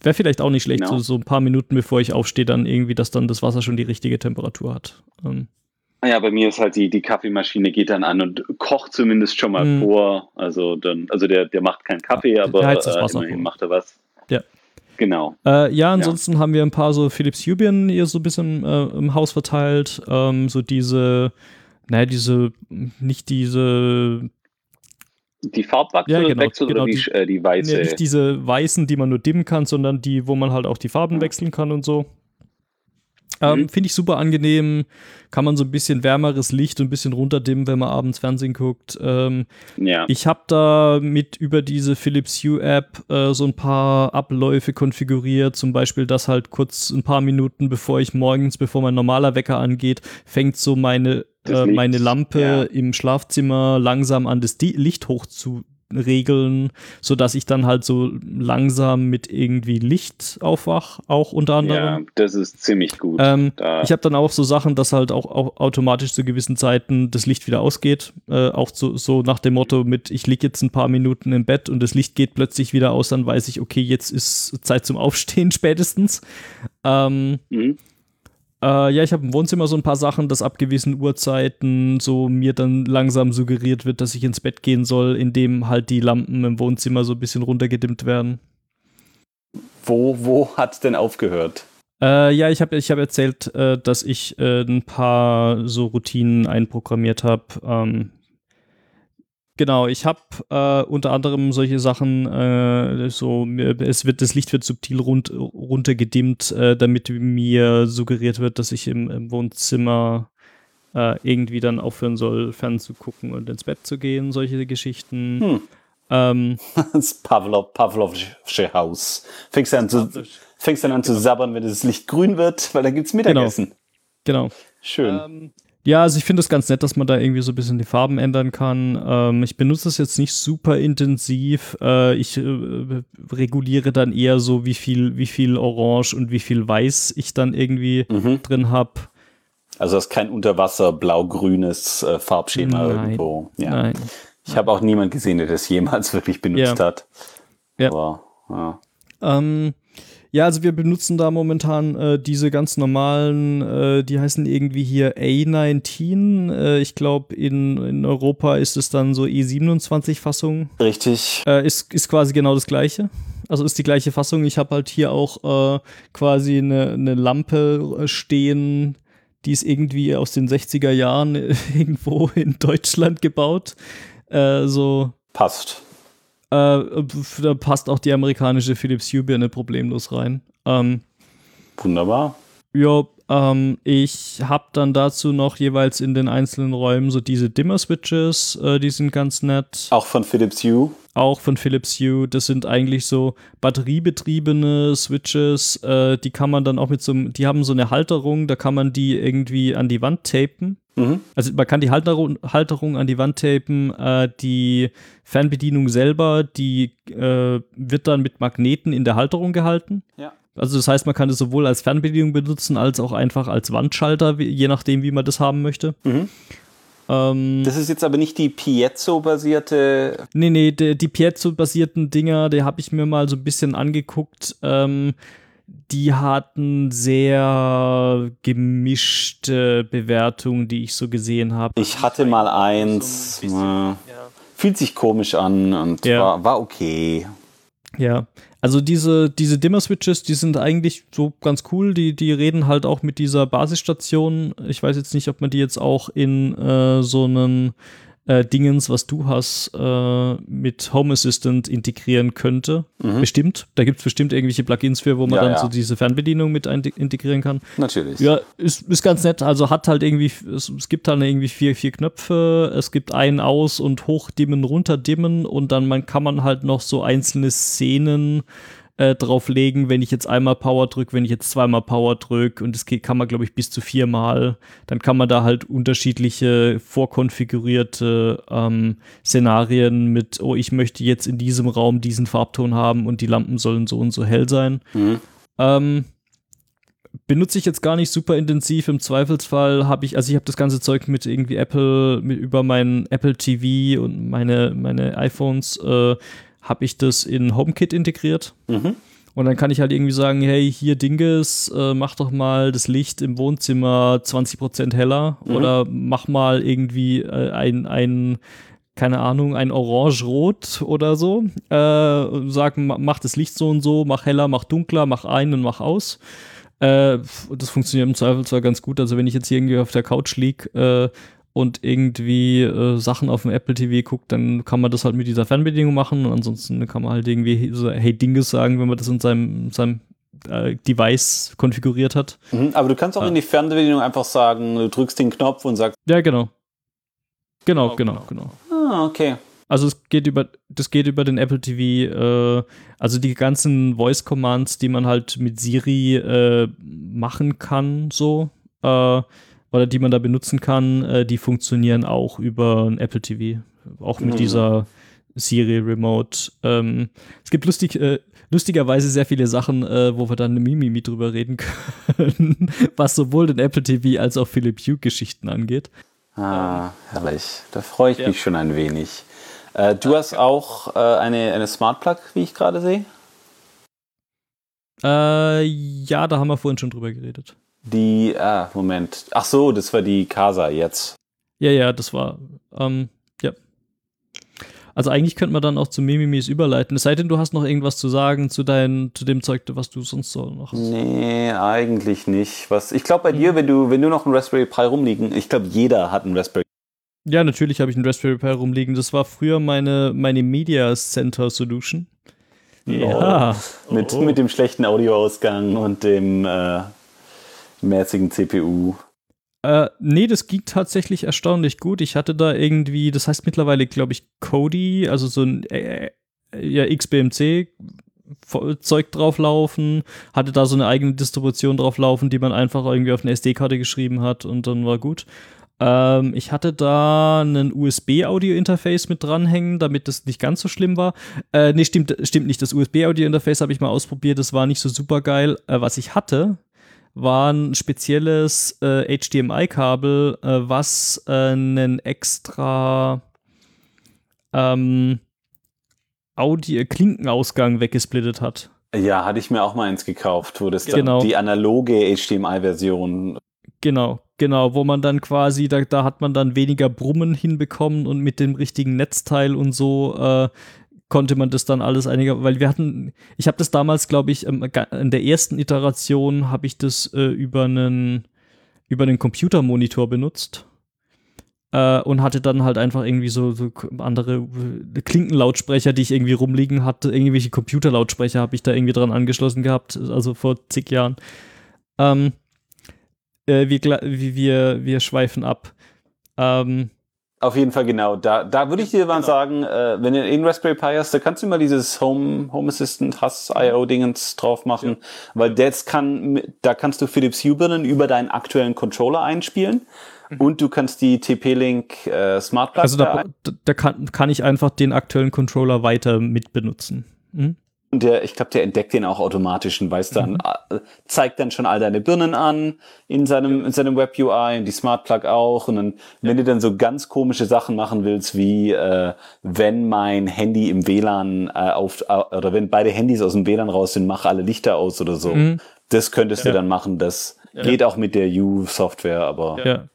wäre vielleicht auch nicht schlecht, genau. so, so, ein paar Minuten bevor ich aufstehe, dann irgendwie, dass dann das Wasser schon die richtige Temperatur hat. Ähm. Ja, bei mir ist halt die, die Kaffeemaschine geht dann an und kocht zumindest schon mal mhm. vor. Also dann, also der, der macht keinen Kaffee, aber das Wasser äh, immerhin macht er was. Ja. Genau. Äh, ja, ansonsten ja. haben wir ein paar so Philips Hubien hier so ein bisschen äh, im Haus verteilt. Ähm, so diese, naja, diese, nicht diese die Farbwachse ja, genau, wechselt genau, oder die, die, äh, die weiße? Nee, nicht diese weißen, die man nur dimmen kann, sondern die, wo man halt auch die Farben ja. wechseln kann und so. Ähm, mhm. Finde ich super angenehm. Kann man so ein bisschen wärmeres Licht und ein bisschen runterdimmen, wenn man abends Fernsehen guckt. Ähm, ja. Ich habe da mit über diese Philips Hue App äh, so ein paar Abläufe konfiguriert. Zum Beispiel, dass halt kurz ein paar Minuten bevor ich morgens, bevor mein normaler Wecker angeht, fängt so meine äh, meine Lampe ja. im Schlafzimmer langsam an das Licht hoch zu regeln, so dass ich dann halt so langsam mit irgendwie Licht aufwach, auch unter anderem. Ja, das ist ziemlich gut. Ähm, ich habe dann auch so Sachen, dass halt auch, auch, automatisch zu gewissen Zeiten das Licht wieder ausgeht. Äh, auch so, so nach dem Motto mit, ich liege jetzt ein paar Minuten im Bett und das Licht geht plötzlich wieder aus, dann weiß ich, okay, jetzt ist Zeit zum Aufstehen spätestens. Ähm, mhm. Äh, ja, ich habe im Wohnzimmer so ein paar Sachen, dass ab gewissen Uhrzeiten so mir dann langsam suggeriert wird, dass ich ins Bett gehen soll, indem halt die Lampen im Wohnzimmer so ein bisschen runtergedimmt werden. Wo, wo hat denn aufgehört? Äh, ja, ich habe ich hab erzählt, äh, dass ich äh, ein paar so Routinen einprogrammiert habe. Ähm, Genau, ich habe äh, unter anderem solche Sachen, äh, so es wird das Licht wird subtil rund, runtergedimmt, äh, damit mir suggeriert wird, dass ich im, im Wohnzimmer äh, irgendwie dann aufhören soll, fernzugucken und ins Bett zu gehen, solche Geschichten. Hm. Ähm, das Pavlov, Pavlovsche Haus. Fängst du an zu, fängst dann an zu sabbern, wenn das Licht grün wird, weil dann gibt's Mittagessen. Genau. genau. Schön. Ähm, ja, also ich finde es ganz nett, dass man da irgendwie so ein bisschen die Farben ändern kann. Ähm, ich benutze es jetzt nicht super intensiv. Äh, ich äh, reguliere dann eher so, wie viel, wie viel Orange und wie viel Weiß ich dann irgendwie mhm. drin habe. Also das ist kein Unterwasser blau-grünes äh, Farbschema Nein. irgendwo. Ja. Nein. Ich habe auch niemand gesehen, der das jemals wirklich benutzt ja. hat. Ja. Aber, ja. Ähm, ja, also wir benutzen da momentan äh, diese ganz normalen, äh, die heißen irgendwie hier A19. Äh, ich glaube, in, in Europa ist es dann so E27-Fassung. Richtig. Äh, ist, ist quasi genau das gleiche. Also ist die gleiche Fassung. Ich habe halt hier auch äh, quasi eine, eine Lampe äh, stehen, die ist irgendwie aus den 60er Jahren irgendwo in Deutschland gebaut. so. Passt. Äh, da passt auch die amerikanische Philips Hue Birne problemlos rein. Ähm, Wunderbar. Ja, ähm, ich habe dann dazu noch jeweils in den einzelnen Räumen so diese Dimmer-Switches, äh, die sind ganz nett. Auch von Philips Hue? Auch von Philips Hue. Das sind eigentlich so batteriebetriebene Switches, äh, die kann man dann auch mit so einem, die haben so eine Halterung, da kann man die irgendwie an die Wand tapen. Mhm. Also man kann die Halterung, Halterung an die Wand tapen, äh, die Fernbedienung selber, die äh, wird dann mit Magneten in der Halterung gehalten. Ja. Also das heißt, man kann es sowohl als Fernbedienung benutzen, als auch einfach als Wandschalter, je nachdem, wie man das haben möchte. Mhm. Ähm, das ist jetzt aber nicht die Piezo-basierte. Nee, nee, die, die Piezo-basierten Dinger, die habe ich mir mal so ein bisschen angeguckt. Ähm, die hatten sehr gemischte Bewertungen, die ich so gesehen habe. Ich hatte mal eins. So ein bisschen, ja. Fühlt sich komisch an und ja. war, war okay. Ja, also diese, diese Dimmer-Switches, die sind eigentlich so ganz cool. Die, die reden halt auch mit dieser Basisstation. Ich weiß jetzt nicht, ob man die jetzt auch in äh, so einen äh, Dingens, was du hast, äh, mit Home Assistant integrieren könnte. Mhm. Bestimmt. Da gibt es bestimmt irgendwelche Plugins für, wo man ja, dann ja. so diese Fernbedienung mit integrieren kann. Natürlich. Ja, ist, ist ganz nett. Also hat halt irgendwie, es, es gibt halt irgendwie vier, vier Knöpfe. Es gibt ein Aus- und Hochdimmen, Runterdimmen und dann man, kann man halt noch so einzelne Szenen äh, drauflegen, wenn ich jetzt einmal Power drücke, wenn ich jetzt zweimal Power drücke und das kann man, glaube ich, bis zu viermal. Dann kann man da halt unterschiedliche vorkonfigurierte ähm, Szenarien mit, oh, ich möchte jetzt in diesem Raum diesen Farbton haben und die Lampen sollen so und so hell sein. Mhm. Ähm, benutze ich jetzt gar nicht super intensiv. Im Zweifelsfall habe ich, also ich habe das ganze Zeug mit irgendwie Apple, mit, über meinen Apple TV und meine, meine iPhones, äh, habe ich das in HomeKit integriert. Mhm. Und dann kann ich halt irgendwie sagen, hey, hier Dinges, äh, mach doch mal das Licht im Wohnzimmer 20% heller mhm. oder mach mal irgendwie äh, ein, ein, keine Ahnung, ein Orange-Rot oder so. Äh, sag, mach das Licht so und so, mach heller, mach dunkler, mach ein und mach aus. Äh, das funktioniert im Zweifel zwar ganz gut. Also wenn ich jetzt hier irgendwie auf der Couch liege äh, und irgendwie äh, Sachen auf dem Apple TV guckt, dann kann man das halt mit dieser Fernbedienung machen und ansonsten kann man halt irgendwie so Hey Dinges sagen, wenn man das in seinem, seinem äh, Device konfiguriert hat. Mhm, aber du kannst auch ja. in die Fernbedienung einfach sagen, du drückst den Knopf und sagst. Ja, genau. Genau, genau, genau. genau. Ah, okay. Also es geht über, das geht über den Apple TV, äh, also die ganzen Voice Commands, die man halt mit Siri äh, machen kann, so, äh, oder die man da benutzen kann, äh, die funktionieren auch über ein Apple TV. Auch mit mhm. dieser Siri Remote. Ähm, es gibt lustig, äh, lustigerweise sehr viele Sachen, äh, wo wir dann eine Mimimi drüber reden können, was sowohl den Apple TV als auch Philip Hue Geschichten angeht. Ah, herrlich. Da freue ich ja. mich schon ein wenig. Äh, du hast auch äh, eine, eine Smart Plug, wie ich gerade sehe? Äh, ja, da haben wir vorhin schon drüber geredet. Die, ah, Moment. Ach so, das war die Casa jetzt. Ja, ja, das war, ähm, ja. Also eigentlich könnte man dann auch zu Mimimis überleiten. Es sei denn, du hast noch irgendwas zu sagen zu dein, zu dem Zeug, was du sonst so noch hast. Nee, eigentlich nicht. Was, ich glaube bei mhm. dir, wenn du, wenn du noch einen Raspberry Pi rumliegen, ich glaube jeder hat einen Raspberry ja, natürlich habe ich einen Raspberry Pi rumliegen. Das war früher meine, meine Media Center Solution. Ja. Oh. Mit, mit dem schlechten Audioausgang und dem äh, mäßigen CPU. Äh, nee, das ging tatsächlich erstaunlich gut. Ich hatte da irgendwie, das heißt mittlerweile, glaube ich, Kodi, also so ein äh, äh ja, XBMC Zeug drauflaufen, hatte da so eine eigene Distribution drauflaufen, die man einfach irgendwie auf eine SD-Karte geschrieben hat und dann war gut. Ähm, ich hatte da einen USB-Audio-Interface mit dranhängen, damit das nicht ganz so schlimm war. Äh, nee, stimmt, stimmt nicht. Das USB-Audio-Interface habe ich mal ausprobiert, das war nicht so super geil. Äh, was ich hatte, war ein spezielles äh, HDMI-Kabel, äh, was äh, einen extra ähm, Audio Klinkenausgang weggesplittet hat. Ja, hatte ich mir auch mal eins gekauft, wo das genau. dann die analoge HDMI-Version Genau, genau, wo man dann quasi, da, da hat man dann weniger Brummen hinbekommen und mit dem richtigen Netzteil und so äh, konnte man das dann alles einiger, weil wir hatten, ich habe das damals, glaube ich, in der ersten Iteration habe ich das äh, über einen über einen Computermonitor benutzt äh, und hatte dann halt einfach irgendwie so, so andere äh, Klinkenlautsprecher, die ich irgendwie rumliegen hatte, irgendwelche Computerlautsprecher habe ich da irgendwie dran angeschlossen gehabt, also vor zig Jahren. Ähm, äh, wir, wir, wir schweifen ab. Ähm, auf jeden Fall genau. Da, da würde ich dir mal genau. sagen, äh, wenn du in Raspberry Pi hast, da kannst du mal dieses Home, Home Assistant Hass IO Dingens drauf machen, ja. weil das kann, da kannst du Philips Hue Birnen über deinen aktuellen Controller einspielen mhm. und du kannst die TP-Link äh, Smart Plug Also da, da, da kann, kann ich einfach den aktuellen Controller weiter mitbenutzen. Mhm. Und der, ich glaube, der entdeckt den auch automatisch und weiß dann, mhm. Äh, zeigt dann schon all deine Birnen an in seinem, in seinem Web UI und die Smart Plug auch. Und dann, wenn du dann so ganz komische Sachen machen willst, wie äh, wenn mein Handy im WLAN äh, auf äh, oder wenn beide Handys aus dem WLAN raus sind, mach alle Lichter aus oder so. Mhm. Das könntest ja. du dann machen. Das ja. geht auch mit der U-Software, aber.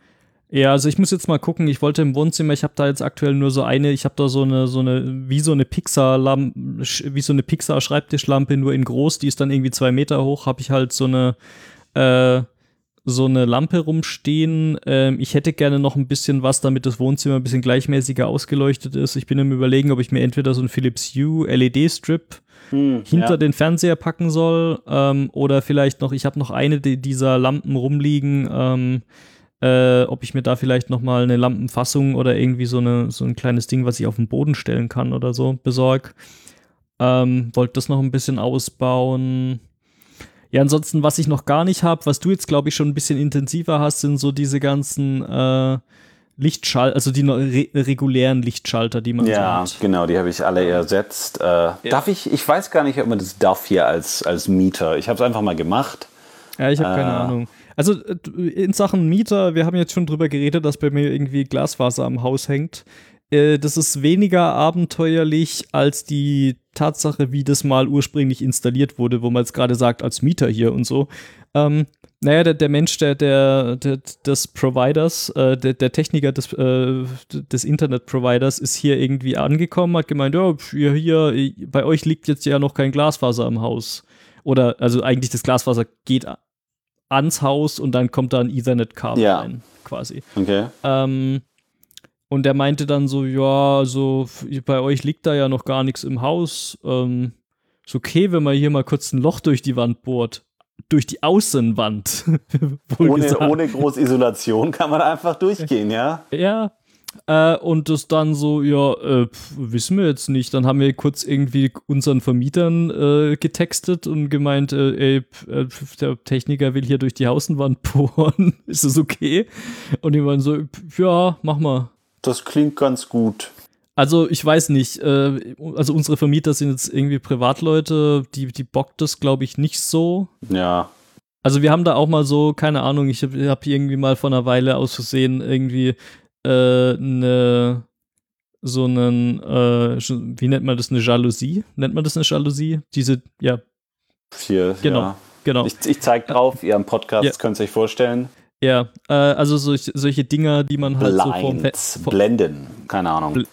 Ja. Also ich muss jetzt mal gucken, ich wollte im Wohnzimmer, ich habe da jetzt aktuell nur so eine, ich habe da so eine, so eine, wie so eine Pixar-Lampe, wie so eine Pixar-Schreibtischlampe, nur in groß, die ist dann irgendwie zwei Meter hoch, habe ich halt so eine, äh, so eine Lampe rumstehen. Ähm, ich hätte gerne noch ein bisschen was, damit das Wohnzimmer ein bisschen gleichmäßiger ausgeleuchtet ist. Ich bin im Überlegen, ob ich mir entweder so ein Philips Hue LED-Strip hm, hinter ja. den Fernseher packen soll ähm, oder vielleicht noch, ich habe noch eine dieser Lampen rumliegen, ähm, äh, ob ich mir da vielleicht noch mal eine Lampenfassung oder irgendwie so, eine, so ein kleines Ding, was ich auf den Boden stellen kann oder so, besorg. Ähm, wollte das noch ein bisschen ausbauen. Ja, ansonsten, was ich noch gar nicht habe, was du jetzt, glaube ich, schon ein bisschen intensiver hast, sind so diese ganzen äh, Lichtschalter, also die re regulären Lichtschalter, die man ja, so hat. genau, die habe ich alle ersetzt. Äh, ja. Darf ich, ich weiß gar nicht, ob man das darf hier als, als Mieter. Ich habe es einfach mal gemacht. Ja, ich habe keine Äh. Ahnung. Also äh, in Sachen Mieter, wir haben jetzt schon drüber geredet, dass bei mir irgendwie Glasfaser am Haus hängt. Äh, Das ist weniger abenteuerlich als die Tatsache, wie das mal ursprünglich installiert wurde, wo man jetzt gerade sagt, als Mieter hier und so. Ähm, naja, der, der Mensch der, der, der, des Providers, äh, der, der Techniker des, äh, des Internet-Providers ist hier irgendwie angekommen, hat gemeint, ja, hier, hier, bei euch liegt jetzt ja noch kein Glasfaser am Haus. Oder, also eigentlich das Glasfaser geht ans Haus und dann kommt da ein Ethernet-Kabel Ja. rein, quasi. Okay. Ähm, und der meinte dann so, ja, so bei euch liegt da ja noch gar nichts im Haus. Ähm, ist okay, wenn man hier mal kurz ein Loch durch die Wand bohrt. Durch die Außenwand. Ohne, ohne große Isolation kann man einfach durchgehen, ja? Ja. Äh, und das dann so, ja, äh, pf, wissen wir jetzt nicht. Dann haben wir kurz irgendwie unseren Vermietern äh, getextet und gemeint, äh, ey, pf, äh, pf, der Techniker will hier durch die Außenwand bohren. Ist das okay? Und die waren so, pf, ja, mach mal. Das klingt ganz gut. Also ich weiß nicht, also unsere Vermieter sind jetzt irgendwie Privatleute, die, die bockt das, glaube ich, nicht so. Ja. Also wir haben da auch mal so, keine Ahnung, ich habe hab irgendwie mal vor einer Weile aus Versehen irgendwie äh, eine so einen, äh, wie nennt man das, eine Jalousie? Nennt man das eine Jalousie? Diese, ja, Hier, Genau. Ja. genau. Ich, ich zeige drauf, ihr am Podcast Ja. könnt ihr euch vorstellen. ja, äh, also solch, solche Dinger, die man halt so vom, Fe Blinds, vom Blenden, keine Ahnung. Bl-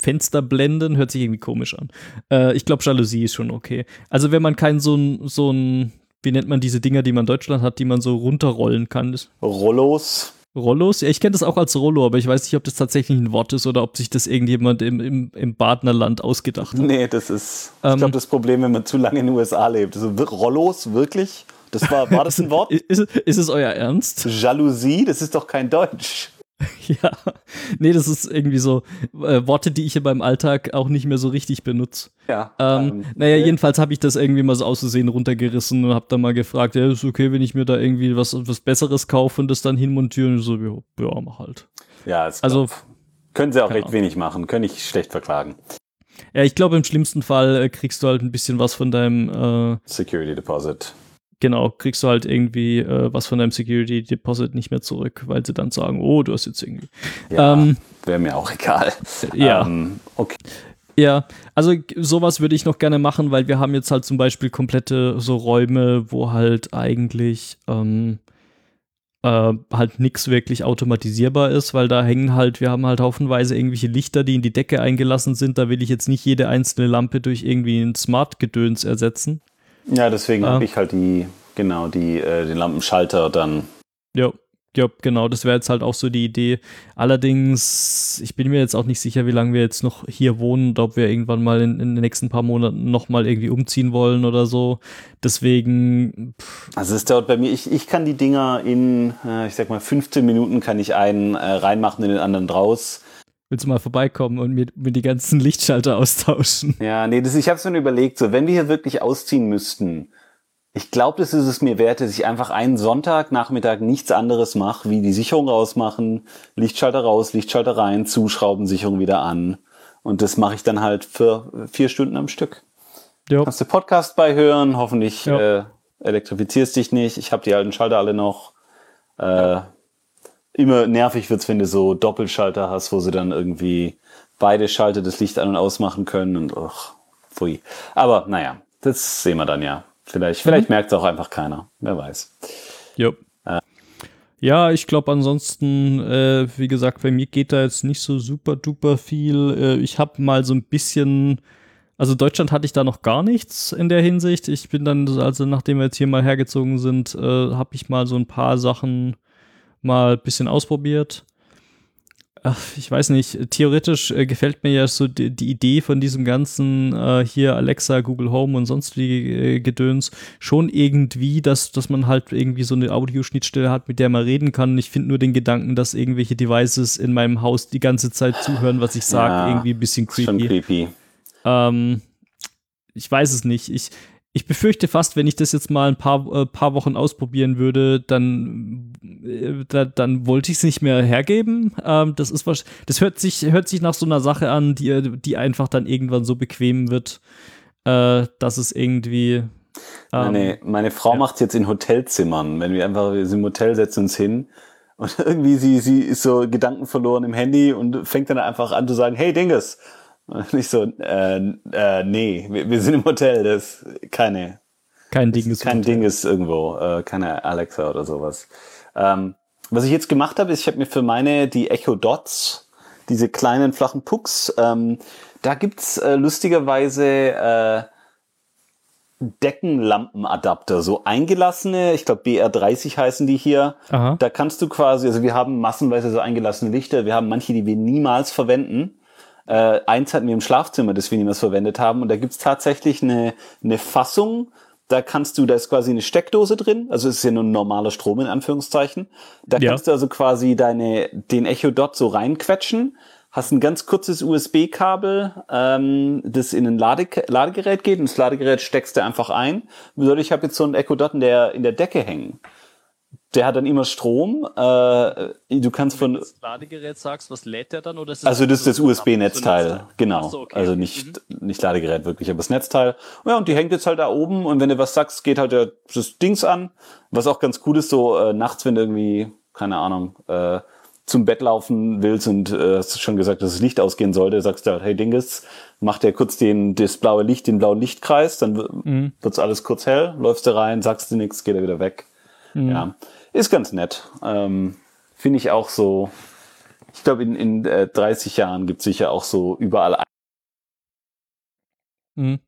Fenster blenden, hört sich irgendwie komisch an. Äh, ich glaube, Jalousie ist schon okay. Also wenn man kein so ein, so ein, wie nennt man diese Dinger, die man in Deutschland hat, die man so runterrollen kann, Rollos. Rollos? Ja, ich kenne das auch als Rollo, aber ich weiß nicht, ob das tatsächlich ein Wort ist oder ob sich das irgendjemand im, im, im Badnerland ausgedacht hat. Nee, das ist, ich Ähm. glaube, das Problem, wenn man zu lange in den USA lebt. Also, Rollos, wirklich? Das war, war das ein Wort? Ist, ist es euer Ernst? Jalousie, das ist doch kein Deutsch. ja. Nee, das ist irgendwie so äh, Worte, die ich in meinem Alltag auch nicht mehr so richtig benutze. Ja. Ähm, naja, jedenfalls habe ich das irgendwie mal so auszusehen runtergerissen und habe dann mal gefragt, ja, ist okay, wenn ich mir da irgendwie was, was Besseres kaufe und das dann hinmontieren. Und so, ja, ja, mach halt. ja, Also, können sie auch recht wenig machen, können ich schlecht verklagen. ja, ich glaube, im schlimmsten Fall äh, kriegst du halt ein bisschen was von deinem, äh, Security Deposit. Genau, kriegst du halt irgendwie äh, was von deinem Security Deposit nicht mehr zurück, weil sie dann sagen, oh, du hast jetzt irgendwie. Ja, Ähm, wäre mir auch egal. ja. Ähm, okay. Ja, also sowas würde ich noch gerne machen, weil wir haben jetzt halt zum Beispiel komplette so Räume, wo halt eigentlich ähm, äh, halt nichts wirklich automatisierbar ist, weil da hängen halt, wir haben halt haufenweise irgendwelche Lichter, die in die Decke eingelassen sind. Da will ich jetzt nicht jede einzelne Lampe durch irgendwie ein Smart-Gedöns ersetzen. Ja, deswegen Ah. habe ich halt die, genau, die, äh, den Lampenschalter dann. Ja, ja, genau, das wäre jetzt halt auch so die Idee. Allerdings, ich bin mir jetzt auch nicht sicher, wie lange wir jetzt noch hier wohnen und ob wir irgendwann mal in, in den nächsten paar Monaten nochmal irgendwie umziehen wollen oder so. Deswegen, pff, Also es dauert bei mir, ich, ich kann die Dinger in, äh, ich sag mal, 15 Minuten kann ich einen äh, reinmachen in den anderen draus. Willst du mal vorbeikommen und mir, mir die ganzen Lichtschalter austauschen? Ja, nee, das, ich habe mir überlegt, so wenn wir hier wirklich ausziehen müssten, ich glaube, das ist es mir wert, dass ich einfach einen Sonntagnachmittag nichts anderes mache, wie die Sicherung rausmachen, Lichtschalter raus, Lichtschalter rein, zuschrauben, Sicherung wieder an. Und das mache ich dann halt für vier Stunden am Stück. Ja, Kannst du Podcast beihören, hoffentlich Ja. äh, elektrifizierst dich nicht. Ich habe die alten Schalter alle noch. Äh, Immer nervig wird's, wenn du so Doppelschalter hast, wo sie dann irgendwie beide Schalter das Licht an- und ausmachen können und ach, pfui. Aber naja, das sehen wir dann ja. Vielleicht, vielleicht merkt es auch einfach keiner. Wer weiß. ja. Ja, ich glaube ansonsten, äh, wie gesagt, bei mir geht da jetzt nicht so super duper viel. Äh, ich habe mal so ein bisschen, also Deutschland hatte ich da noch gar nichts in der Hinsicht. Ich bin dann, also nachdem wir jetzt hier mal hergezogen sind, äh, habe ich mal so ein paar Sachen mal ein bisschen ausprobiert. Ach, ich weiß nicht, theoretisch äh, gefällt mir ja so die, die Idee von diesem ganzen äh, hier Alexa, Google Home und sonst wie äh, Gedöns schon irgendwie, dass, dass man halt irgendwie so eine Audioschnittstelle hat, mit der man reden kann. Ich finde nur den Gedanken, dass irgendwelche Devices in meinem Haus die ganze Zeit zuhören, was ich sage, Ja, irgendwie ein bisschen Ist schon creepy. creepy. Ähm, ich weiß es nicht. Ich, ich befürchte fast, wenn ich das jetzt mal ein paar, äh, paar Wochen ausprobieren würde, dann, äh, da, dann wollte ich es nicht mehr hergeben. Ähm, das ist was, das hört sich, hört sich nach so einer Sache an, die, die einfach dann irgendwann so bequem wird, äh, dass es irgendwie. Ähm, meine, meine Frau ja. macht es jetzt in Hotelzimmern. Wenn wir einfach, wir sind im Hotel, setzen uns hin und irgendwie sie, sie ist so Gedanken verloren im Handy und fängt dann einfach an zu sagen, hey Dinges. Und ich so, äh, äh, nee, wir, wir sind im Hotel, das ist keine. Kein Ding ist Kein Ding ist irgendwo, äh, keine Alexa oder sowas. Ähm, was ich jetzt gemacht habe, ist, ich habe mir für meine die Echo Dots, diese kleinen flachen Pucks, ähm, da gibt's äh, lustigerweise äh, Deckenlampenadapter, so eingelassene, ich glaube BR30 heißen die hier. Aha. Da kannst du quasi, also wir haben massenweise so eingelassene Lichter, wir haben manche, die wir niemals verwenden. Äh, eins hatten wir im Schlafzimmer, das wir niemals verwendet haben. Und da gibt's tatsächlich eine, eine Fassung, da kannst du, da ist quasi eine Steckdose drin, also es ist ja nur ein normaler Strom in Anführungszeichen. Da ja. kannst du also quasi deine, den Echo Dot so reinquetschen hast ein ganz kurzes USB-Kabel, ähm, das in ein Lade Ladegerät geht und das Ladegerät steckst du einfach ein. Ich habe jetzt so einen Echo Dot in der, in der Decke hängen. Der hat dann immer Strom. Äh, du kannst von. Wenn du das Ladegerät sagst, was lädt der dann? Oder ist das also das ist das USB-Netzteil, genau. So, okay. Also nicht, mhm. nicht Ladegerät wirklich, aber das Netzteil. Ja, und die hängt jetzt halt da oben und wenn du was sagst, geht halt der, das Dings an. Was auch ganz cool ist, so äh, nachts, wenn du irgendwie, keine Ahnung, äh, zum Bett laufen willst und äh, hast schon gesagt, dass das Licht ausgehen sollte, sagst du halt, hey Dinges, mach dir kurz den, das blaue Licht, den blauen Lichtkreis, dann mhm. wird's alles kurz hell, läufst du rein, sagst du nichts, geht er wieder weg. Mhm. Ja, ist ganz nett. Ähm, Finde ich auch so, ich glaube, in, in äh, 30 Jahren gibt's sicher auch so überall. Mhm.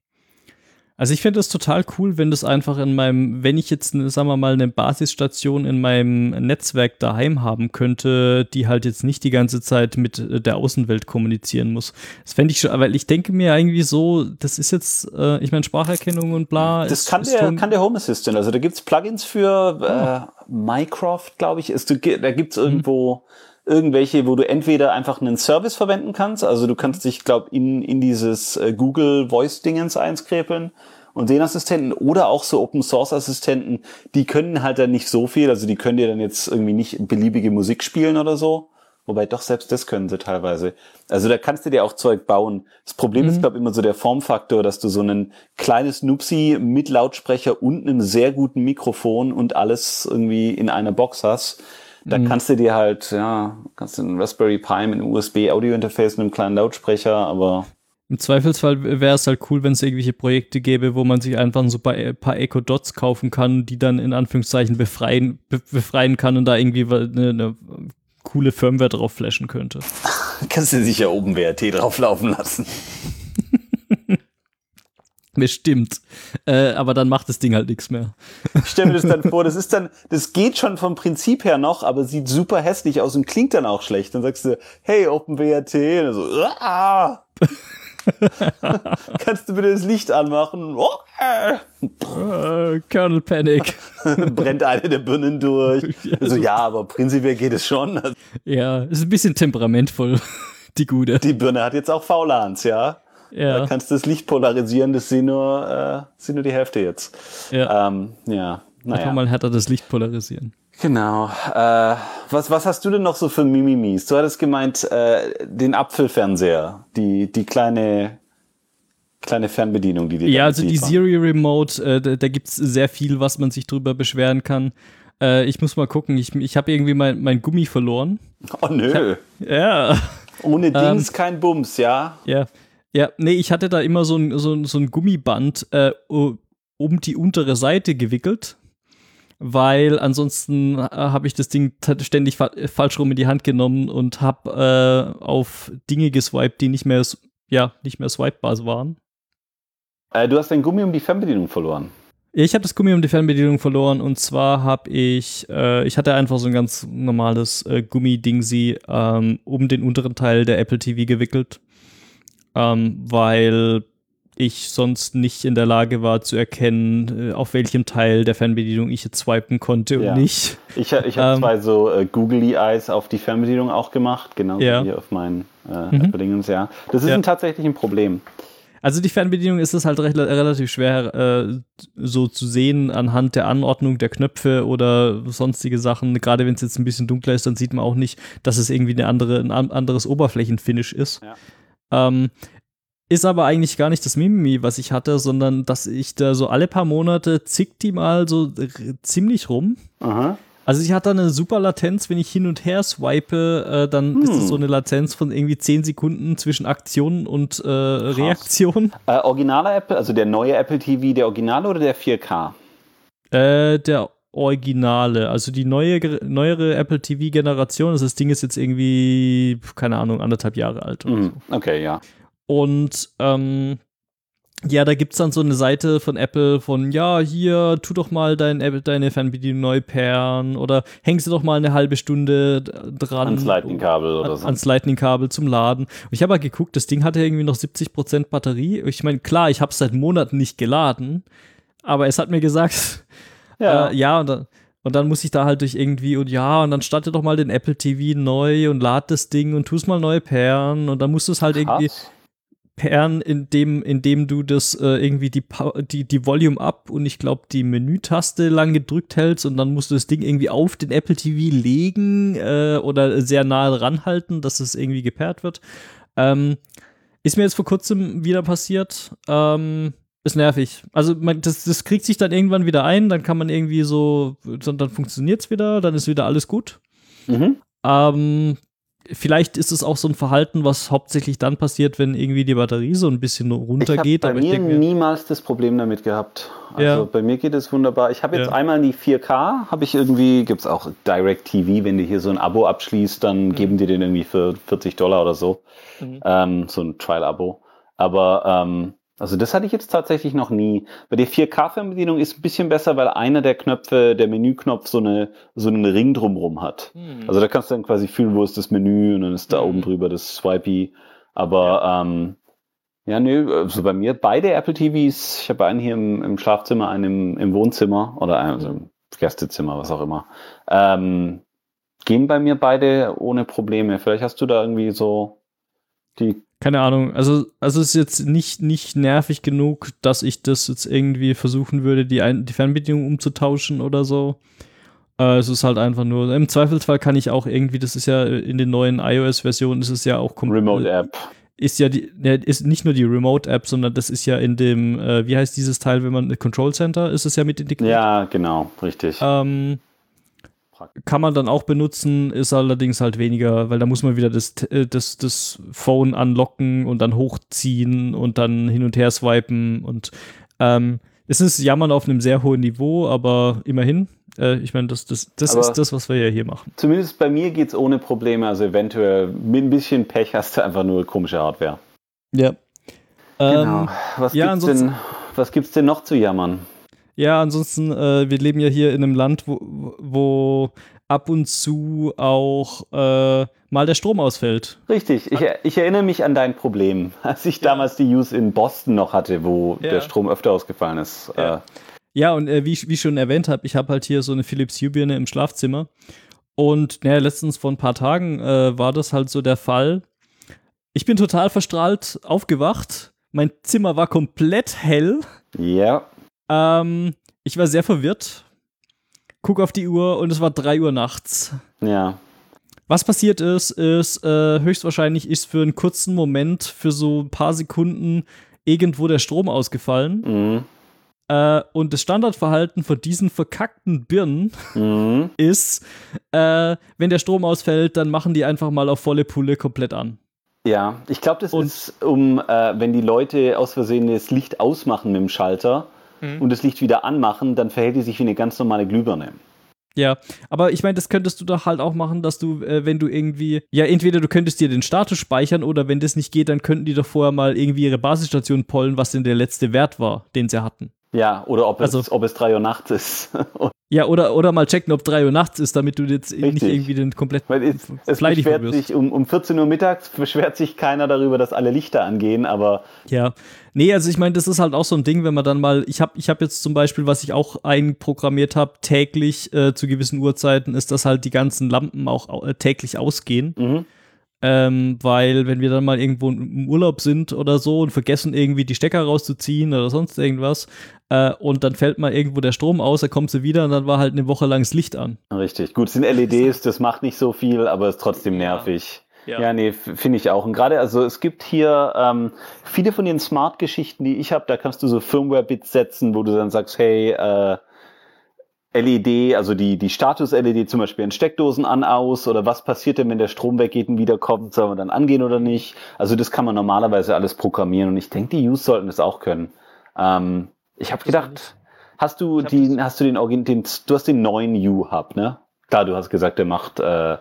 Also ich finde es total cool, wenn das einfach in meinem, wenn ich jetzt, sagen wir mal, eine Basisstation in meinem Netzwerk daheim haben könnte, die halt jetzt nicht die ganze Zeit mit der Außenwelt kommunizieren muss. Das fände ich schon, weil ich denke mir irgendwie so, das ist jetzt, äh, ich meine, Spracherkennung und bla. Das ist, kann, ist der, kann der Home Assistant. Also da gibt's Plugins für äh, oh. Mycroft, glaube ich. Ist, da gibt's mhm. irgendwo. Mhm irgendwelche, wo du entweder einfach einen Service verwenden kannst, also du kannst dich, glaube in, in dieses äh, Google Voice-Dingens einskräpeln und den Assistenten oder auch so Open Source Assistenten, die können halt dann nicht so viel, also die können dir dann jetzt irgendwie nicht beliebige Musik spielen oder so. Wobei doch selbst das können sie teilweise. Also da kannst du dir auch Zeug bauen. Das Problem mhm. ist, glaube ich, immer so der Formfaktor, dass du so ein kleines Nupsi mit Lautsprecher und einem sehr guten Mikrofon und alles irgendwie in einer Box hast. Da mhm. kannst du dir halt, ja, kannst du einen Raspberry Pi mit einem USB-Audio-Interface und einem kleinen Lautsprecher, aber. Im Zweifelsfall wäre es halt cool, wenn es irgendwelche Projekte gäbe, wo man sich einfach so ein paar Echo Dots kaufen kann, die dann in Anführungszeichen befreien, be befreien kann und da irgendwie eine, eine coole Firmware drauf flashen könnte. Kannst du sicher oben WRT drauflaufen lassen. Bestimmt. Äh, aber dann macht das Ding halt nichts mehr. Ich stelle mir das dann vor, das ist dann, das geht schon vom Prinzip her noch, aber sieht super hässlich aus und klingt dann auch schlecht. Dann sagst du, hey, OpenWRT, und so, ah! Kannst du bitte das Licht anmachen? Oh, äh. Colonel Panic. Brennt eine der Birnen durch. Also ja, aber prinzipiell geht es schon. Ja, ist ein bisschen temperamentvoll, die gute. Die Birne hat jetzt auch VLANs, ja. Ja. Da kannst du das Licht polarisieren, das sind nur, äh, sind nur die Hälfte jetzt. Ja. Ähm, ja. Naja. Einfach mal härter das Licht polarisieren. Genau. Äh, was, was hast du denn noch so für Mimimis? Du hattest gemeint, äh, den Apfelfernseher, die, die kleine, kleine Fernbedienung, die dir Ja, also die Siri Remote, äh, da, da gibt es sehr viel, was man sich drüber beschweren kann. Äh, ich muss mal gucken, ich, ich habe irgendwie mein, mein Gummi verloren. Oh nö. Hab, ja. Ohne Dings ähm, kein Bums, ja? Ja. Ja, nee, ich hatte da immer so ein, so, so ein Gummiband äh, um die untere Seite gewickelt weil ansonsten äh, habe ich das Ding ständig fa falsch rum in die Hand genommen und habe äh, auf Dinge geswiped, die nicht mehr, ja, nicht mehr swipebar waren. Äh, du hast dein Gummi um die Fernbedienung verloren. Ich habe das Gummi um die Fernbedienung verloren und zwar habe ich, äh, ich hatte einfach so ein ganz normales äh, Gummidingsi ähm, um den unteren Teil der Apple TV gewickelt, ähm, weil ich sonst nicht in der Lage war zu erkennen, äh, auf welchem Teil der Fernbedienung ich jetzt swipen konnte ja. und nicht. Ich, ich habe ähm, zwei so äh, Googly Eyes auf die Fernbedienung auch gemacht, genau ja. wie auf meinen äh, mhm. ja. Das ist ja. ein tatsächlich ein Problem. Also die Fernbedienung ist es halt recht, relativ schwer äh, so zu sehen anhand der Anordnung der Knöpfe oder sonstige Sachen. Gerade wenn es jetzt ein bisschen dunkler ist, dann sieht man auch nicht, dass es irgendwie eine andere, ein anderes Oberflächenfinish ist. Ja. Ähm, ist aber eigentlich gar nicht das Mimimi, was ich hatte, sondern dass ich da so alle paar Monate zickt die mal so ziemlich rum. Aha. Also ich hatte eine super Latenz, wenn ich hin und her swipe, äh, dann hm. ist es so eine Latenz von irgendwie 10 Sekunden zwischen Aktion und äh, Reaktion. Äh, originaler Apple, also der neue Apple TV, der Originale oder der 4K? Äh, der Originale, also die neue, neuere Apple TV-Generation. Also das Ding ist jetzt irgendwie, keine Ahnung, anderthalb Jahre alt. Hm. So. Okay, ja. Und ähm, ja, da gibt es dann so eine Seite von Apple von, ja, hier, tu doch mal dein, deine Fernbedienung neu pairen oder hängst du doch mal eine halbe Stunde dran. Ans Lightning-Kabel oder so. Ans Lightning-Kabel zum Laden. Und ich habe mal geguckt, das Ding hatte irgendwie noch 70% Batterie. Ich meine, klar, ich habe es seit Monaten nicht geladen, aber es hat mir gesagt, ja, äh, ja und dann, und dann muss ich da halt durch irgendwie und ja, und dann starte doch mal den Apple TV neu und lad das Ding und tu es mal neu pairen und dann musst du es halt Krass. irgendwie pairen, indem, indem du das äh, irgendwie die, die, die Volume up und ich glaube die Menütaste lang gedrückt hältst und dann musst du das Ding irgendwie auf den Apple TV legen äh, oder sehr nahe ranhalten, dass es irgendwie gepaart wird. Ähm, ist mir jetzt vor kurzem wieder passiert. Ähm, ist nervig. Also man, das, das kriegt sich dann irgendwann wieder ein, dann kann man irgendwie so, dann funktioniert es wieder, dann ist wieder alles gut. Mhm. Ähm, vielleicht ist es auch so ein Verhalten, was hauptsächlich dann passiert, wenn irgendwie die Batterie so ein bisschen runtergeht. Ich habe bei mir denke, niemals das Problem damit gehabt. Also ja. bei mir geht es wunderbar. Ich habe jetzt ja. einmal die 4K, habe ich irgendwie, gibt es auch Direct TV, wenn du hier so ein Abo abschließt, dann mhm. geben die den irgendwie für 40 Dollar oder so. Mhm. Ähm, so ein Trial-Abo. Aber ähm, also das hatte ich jetzt tatsächlich noch nie. Bei der 4K-Fernbedienung ist ein bisschen besser, weil einer der Knöpfe, der Menüknopf, so eine so einen Ring drumrum hat. Hm. Also da kannst du dann quasi fühlen, wo ist das Menü und dann ist da hm. oben drüber das Swipey. Aber ja. ähm, ja, nö, also bei mir beide Apple TVs, ich habe einen hier im, im Schlafzimmer, einen im, im Wohnzimmer oder einen, also im Gästezimmer, was auch immer. Ähm, gehen bei mir beide ohne Probleme. Vielleicht hast du da irgendwie so die keine Ahnung, also, also es ist jetzt nicht, nicht nervig genug, dass ich das jetzt irgendwie versuchen würde, die, Ein die Fernbedienung umzutauschen oder so. Äh, es ist halt einfach nur, im Zweifelsfall kann ich auch irgendwie, das ist ja in den neuen iOS-Versionen, ist es ja auch Remote App. Ist ja die, ist nicht nur die Remote App, sondern das ist ja in dem, äh, wie heißt dieses Teil, wenn man Control Center, ist es ja mit integriert. Ja, genau, richtig. Ähm, kann man dann auch benutzen, ist allerdings halt weniger, weil da muss man wieder das, äh, das, das Phone anlocken und dann hochziehen und dann hin und her swipen und ähm, es ist Jammern auf einem sehr hohen Niveau, aber immerhin. Äh, ich meine, das, das, das ist das, was wir ja hier machen. Zumindest bei mir geht es ohne Probleme. Also eventuell mit ein bisschen Pech hast du einfach nur komische Hardware. Ja. Genau. Ähm, was, ja, gibt's denn, was gibt's denn noch zu jammern? Ja, ansonsten, äh, wir leben ja hier in einem Land, wo, wo ab und zu auch äh, mal der Strom ausfällt. Richtig, ich, ich, erinnere mich an dein Problem, als ich ja. damals die Use in Boston noch hatte, wo ja. der Strom öfter ausgefallen ist. Ja, äh. ja und äh, wie, wie ich schon erwähnt habe, ich habe halt hier so eine Philips Hue-Birne im Schlafzimmer. Und naja, letztens vor ein paar Tagen äh, war das halt so der Fall. Ich bin total verstrahlt aufgewacht. Mein Zimmer war komplett hell. Ja. Ähm, ich war sehr verwirrt. Guck auf die Uhr und es war 3 Uhr nachts. Ja. Was passiert ist, ist äh, höchstwahrscheinlich ist für einen kurzen Moment, für so ein paar Sekunden irgendwo der Strom ausgefallen. Mhm. Äh, und das Standardverhalten von diesen verkackten Birnen mhm. ist, äh, wenn der Strom ausfällt, dann machen die einfach mal auf volle Pulle komplett an. Ja, ich glaube, das und ist um, äh, wenn die Leute aus Versehen das Licht ausmachen mit dem Schalter, mhm. und das Licht wieder anmachen, dann verhält die sich wie eine ganz normale Glühbirne. Ja, aber ich meine, das könntest du doch halt auch machen, dass du, äh, wenn du irgendwie, ja, entweder du könntest dir den Status speichern oder wenn das nicht geht, dann könnten die doch vorher mal irgendwie ihre Basisstation pollen, was denn der letzte Wert war, den sie hatten. Ja, oder ob es, also, ob es 3 Uhr nachts ist. ja, oder, oder mal checken, ob 3 Uhr nachts ist, damit du jetzt Richtig. nicht irgendwie den kompletten Weil es, es beschwert sich um, um 14 Uhr mittags beschwert sich keiner darüber, dass alle Lichter angehen, aber. Ja. Nee, also ich meine, das ist halt auch so ein Ding, wenn man dann mal, ich habe ich hab jetzt zum Beispiel, was ich auch einprogrammiert habe, täglich äh, zu gewissen Uhrzeiten, ist, dass halt die ganzen Lampen auch äh, täglich ausgehen. Mhm. Ähm, weil wenn wir dann mal irgendwo im Urlaub sind oder so und vergessen irgendwie die Stecker rauszuziehen oder sonst irgendwas äh, und dann fällt mal irgendwo der Strom aus, dann kommt sie wieder und dann war halt eine Woche lang das Licht an. Richtig. Gut, sind LEDs, das macht nicht so viel, aber ist trotzdem nervig. Ja, ja nee, finde ich auch. Und gerade, also es gibt hier ähm, viele von den Smart-Geschichten, die ich habe, da kannst du so Firmware-Bits setzen, wo du dann sagst, hey, äh, LED, also die, die Status-LED zum Beispiel in Steckdosen an, aus oder was passiert denn, wenn der Strom weggeht und wiederkommt, soll man dann angehen oder nicht? Also das kann man normalerweise alles programmieren und ich denke, die Use sollten das auch können. Ähm, ich habe gedacht, hast du den, hast du den, den, du hast den neuen U-Hub, ne? Klar, du hast gesagt, der macht äh,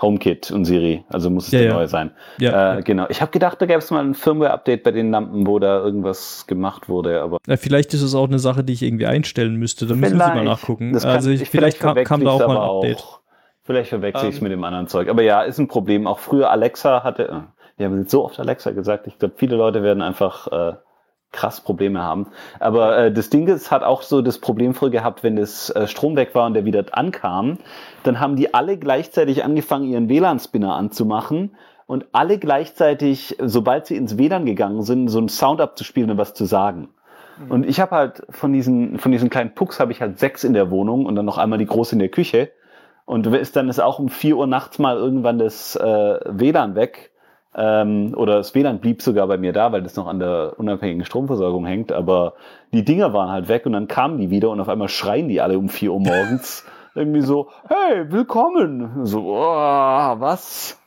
HomeKit und Siri, also muss es ja, der ja. neue sein. Ja, äh, Genau. Ich habe gedacht, da gäbe es mal ein Firmware-Update bei den Lampen, wo da irgendwas gemacht wurde, aber. Ja, vielleicht ist es auch eine Sache, die ich irgendwie einstellen müsste. Da müssen wir mal nachgucken. Kann, also ich, vielleicht, vielleicht kam, kam da auch mal ein Update. Auch, vielleicht verwechsel ich es ähm. mit dem anderen Zeug. Aber ja, ist ein Problem. Auch früher Alexa hatte, äh, wir haben jetzt so oft Alexa gesagt, ich glaube, viele Leute werden einfach äh, krass Probleme haben. Aber äh, das Ding ist, hat auch so das Problem früher gehabt, wenn das äh, Strom weg war und der wieder ankam, dann haben die alle gleichzeitig angefangen, ihren WLAN-Spinner anzumachen und alle gleichzeitig, sobald sie ins WLAN gegangen sind, so einen Sound abzuspielen und was zu sagen. Mhm. Und ich habe halt von diesen, von diesen kleinen Pucks habe ich halt sechs in der Wohnung und dann noch einmal die große in der Küche. Und ist dann ist auch um vier Uhr nachts mal irgendwann das äh, WLAN weg ähm, oder das WLAN blieb sogar bei mir da, weil das noch an der unabhängigen Stromversorgung hängt. Aber die Dinger waren halt weg und dann kamen die wieder und auf einmal schreien die alle um 4 Uhr morgens. irgendwie so, hey, willkommen. So, oh, was?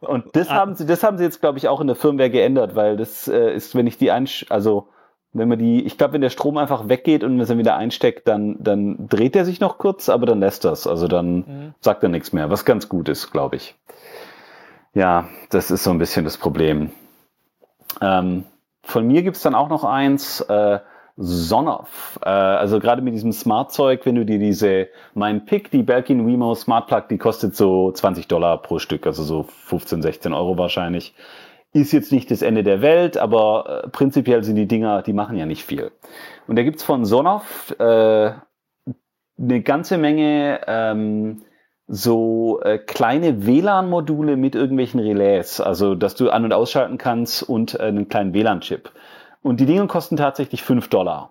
Und das haben sie, das haben sie jetzt, glaube ich, auch in der Firmware geändert, weil das äh, ist, wenn ich die einsch also wenn man die, ich glaube, wenn der Strom einfach weggeht und man es dann wieder einsteckt, dann, dann dreht er sich noch kurz, aber dann lässt das. Also dann mhm. sagt er nichts mehr, was ganz gut ist, glaube ich. Ja, das ist so ein bisschen das Problem. Ähm, von mir gibt's dann auch noch eins, äh, Sonoff. Äh, also gerade mit diesem Smart-Zeug, wenn du dir diese, mein Pick, die Belkin Wemo Smart Plug, die kostet so 20 Dollar pro Stück, also so 15, 16 Euro wahrscheinlich. Ist jetzt nicht das Ende der Welt, aber äh, prinzipiell sind die Dinger, die machen ja nicht viel. Und da gibt's von Sonoff äh, eine ganze Menge ähm, so äh, kleine WLAN-Module mit irgendwelchen Relais, also dass du an- und ausschalten kannst und äh, einen kleinen WLAN-Chip. Und die Dinge kosten tatsächlich fünf Dollar.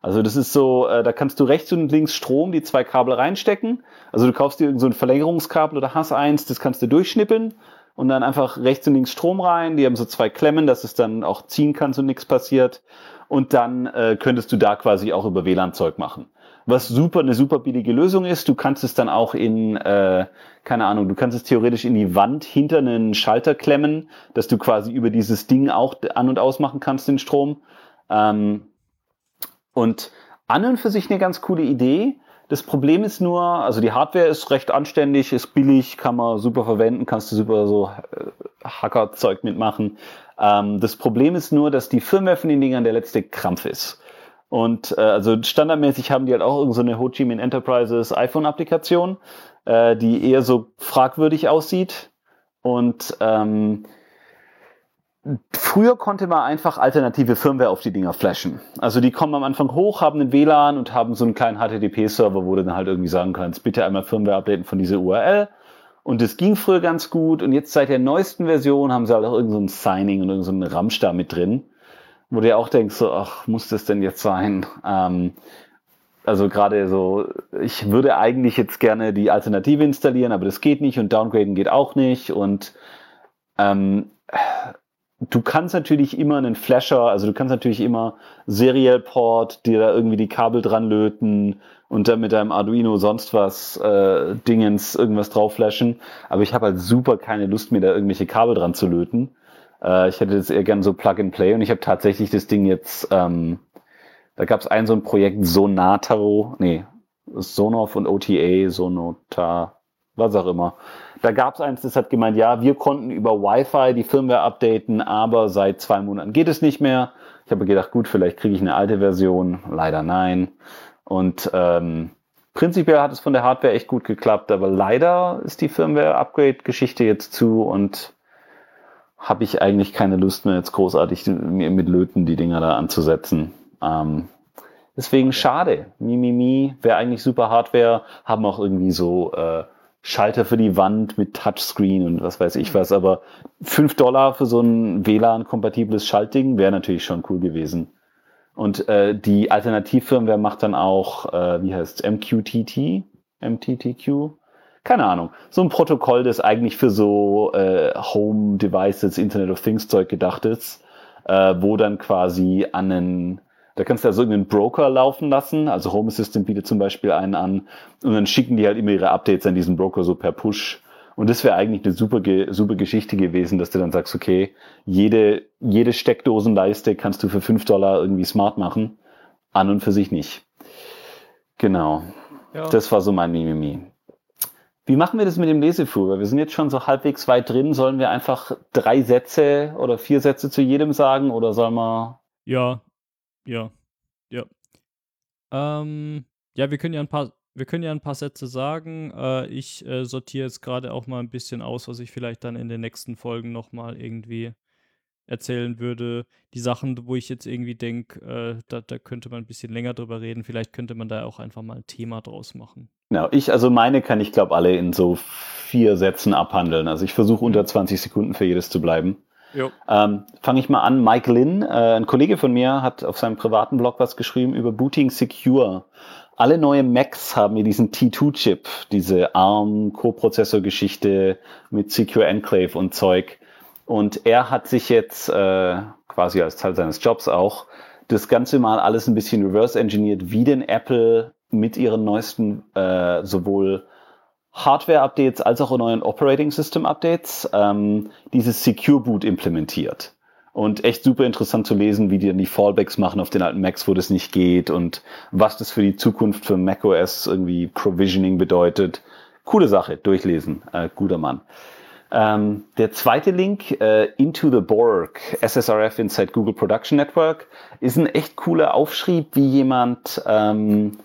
Also das ist so, äh, da kannst du rechts und links Strom, die zwei Kabel reinstecken. Also du kaufst dir so Verlängerungskabel oder hast eins, das kannst du durchschnippeln und dann einfach rechts und links Strom rein. Die haben so zwei Klemmen, dass es dann auch ziehen kannst und nichts passiert. Und dann äh, könntest du da quasi auch über WLAN-Zeug machen was super eine super billige Lösung ist. Du kannst es dann auch in, äh, keine Ahnung, du kannst es theoretisch in die Wand hinter einen Schalter klemmen, dass du quasi über dieses Ding auch an und aus machen kannst, den Strom. Ähm, und an und für sich eine ganz coole Idee. Das Problem ist nur, also die Hardware ist recht anständig, ist billig, kann man super verwenden, kannst du super so äh, Hackerzeug mitmachen. Ähm, das Problem ist nur, dass die Firmware von den Dingern der letzte Krampf ist. Und äh, also standardmäßig haben die halt auch so eine Ho Chi Minh Enterprises iPhone-Applikation, äh, die eher so fragwürdig aussieht. Und ähm, früher konnte man einfach alternative Firmware auf die Dinger flashen. Also die kommen am Anfang hoch, haben einen WLAN und haben so einen kleinen HTTP-Server, wo du dann halt irgendwie sagen kannst, bitte einmal Firmware updaten von dieser URL. Und das ging früher ganz gut. Und jetzt seit der neuesten Version haben sie halt auch irgendein so Signing und irgendein so Ramsch da mit drin wo du ja auch denkst, so, ach, muss das denn jetzt sein? Ähm, also gerade so, ich würde eigentlich jetzt gerne die Alternative installieren, aber das geht nicht und downgraden geht auch nicht und ähm, du kannst natürlich immer einen Flasher, also du kannst natürlich immer Serial Port, dir da irgendwie die Kabel dran löten und dann mit deinem Arduino sonst was äh, Dingens irgendwas drauf flashen, aber ich habe halt super keine Lust mir da irgendwelche Kabel dran zu löten. Äh, ich hätte das eher gern so Plug and Play und ich habe tatsächlich das Ding jetzt, ähm, da gab es ein so ein Projekt Sonato, nee, Sonoff und OTA, Sonota, was auch immer. Da gab es eins, das hat gemeint, ja, wir konnten über Wi-Fi die Firmware updaten, aber seit zwei Monaten geht es nicht mehr. Ich habe gedacht, gut, vielleicht kriege ich eine alte Version. Leider nein. Und ähm, prinzipiell hat es von der Hardware echt gut geklappt, aber leider ist die Firmware-Upgrade-Geschichte jetzt zu und habe ich eigentlich keine Lust mehr, jetzt großartig mit Löten die Dinger da anzusetzen. Ähm, deswegen schade. Mimimi wäre eigentlich super Hardware, haben auch irgendwie so äh, Schalter für die Wand mit Touchscreen und was weiß ich was, aber 5 Dollar für so ein WLAN-kompatibles Schaltding wäre natürlich schon cool gewesen. Und äh, die Alternativfirmware macht dann auch, äh, wie heißt MQTT? MTTQ? Keine Ahnung. So ein Protokoll, das eigentlich für so äh, Home Devices, Internet of Things Zeug gedacht ist, äh, wo dann quasi an einen da kannst du ja so irgendeinen Broker laufen lassen. Also Home Assistant bietet zum Beispiel einen an und dann schicken die halt immer ihre Updates an diesen Broker so per Push. Und das wäre eigentlich eine super, super Geschichte gewesen, dass du dann sagst, okay, jede, jede Steckdosenleiste kannst du für fünf Dollar irgendwie smart machen. An und für sich nicht. Genau. Ja. Das war so mein Mimimi. Wie machen wir das mit dem Lesefuhr? Wir sind jetzt schon so halbwegs weit drin. Sollen wir einfach drei Sätze oder vier Sätze zu jedem sagen oder sollen wir? Ja, ja. Ja. Ähm, ja, wir können ja ein paar, wir können ja ein paar Sätze sagen. Äh, ich äh, sortiere jetzt gerade auch mal ein bisschen aus, was ich vielleicht dann in den nächsten Folgen nochmal irgendwie erzählen würde. Die Sachen, wo ich jetzt irgendwie denke, äh, da, da, könnte man ein bisschen länger drüber reden. Vielleicht könnte man da auch einfach mal ein Thema draus machen. Genau, ich, also meine kann ich glaube alle in so vier Sätzen abhandeln. Also ich versuche unter 20 Sekunden für jedes zu bleiben. Ähm, Fange ich mal an. Mike Lin, äh, ein Kollege von mir, hat auf seinem privaten Blog was geschrieben über Booting Secure. Alle neue Macs haben hier diesen T2-Chip, diese ARM-Coprozessor-Geschichte mit Secure Enclave und Zeug. Und er hat sich jetzt äh, quasi als Teil seines Jobs auch das Ganze mal alles ein bisschen reverse engineert, wie denn Apple mit ihren neuesten äh, sowohl Hardware-Updates als auch neuen Operating System-Updates ähm, dieses Secure Boot implementiert. Und echt super interessant zu lesen, wie die dann die Fallbacks machen auf den alten Macs, wo das nicht geht und was das für die Zukunft für macOS irgendwie Provisioning bedeutet. Coole Sache, durchlesen, äh, guter Mann. Ähm, der zweite Link, äh, Into the Borg, SSRF Inside Google Production Network, ist ein echt cooler Aufschrieb, wie jemand ähm,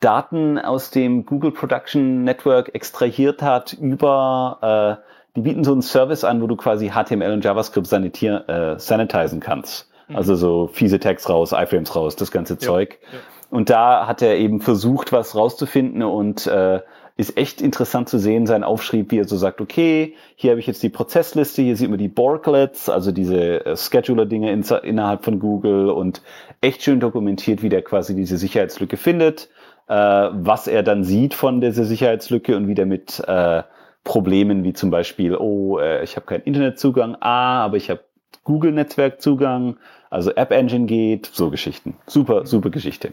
Daten aus dem Google Production Network extrahiert hat über, äh, die bieten so einen Service an, wo du quasi HTML und JavaScript sanitier, äh, sanitizen kannst. Mhm. Also so fiese Tags raus, iFrames raus, das ganze Zeug. Ja. Und da hat er eben versucht, was rauszufinden und äh, ist echt interessant zu sehen, sein Aufschrieb, wie er so sagt, okay, hier habe ich jetzt die Prozessliste, hier sieht man die Borglets, also diese äh, Scheduler-Dinge in, innerhalb von Google und echt schön dokumentiert, wie der quasi diese Sicherheitslücke findet äh, was er dann sieht von dieser Sicherheitslücke und wie der mit äh, Problemen wie zum Beispiel, oh, äh, ich habe keinen Internetzugang, ah, aber ich habe Google-Netzwerkzugang, also App Engine geht, so Geschichten. Super, super Geschichte.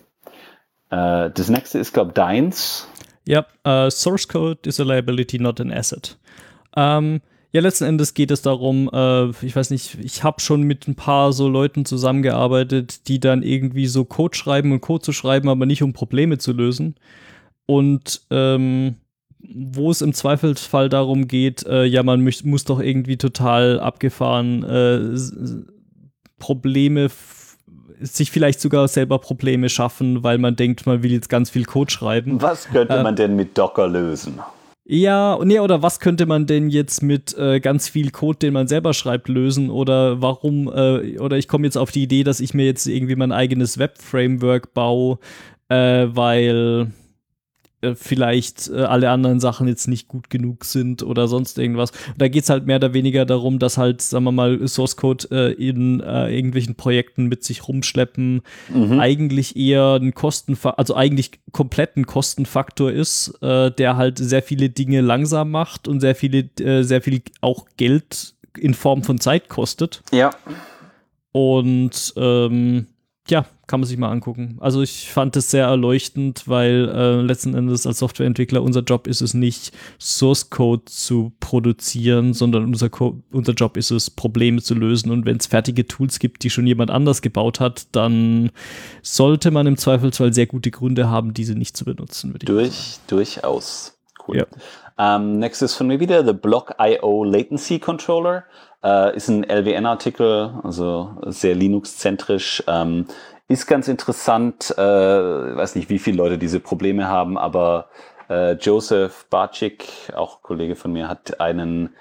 Äh, das nächste ist, glaube ich, deins. Ja, uh, Source Code is a liability, not an asset. Ähm, ja, letzten Endes geht es darum, äh, ich weiß nicht, ich habe schon mit ein paar so Leuten zusammengearbeitet, die dann irgendwie so Code schreiben und Code zu schreiben, aber nicht um Probleme zu lösen. Und ähm, wo es im Zweifelsfall darum geht, äh, ja, man muss doch irgendwie total abgefahren äh, Probleme sich vielleicht sogar selber Probleme schaffen, weil man denkt, man will jetzt ganz viel Code schreiben. Was könnte äh, man denn mit Docker lösen? Ja, nee, oder was könnte man denn jetzt mit äh, ganz viel Code, den man selber schreibt, lösen? Oder warum, äh, oder ich komme jetzt auf die Idee, dass ich mir jetzt irgendwie mein eigenes Web-Framework baue, äh, weil vielleicht äh, alle anderen Sachen jetzt nicht gut genug sind oder sonst irgendwas. Und da geht es halt mehr oder weniger darum, dass halt, sagen wir mal, Source Code äh, in äh, irgendwelchen Projekten mit sich rumschleppen, mhm. eigentlich eher ein Kostenfaktor, also eigentlich komplett ein Kostenfaktor ist, äh, der halt sehr viele Dinge langsam macht und sehr viele, äh, sehr viel auch Geld in Form von Zeit kostet. Ja. Und ähm, ja, kann man sich mal angucken. Also ich fand es sehr erleuchtend, weil äh, letzten Endes als Softwareentwickler unser Job ist es nicht, Source Code zu produzieren, sondern unser, Co unser Job ist es, Probleme zu lösen. Und wenn es fertige Tools gibt, die schon jemand anders gebaut hat, dann sollte man im Zweifelsfall sehr gute Gründe haben, diese nicht zu benutzen. Würde ich Durch. Durchaus. Cool. Ja. Ähm, next ist von mir wieder The Block IO Latency Controller. Uh, ist ein LWN-Artikel, also sehr Linux-zentrisch. Ähm, ist ganz interessant, äh, weiß nicht, wie viele Leute diese Probleme haben, aber äh, Joseph Barczyk, auch Kollege von mir, hat einen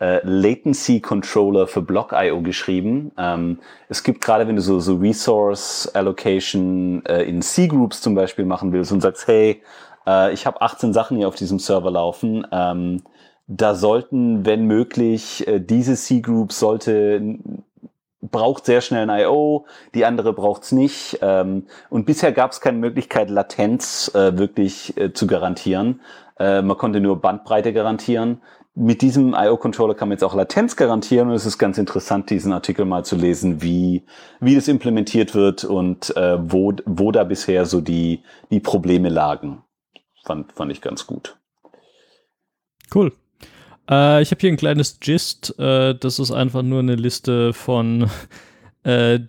äh, Latency Controller für Block.io geschrieben. Ähm, es gibt gerade, wenn du so, so Resource Allocation äh, in C-Groups zum Beispiel machen willst und sagst, hey, Äh, ich habe 18 Sachen hier auf diesem Server laufen. Ähm, da sollten, wenn möglich, äh, diese C-Group sollte braucht sehr schnell ein I.O., die andere braucht's nicht. Ähm, und bisher gab es keine Möglichkeit, Latenz äh, wirklich äh, zu garantieren. Äh, man konnte nur Bandbreite garantieren. Mit diesem I.O.-Controller kann man jetzt auch Latenz garantieren und es ist ganz interessant, diesen Artikel mal zu lesen, wie, wie das implementiert wird und äh, wo, wo da bisher so die, die Probleme lagen. Fand, fand ich ganz gut. Cool. Äh, ich habe hier ein kleines Gist. Äh, das ist einfach nur eine Liste von äh,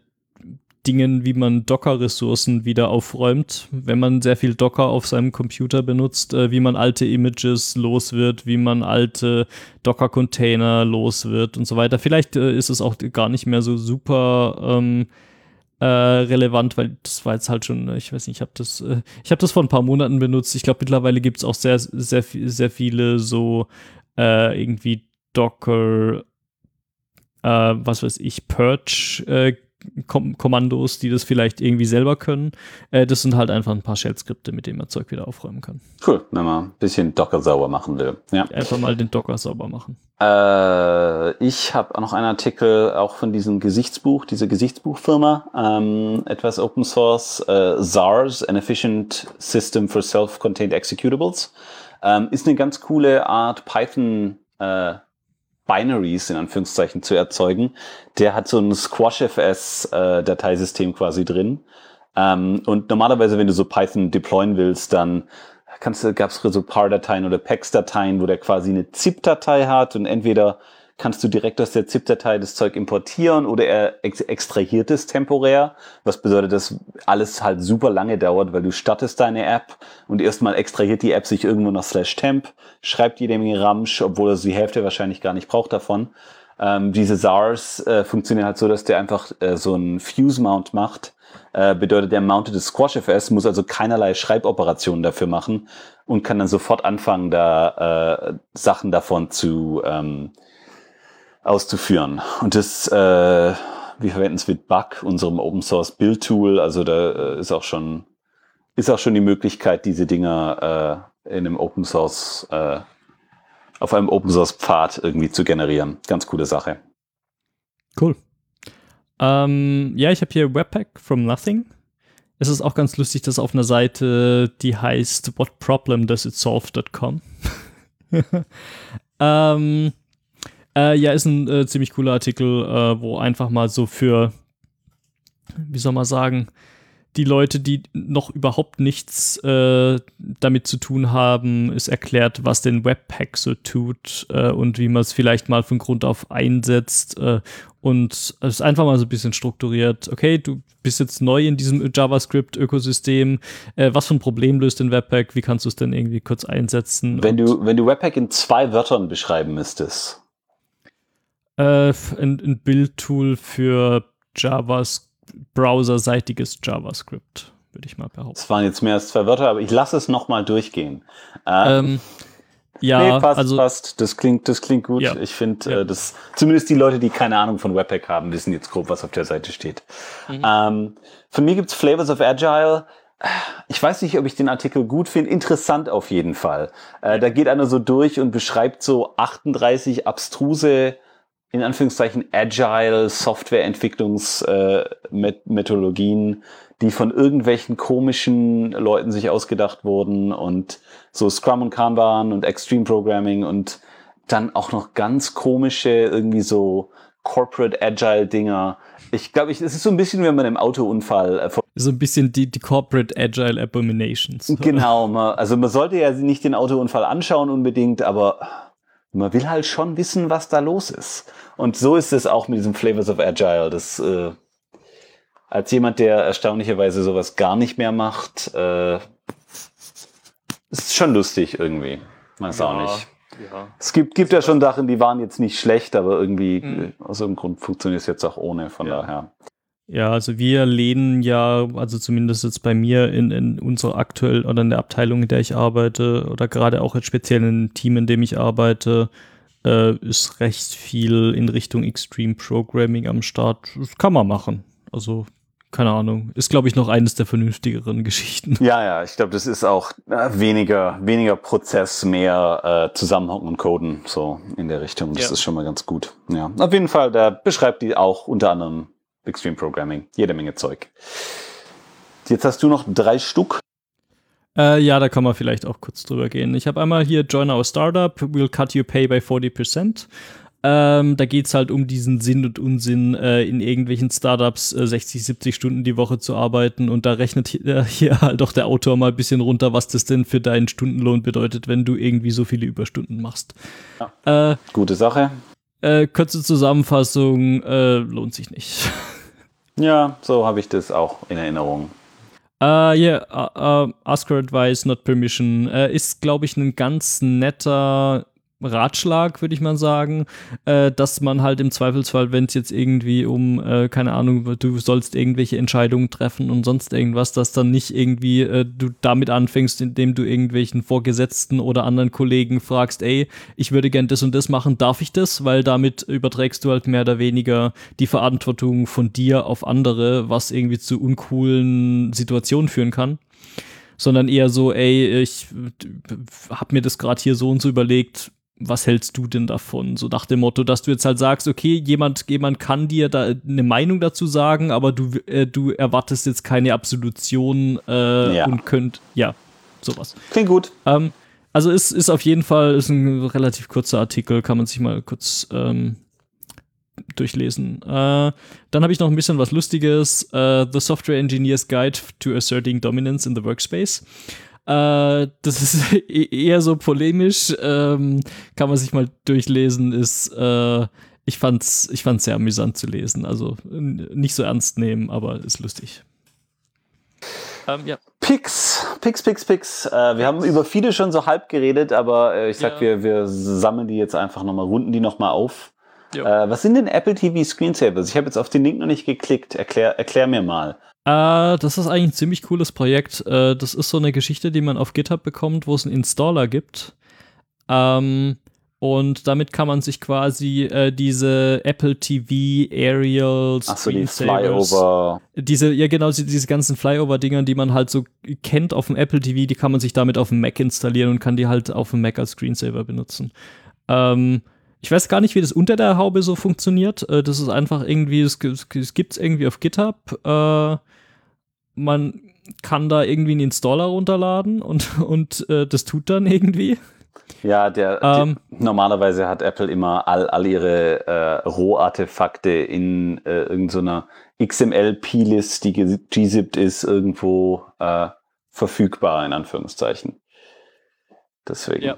Dingen, wie man Docker-Ressourcen wieder aufräumt, wenn man sehr viel Docker auf seinem Computer benutzt, äh, wie man alte Images los wird, wie man alte Docker-Container los wird und so weiter. Vielleicht äh, ist es auch gar nicht mehr so super ähm, äh, relevant, weil das war jetzt halt schon, äh, ich weiß nicht, ich habe das, äh, ich das vor ein paar Monaten benutzt. Ich glaube, mittlerweile gibt es auch sehr, sehr, sehr viele so äh, irgendwie Docker, äh, was weiß ich, Purge Kom Kommandos, die das vielleicht irgendwie selber können. Äh, das sind halt einfach ein paar Shell-Skripte, mit denen man Zeug wieder aufräumen kann. Cool, wenn man ein bisschen Docker sauber machen will. Ja. Einfach mal den Docker sauber machen. Äh, ich habe noch einen Artikel auch von diesem Gesichtsbuch, dieser Gesichtsbuchfirma, ähm, etwas Open Source, äh, SARS, an Efficient System for Self-Contained Executables. Ähm, ist eine ganz coole Art Python äh, Binaries in Anführungszeichen zu erzeugen. Der hat so ein SquashFS äh, quasi drin. Ähm, und normalerweise, wenn du so Python deployen willst, dann kannst du, gab es so PAR-Dateien oder PEX-Dateien, wo der quasi eine ZIP-Datei hat und entweder kannst du direkt aus der ZIP-Datei das Zeug importieren oder er ex extrahiert es temporär, was bedeutet, dass alles halt super lange dauert, weil du startest deine App und erstmal extrahiert die App sich irgendwo nach slash temp, schreibt jede Menge Ramsch, obwohl er die Hälfte wahrscheinlich gar nicht braucht davon. Ähm, diese SARS äh, funktionieren halt so, dass der einfach äh, so einen Fuse-Mount macht, äh, bedeutet, der mounted SquashFS muss also keinerlei Schreiboperationen dafür machen und kann dann sofort anfangen, da äh, Sachen davon zu ähm, auszuführen. Und das, äh, wir verwenden es mit Bug, unserem Open Source Build Tool. Also da äh, ist auch schon, ist auch schon die Möglichkeit, diese Dinger äh, in einem Open Source, äh, auf einem Open Source Pfad irgendwie zu generieren. Ganz coole Sache. Cool. Ähm, ja, ich habe hier Webpack from Nothing. Es ist auch ganz lustig, dass auf einer Seite, die heißt whatproblemdoesitsolve.com. ähm, äh, ja, ist ein äh, ziemlich cooler Artikel, äh, wo einfach mal so für, wie soll man sagen, die Leute, die noch überhaupt nichts äh, damit zu tun haben, ist erklärt, was den Webpack so tut äh, und wie man es vielleicht mal von Grund auf einsetzt. Äh, und es ist einfach mal so ein bisschen strukturiert. Okay, du bist jetzt neu in diesem JavaScript-Ökosystem. Was für ein Problem löst den Webpack? Wie kannst du es denn irgendwie kurz einsetzen? Wenn du, wenn du Webpack in zwei Wörtern beschreiben müsstest, äh, ein, ein Bildtool für JavaScript, browserseitiges JavaScript, würde ich mal behaupten. Das waren jetzt mehr als zwei Wörter, aber ich lasse es nochmal durchgehen. Äh, ähm, ja, nee, passt, also, passt. Das klingt, das klingt gut. Ja, ich finde, ja. äh, das zumindest die Leute, die keine Ahnung von Webpack haben, wissen jetzt grob, was auf der Seite steht. Mhm. Ähm, von mir gibt's Flavors of Agile. Ich weiß nicht, ob ich den Artikel gut finde. Interessant auf jeden Fall. Äh, da geht einer so durch und beschreibt so 38 abstruse in Anführungszeichen agile Softwareentwicklungsmethodologien, äh, die von irgendwelchen komischen Leuten sich ausgedacht wurden und so Scrum und Kanban und Extreme Programming und dann auch noch ganz komische irgendwie so Corporate Agile Dinger. Ich glaube, es ist so ein bisschen, wenn man im Autounfall äh, so ein bisschen die, die Corporate Agile Abominations. Genau, man, also man sollte ja nicht den Autounfall anschauen unbedingt, aber man will halt schon wissen, was da los ist. Und so ist es auch mit diesem Flavors of Agile. Das äh, als jemand, der erstaunlicherweise sowas gar nicht mehr macht, äh, ist schon lustig irgendwie. Weiß ja, auch nicht. Ja. Es gibt, gibt ja schon Sachen, die waren jetzt nicht schlecht, aber irgendwie mhm. aus irgendeinem Grund funktioniert es jetzt auch ohne. Von ja. daher. Ja, also wir lehnen ja, also zumindest jetzt bei mir in, in unserer aktuell oder in der Abteilung, in der ich arbeite oder gerade auch jetzt speziell im Team, in dem ich arbeite, äh, ist recht viel in Richtung Extreme Programming am Start. Das kann man machen. Also keine Ahnung, ist glaube ich noch eines der vernünftigeren Geschichten. Ja, ja, ich glaube, das ist auch äh, weniger, weniger Prozess, mehr äh, Zusammenhocken und Coden, so in der Richtung. Das Ja. ist schon mal ganz gut. Ja, auf jeden Fall, der beschreibt die auch unter anderem Extreme Programming, jede Menge Zeug. Jetzt hast du noch drei Stück. Äh, ja, da kann man vielleicht auch kurz drüber gehen. Ich habe einmal hier Join Our Startup, We'll Cut Your Pay by 40%. Ähm, da geht's halt um diesen Sinn und Unsinn, äh, in irgendwelchen Startups äh, 60, 70 Stunden die Woche zu arbeiten. Und da rechnet hier, hier halt auch der Autor mal ein bisschen runter, was das denn für deinen Stundenlohn bedeutet, wenn du irgendwie so viele Überstunden machst. Äh, Gute Sache. äh, kurze Zusammenfassung, äh, lohnt sich nicht. Ja, so habe ich das auch in Erinnerung. Uh, yeah, uh, uh, ask for advice, not permission. Uh, ist, glaube ich, ein ganz netter Ratschlag, würde ich mal sagen, äh, dass man halt im Zweifelsfall, wenn es jetzt irgendwie um, äh, keine Ahnung, du sollst irgendwelche Entscheidungen treffen und sonst irgendwas, dass dann nicht irgendwie äh, du damit anfängst, indem du irgendwelchen Vorgesetzten oder anderen Kollegen fragst, ey, ich würde gern das und das machen, darf ich das? Weil damit überträgst du halt mehr oder weniger die Verantwortung von dir auf andere, was irgendwie zu uncoolen Situationen führen kann sondern eher so, ey, ich hab mir das gerade hier so und so überlegt, was hältst du denn davon? So nach dem Motto, dass du jetzt halt sagst, okay, jemand, jemand kann dir da eine Meinung dazu sagen, aber du, äh, du erwartest jetzt keine Absolution äh, Ja. und könnt, ja, sowas. Klingt gut. Ähm, also ist, ist auf jeden Fall ist ein relativ kurzer Artikel, kann man sich mal kurz ähm, durchlesen. Äh, dann habe ich noch ein bisschen was Lustiges. Äh, the Software Engineer's Guide to Asserting Dominance in the Workspace. Äh, das ist e- eher so polemisch, ähm, kann man sich mal durchlesen, ist, äh, ich fand's, ich fand's sehr amüsant zu lesen. Also nicht so ernst nehmen, aber ist lustig. Ähm, ja. Pix, Pix, Pix, Pix. Äh, wir haben über viele schon so halb geredet, aber äh, ich sag, Ja. wir, wir sammeln die jetzt einfach nochmal, runden die nochmal auf. Äh, was sind denn Apple TV Screensavers? Ich habe jetzt auf den Link noch nicht geklickt. Erklär, erklär mir mal. Äh, das ist eigentlich ein ziemlich cooles Projekt. Äh, das ist so eine Geschichte, die man auf GitHub bekommt, wo es einen Installer gibt. Ähm, und damit kann man sich quasi äh, diese Apple TV Aerial Ach so, die Flyover. diese, ja genau, diese, ganzen Flyover-Dingern, die man halt so kennt auf dem Apple TV, die kann man sich damit auf dem Mac installieren und kann die halt auf dem Mac als Screensaver benutzen. Ähm, ich weiß gar nicht, wie das unter der Haube so funktioniert. Äh, das ist einfach irgendwie, es gibt es irgendwie auf GitHub. Äh, man kann da irgendwie einen Installer runterladen und, und äh, das tut dann irgendwie. Ja, der, Ähm. die, normalerweise hat Apple immer all, all ihre äh, Rohartefakte in äh, irgendeiner XML-Plist, die gzipped ist, irgendwo äh, verfügbar, in Anführungszeichen. Deswegen Ja.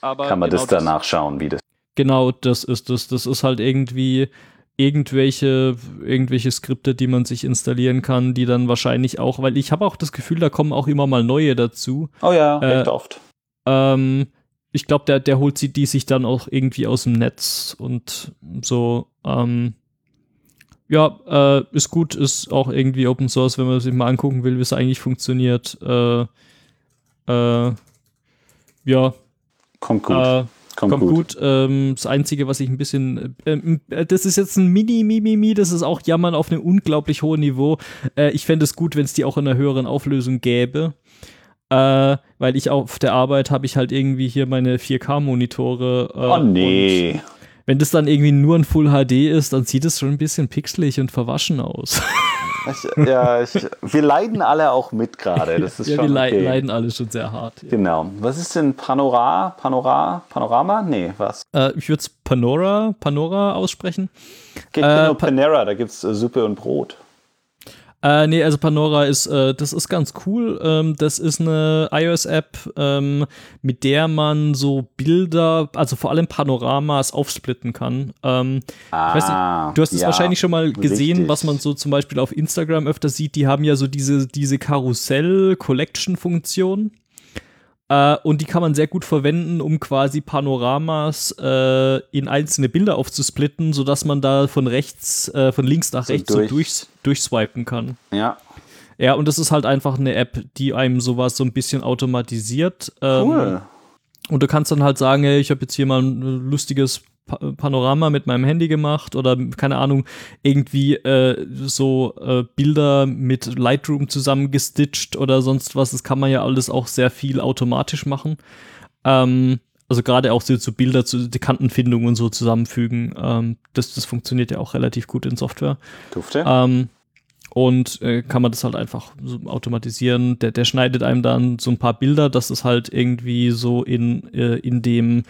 Kann man genau das dann nachschauen, wie das. Genau, das ist das. Das ist halt irgendwie irgendwelche, irgendwelche Skripte, die man sich installieren kann, die dann wahrscheinlich auch, weil ich habe auch das Gefühl, da kommen auch immer mal neue dazu. Oh ja, Äh, recht oft. Ähm, ich glaube, der, der holt sie die sich dann auch irgendwie aus dem Netz und so. Ähm, ja, äh, ist gut, ist auch irgendwie Open Source, wenn man sich mal angucken will, wie es eigentlich funktioniert. Äh, äh, ja, Kommt gut. Äh, kommt, kommt gut. gut. Ähm, das Einzige, was ich ein bisschen, ähm, äh, das ist jetzt ein Mini, Mimi, Mi, das ist auch Jammern auf einem unglaublich hohen Niveau. Äh, ich fände es gut, wenn es die auch in einer höheren Auflösung gäbe. Äh, weil ich auf der Arbeit habe ich halt irgendwie hier meine 4K-Monitore. Äh, Oh nee. Wenn das dann irgendwie nur ein Full HD ist, dann sieht es schon ein bisschen pixelig und verwaschen aus. Ich, ja, ich, wir leiden alle auch mit gerade. Das ist ja, schon wir okay. leiden alle schon sehr hart. Ja. Genau. Was ist denn Panora? Panora? Panorama? Nee, was? Äh, ich würde es Panora, Panora aussprechen. Geht Äh, nur Pa- Panera, da gibt's äh, Suppe und Brot. Äh, nee, also Panora ist, äh, das ist ganz cool. Ähm, das ist eine iOS-App, ähm, mit der man so Bilder, also vor allem Panoramas aufsplitten kann. Ähm, Ah, weiß nicht, du hast es ja, wahrscheinlich schon mal gesehen, richtig. was man so zum Beispiel auf Instagram öfter sieht. Die haben ja so diese, diese Karussell-Collection-Funktion. Äh, und die kann man sehr gut verwenden, um quasi Panoramas äh, in einzelne Bilder aufzusplitten, sodass man da von rechts, äh, von links nach So rechts durch- so durch, durchswipen kann. Ja, Ja, und das ist halt einfach eine App, die einem sowas so ein bisschen automatisiert. Ähm, cool. Und du kannst dann halt sagen, hey, ich habe jetzt hier mal ein lustiges pa Panorama mit meinem Handy gemacht oder keine Ahnung, irgendwie äh, so äh, Bilder mit Lightroom zusammengestitcht oder sonst was. Das kann man ja alles auch sehr viel automatisch machen. Ähm, also gerade auch so, so Bilder zu die Kantenfindung und so zusammenfügen. Ähm, das, das funktioniert ja auch relativ gut in Software. Dufte. Ähm, und äh, kann man das halt einfach so automatisieren. Der, der schneidet einem dann so ein paar Bilder, dass es halt irgendwie so in, äh, in dem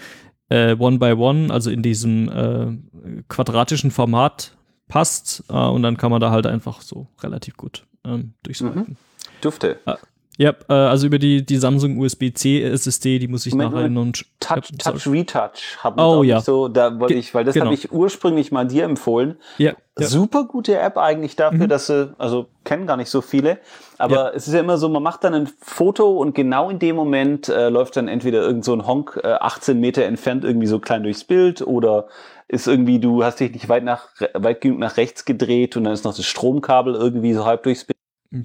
äh, One by One, also in diesem äh, quadratischen Format passt. Äh, und dann kann man da halt einfach so relativ gut ähm, durchswipen. Mhm. Dufte. Ja, äh, also über die, die Samsung USB-C SSD, die muss ich Moment, nachher noch Touch, ja, Touch Retouch haben Oh, ja. so, da wollte ich, weil das genau. habe ich ursprünglich mal dir empfohlen. Ja, ja. Super gute App eigentlich dafür, Mhm. dass sie, also kennen gar nicht so viele, aber es ist ja immer so, man macht dann ein Foto und genau in dem Moment äh, läuft dann entweder irgend so ein Honk äh, 18 Meter entfernt irgendwie so klein durchs Bild oder ist irgendwie, du hast dich nicht weit nach weit genug nach rechts gedreht und dann ist noch das Stromkabel irgendwie so halb durchs Bild.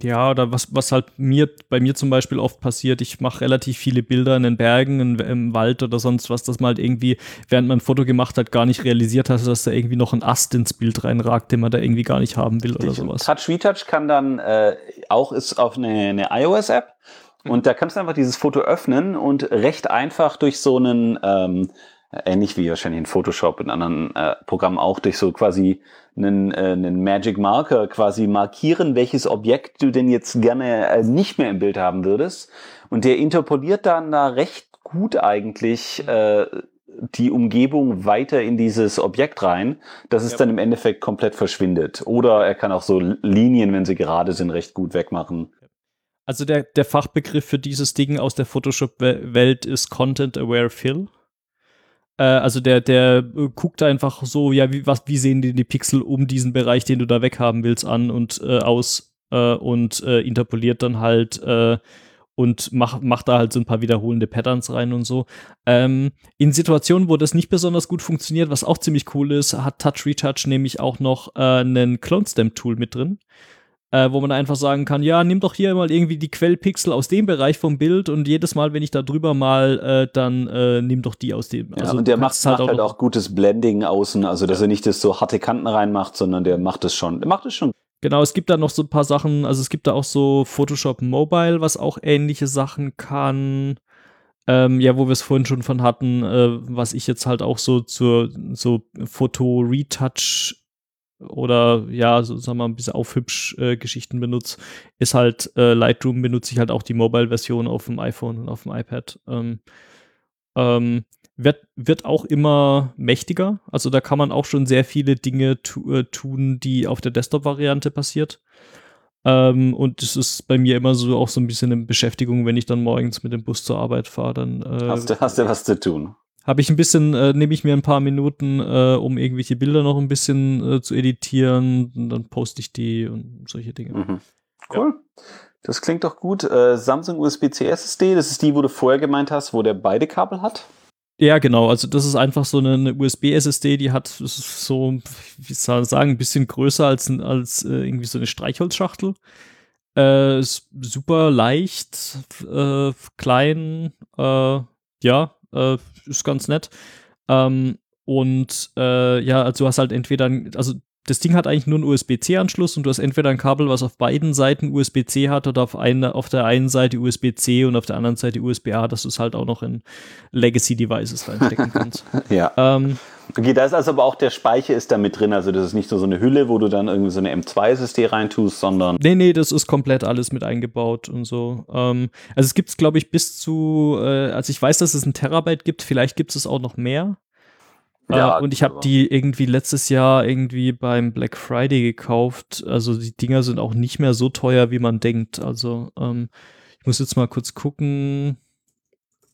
Ja, oder was, was halt mir, bei mir zum Beispiel oft passiert, ich mache relativ viele Bilder in den Bergen, in, im Wald oder sonst was, dass man halt irgendwie, während man ein Foto gemacht hat, gar nicht realisiert hat, dass da irgendwie noch ein Ast ins Bild reinragt, den man da irgendwie gar nicht haben will oder sowas. Touch Retouch kann dann äh, auch ist auf eine, eine iOS-App Mhm. und da kannst du einfach dieses Foto öffnen und recht einfach durch so einen ähm, ähnlich wie wahrscheinlich in Photoshop in anderen äh, Programmen auch durch so quasi einen, äh, einen Magic Marker quasi markieren, welches Objekt du denn jetzt gerne äh, nicht mehr im Bild haben würdest und der interpoliert dann da recht gut eigentlich äh, die Umgebung weiter in dieses Objekt rein, dass es Ja. dann im Endeffekt komplett verschwindet. Oder er kann auch so Linien, wenn sie gerade sind, recht gut wegmachen. Also der, der Fachbegriff für dieses Ding aus der Photoshop-Welt ist Content Aware Fill. Äh, also der, der äh, guckt einfach so, ja, wie, was, wie sehen die, die Pixel um diesen Bereich, den du da weghaben willst, an und äh, aus äh, und interpoliert dann halt und macht macht da halt so ein paar wiederholende Patterns rein und so. Ähm, in Situationen, wo das nicht besonders gut funktioniert, was auch ziemlich cool ist, hat Touch Retouch nämlich auch noch äh, einen Clone Stamp Tool mit drin äh, wo man einfach sagen kann, ja, nimm doch hier mal irgendwie die Quellpixel aus dem Bereich vom Bild und jedes Mal, wenn ich da drüber mal, äh, dann äh, nimm doch die aus dem. Ja, also und der macht halt, macht halt noch- auch gutes Blending außen, also dass er nicht das so harte Kanten reinmacht, sondern der macht es schon. Der macht es schon. Genau, es gibt da noch so ein paar Sachen, also es gibt da auch so Photoshop Mobile, was auch ähnliche Sachen kann. Ähm, ja, wo wir es vorhin schon von hatten, äh, was ich jetzt halt auch so zur so Foto-Retouch oder ja, so sagen wir mal, ein bisschen aufhübsch äh, Geschichten benutze, ist halt äh, Lightroom benutze ich halt auch die Mobile-Version auf dem iPhone und auf dem iPad. Ähm, ähm, wird, wird auch immer mächtiger. Also da kann man auch schon sehr viele Dinge tu äh, tun, die auf der Desktop-Variante passiert. Ähm, und es ist bei mir immer so auch so ein bisschen eine Beschäftigung, wenn ich dann morgens mit dem Bus zur Arbeit fahre, dann äh, Hast du, hast du was zu tun. Habe ich ein bisschen, äh, nehme ich mir ein paar Minuten, äh, um irgendwelche Bilder noch ein bisschen äh, zu editieren. Und dann poste ich die und solche Dinge. Mhm. Cool. Das klingt doch gut. Äh, Samsung USB-C SSD, das ist die, wo du vorher gemeint hast, wo der beide Kabel hat. Ja, genau. Also das ist einfach so eine, eine USB-SSD, die hat so, wie soll ich sagen, ein bisschen größer als, als äh, irgendwie so eine Streichholzschachtel. Äh, ist super leicht, äh, klein, äh, ja, äh, ist ganz nett. Ähm, und äh, ja, also du hast halt entweder, ein- also das Ding hat eigentlich nur einen USB-C-Anschluss und du hast entweder ein Kabel, was auf beiden Seiten USB-C hat oder auf, eine, auf der einen Seite USB-C und auf der anderen Seite USB-A, dass du es halt auch noch in Legacy-Devices reinstecken kannst. Ja. ähm, Okay, da ist also aber auch der Speicher ist da mit drin. Also das ist nicht nur so eine Hülle, wo du dann irgendwie so eine M2 SSD reintust, sondern nee, nee, das ist komplett alles mit eingebaut und so. Ähm, also es gibt es, glaube ich, bis zu, äh, also ich weiß, dass es ein Terabyte gibt, vielleicht gibt es auch noch mehr. Ja, äh, und ich habe aber- die irgendwie letztes Jahr irgendwie beim Black Friday gekauft. Also die Dinger sind auch nicht mehr so teuer, wie man denkt. Also ähm, ich muss jetzt mal kurz gucken.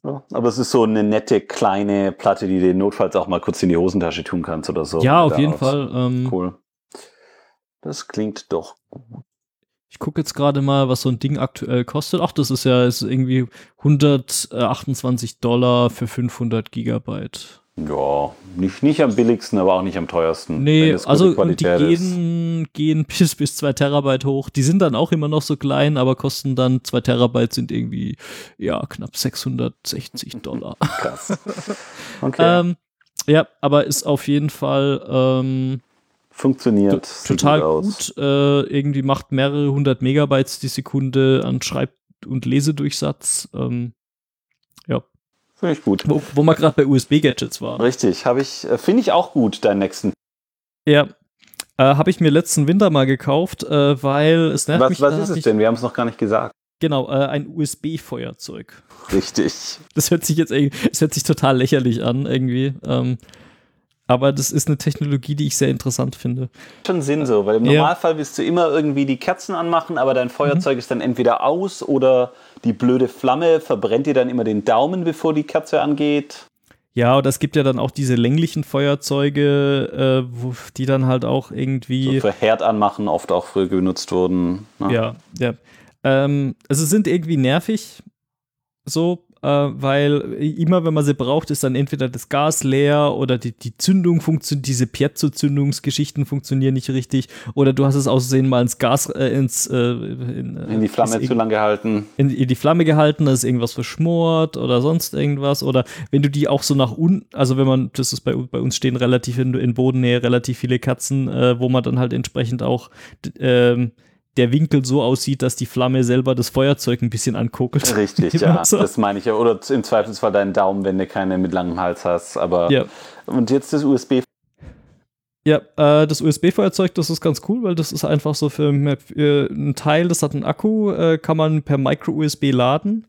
Aber es ist so eine nette kleine Platte, die du notfalls auch mal kurz in die Hosentasche tun kannst oder so. ja, auf jeden Daraus. Fall. Ähm, Cool. Das klingt doch gut. Ich gucke jetzt gerade mal, was so ein Ding aktuell kostet. Ach, das ist ja ist irgendwie 128 Dollar für 500 Gigabyte. Ja, nicht, nicht am billigsten, aber auch nicht am teuersten. Nee, also die Qualität ist. gehen, gehen bis, bis 2 Terabyte hoch. Die sind dann auch immer noch so klein, aber kosten dann 2 Terabyte sind irgendwie, ja, knapp 660 Dollar. Krass. Okay. ähm, Ja, aber ist auf jeden Fall ähm, Funktioniert. to- total gut. Äh, irgendwie macht mehrere hundert Megabytes die Sekunde an Schreib- und Lesedurchsatz. Ähm, Finde ich gut. wo, wo wir gerade bei USB-Gadgets waren. Richtig, habe ich, äh, finde ich auch gut, deinen nächsten. Ja. Äh, Habe ich mir letzten Winter mal gekauft, äh, weil es nervt Was, mich. was da ist es denn? Wir haben es noch gar nicht gesagt. Genau, äh, ein USB-Feuerzeug. Richtig. Das hört sich jetzt irgendwie, das hört sich total lächerlich an, irgendwie. Ähm, aber das ist eine Technologie, die ich sehr interessant finde. Schon Sinn so, weil im Ja. Normalfall willst du immer irgendwie die Kerzen anmachen, aber dein Feuerzeug ist dann entweder aus oder die blöde Flamme verbrennt dir dann immer den Daumen, bevor die Kerze angeht. Ja, oder es gibt ja dann auch diese länglichen Feuerzeuge, äh, wo, die dann halt auch irgendwie. So für Herd anmachen oft auch früher benutzt wurden. ne? Ja, ja. Ähm, also sind irgendwie nervig, so, weil immer, wenn man sie braucht, ist dann entweder das Gas leer oder die, die Zündung funktioniert, diese Piezo-Zündungsgeschichten funktionieren nicht richtig oder du hast es aussehen mal ins Gas, äh, ins, äh, in, In die Flamme ist zu lang gehalten. in, in die Flamme gehalten, da ist irgendwas verschmort oder sonst irgendwas. Oder wenn du die auch so nach unten, also wenn man, das ist bei, bei uns stehen relativ in, in Bodennähe relativ viele Kerzen, äh, wo man dann halt entsprechend auch ähm, der Winkel so aussieht, dass die Flamme selber das Feuerzeug ein bisschen anguckelt. Richtig, ja. so. Das meine ich ja. Oder im Zweifelsfall deinen Daumen, wenn du keine mit langem Hals hast. Aber Ja. und jetzt das USB. Ja, äh, das USB-Feuerzeug, das ist ganz cool, weil das ist einfach so für, für ein Teil, das hat einen Akku, äh, kann man per Micro-USB laden.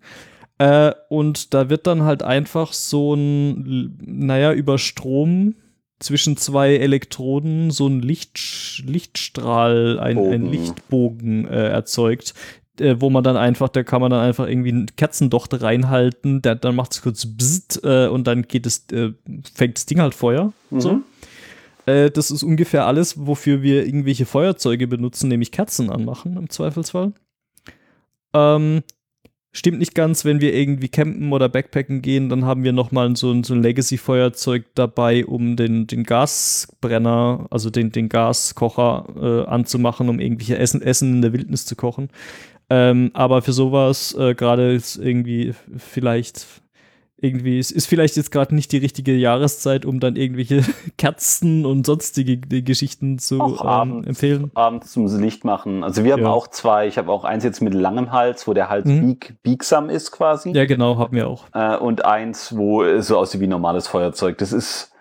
Äh, und da wird dann halt einfach so ein, naja, über Strom zwischen zwei Elektroden so ein Licht, Lichtstrahl, ein, ein Bogen. Lichtbogen äh, erzeugt, äh, wo man dann einfach, da kann man dann einfach irgendwie einen Kerzendocht reinhalten, der, dann macht es kurz bzzzt, äh, und dann geht es, äh, fängt das Ding halt Feuer. So. Mhm. Äh, das ist ungefähr alles, wofür wir irgendwelche Feuerzeuge benutzen, nämlich Kerzen anmachen im Zweifelsfall. Ähm, stimmt nicht ganz, wenn wir irgendwie campen oder Backpacken gehen, dann haben wir nochmal so ein, so ein Legacy-Feuerzeug dabei, um den, den Gasbrenner, also den, den Gaskocher äh, anzumachen, um irgendwelche Essen, Essen in der Wildnis zu kochen. Ähm, aber für sowas, äh, gerade irgendwie vielleicht irgendwie, es ist vielleicht jetzt gerade nicht die richtige Jahreszeit, um dann irgendwelche Kerzen und sonstige Geschichten zu Auch ähm, abends, empfehlen. abends zum Licht machen. Also wir haben Ja. auch zwei. Ich habe auch eins jetzt mit langem Hals, wo der Hals Mhm. bieg, biegsam ist quasi. Ja, genau, haben wir auch. Äh, und eins, wo es so aussieht wie normales Feuerzeug. Das ist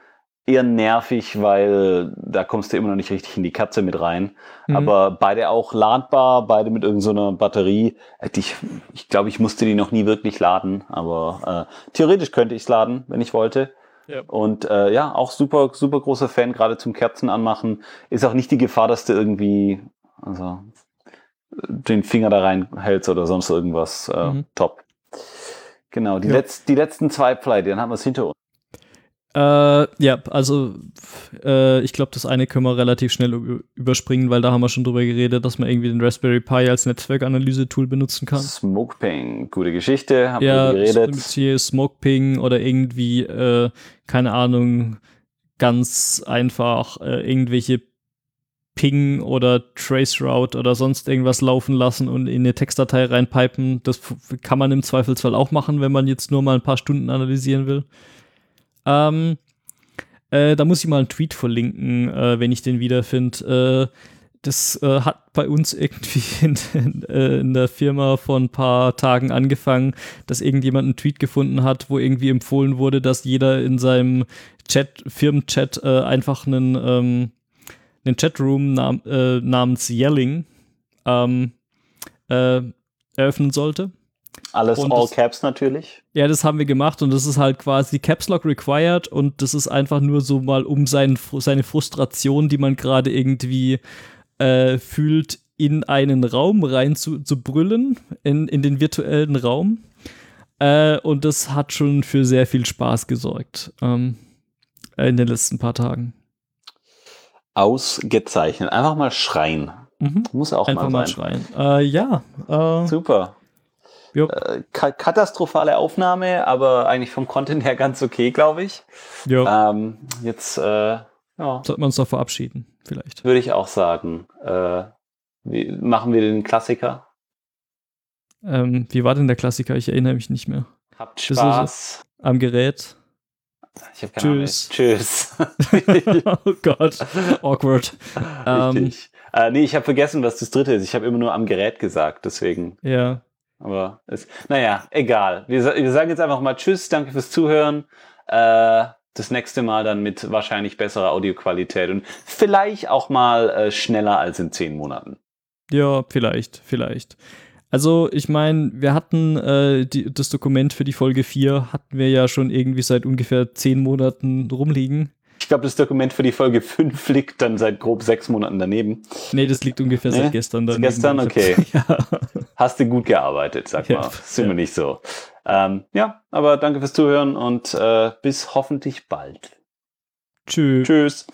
eher nervig, weil da kommst du immer noch nicht richtig in die Katze mit rein. Mhm. Aber beide auch ladbar, beide mit irgendeiner Batterie. Hätte Ich, ich glaube, ich musste die noch nie wirklich laden, aber äh, theoretisch könnte ich es laden, wenn ich wollte. Ja. Und äh, ja, auch super, super großer Fan, gerade zum Kerzen anmachen. Ist auch nicht die Gefahr, dass du irgendwie, also den Finger da reinhältst oder sonst irgendwas. Äh, Mhm. Top. Genau, die, Ja. letz, die letzten zwei Play, dann haben wir es hinter uns. Äh, ja, also äh, ich glaube, das eine können wir relativ schnell überspringen, weil da haben wir schon drüber geredet, dass man irgendwie den Raspberry Pi als Netzwerkanalyse-Tool benutzen kann. Smokeping, gute Geschichte, haben Ja, wir geredet. hier Smokeping oder irgendwie, äh, keine Ahnung, ganz einfach äh, irgendwelche Ping oder Traceroute oder sonst irgendwas laufen lassen und in eine Textdatei reinpipen. Das kann man im Zweifelsfall auch machen, wenn man jetzt nur mal ein paar Stunden analysieren will. Ähm, äh, da muss ich mal einen Tweet verlinken, äh, wenn ich den wiederfinde. Äh, das äh, hat bei uns irgendwie in, äh, in der Firma vor ein paar Tagen angefangen, dass irgendjemand einen Tweet gefunden hat, wo irgendwie empfohlen wurde, dass jeder in seinem Chat, Firmenchat äh, einfach einen, ähm, einen Chatroom nam äh, namens Yelling ähm, äh, eröffnen sollte. Alles und All das- Caps natürlich. Ja, das haben wir gemacht und das ist halt quasi Caps Lock required und das ist einfach nur so mal um sein, seine Frustration, die man gerade irgendwie äh, fühlt, in einen Raum rein zu, zu brüllen, in, in den virtuellen Raum. Äh, und das hat schon für sehr viel Spaß gesorgt ähm, in den letzten paar Tagen. Ausgezeichnet. Einfach mal schreien. Mhm. Muss auch Einfach mal mal sein. schreien. Äh, ja, äh, Super. Äh, ka katastrophale Aufnahme, aber eigentlich vom Content her ganz okay, glaube ich. Ähm, jetzt, äh, ja, sollten wir uns doch verabschieden, vielleicht. würde ich auch sagen. Äh, wie, machen wir den Klassiker. Ähm, wie war denn der Klassiker? Ich erinnere mich nicht mehr. Habt Spaß. Am Gerät. ich keine Tschüss. Ahnung. Tschüss. oh Gott, awkward. Ähm, Richtig. Äh, nee, ich habe vergessen, was das dritte ist. Ich habe immer nur am Gerät gesagt, deswegen. ja, Aber es, naja, egal. Wir, wir sagen jetzt einfach mal Tschüss, danke fürs Zuhören. Äh, das nächste Mal dann mit wahrscheinlich besserer Audioqualität und vielleicht auch mal äh, schneller als in zehn Monaten. ja, vielleicht, vielleicht. Also, ich meine, wir hatten äh, die, das Dokument für die Folge 4 hatten wir ja schon irgendwie seit ungefähr zehn Monaten rumliegen. Ich glaube, das Dokument für die Folge 5 liegt dann seit grob sechs Monaten daneben. Nee, das liegt ungefähr Nee? seit gestern. Daneben. gestern? Hab's- Ja. Hast du gut gearbeitet, sag Ja, mal. Sind ja. wir nicht so. Ähm, ja, aber danke fürs Zuhören und äh, bis hoffentlich bald. Tschüss. Tschüss.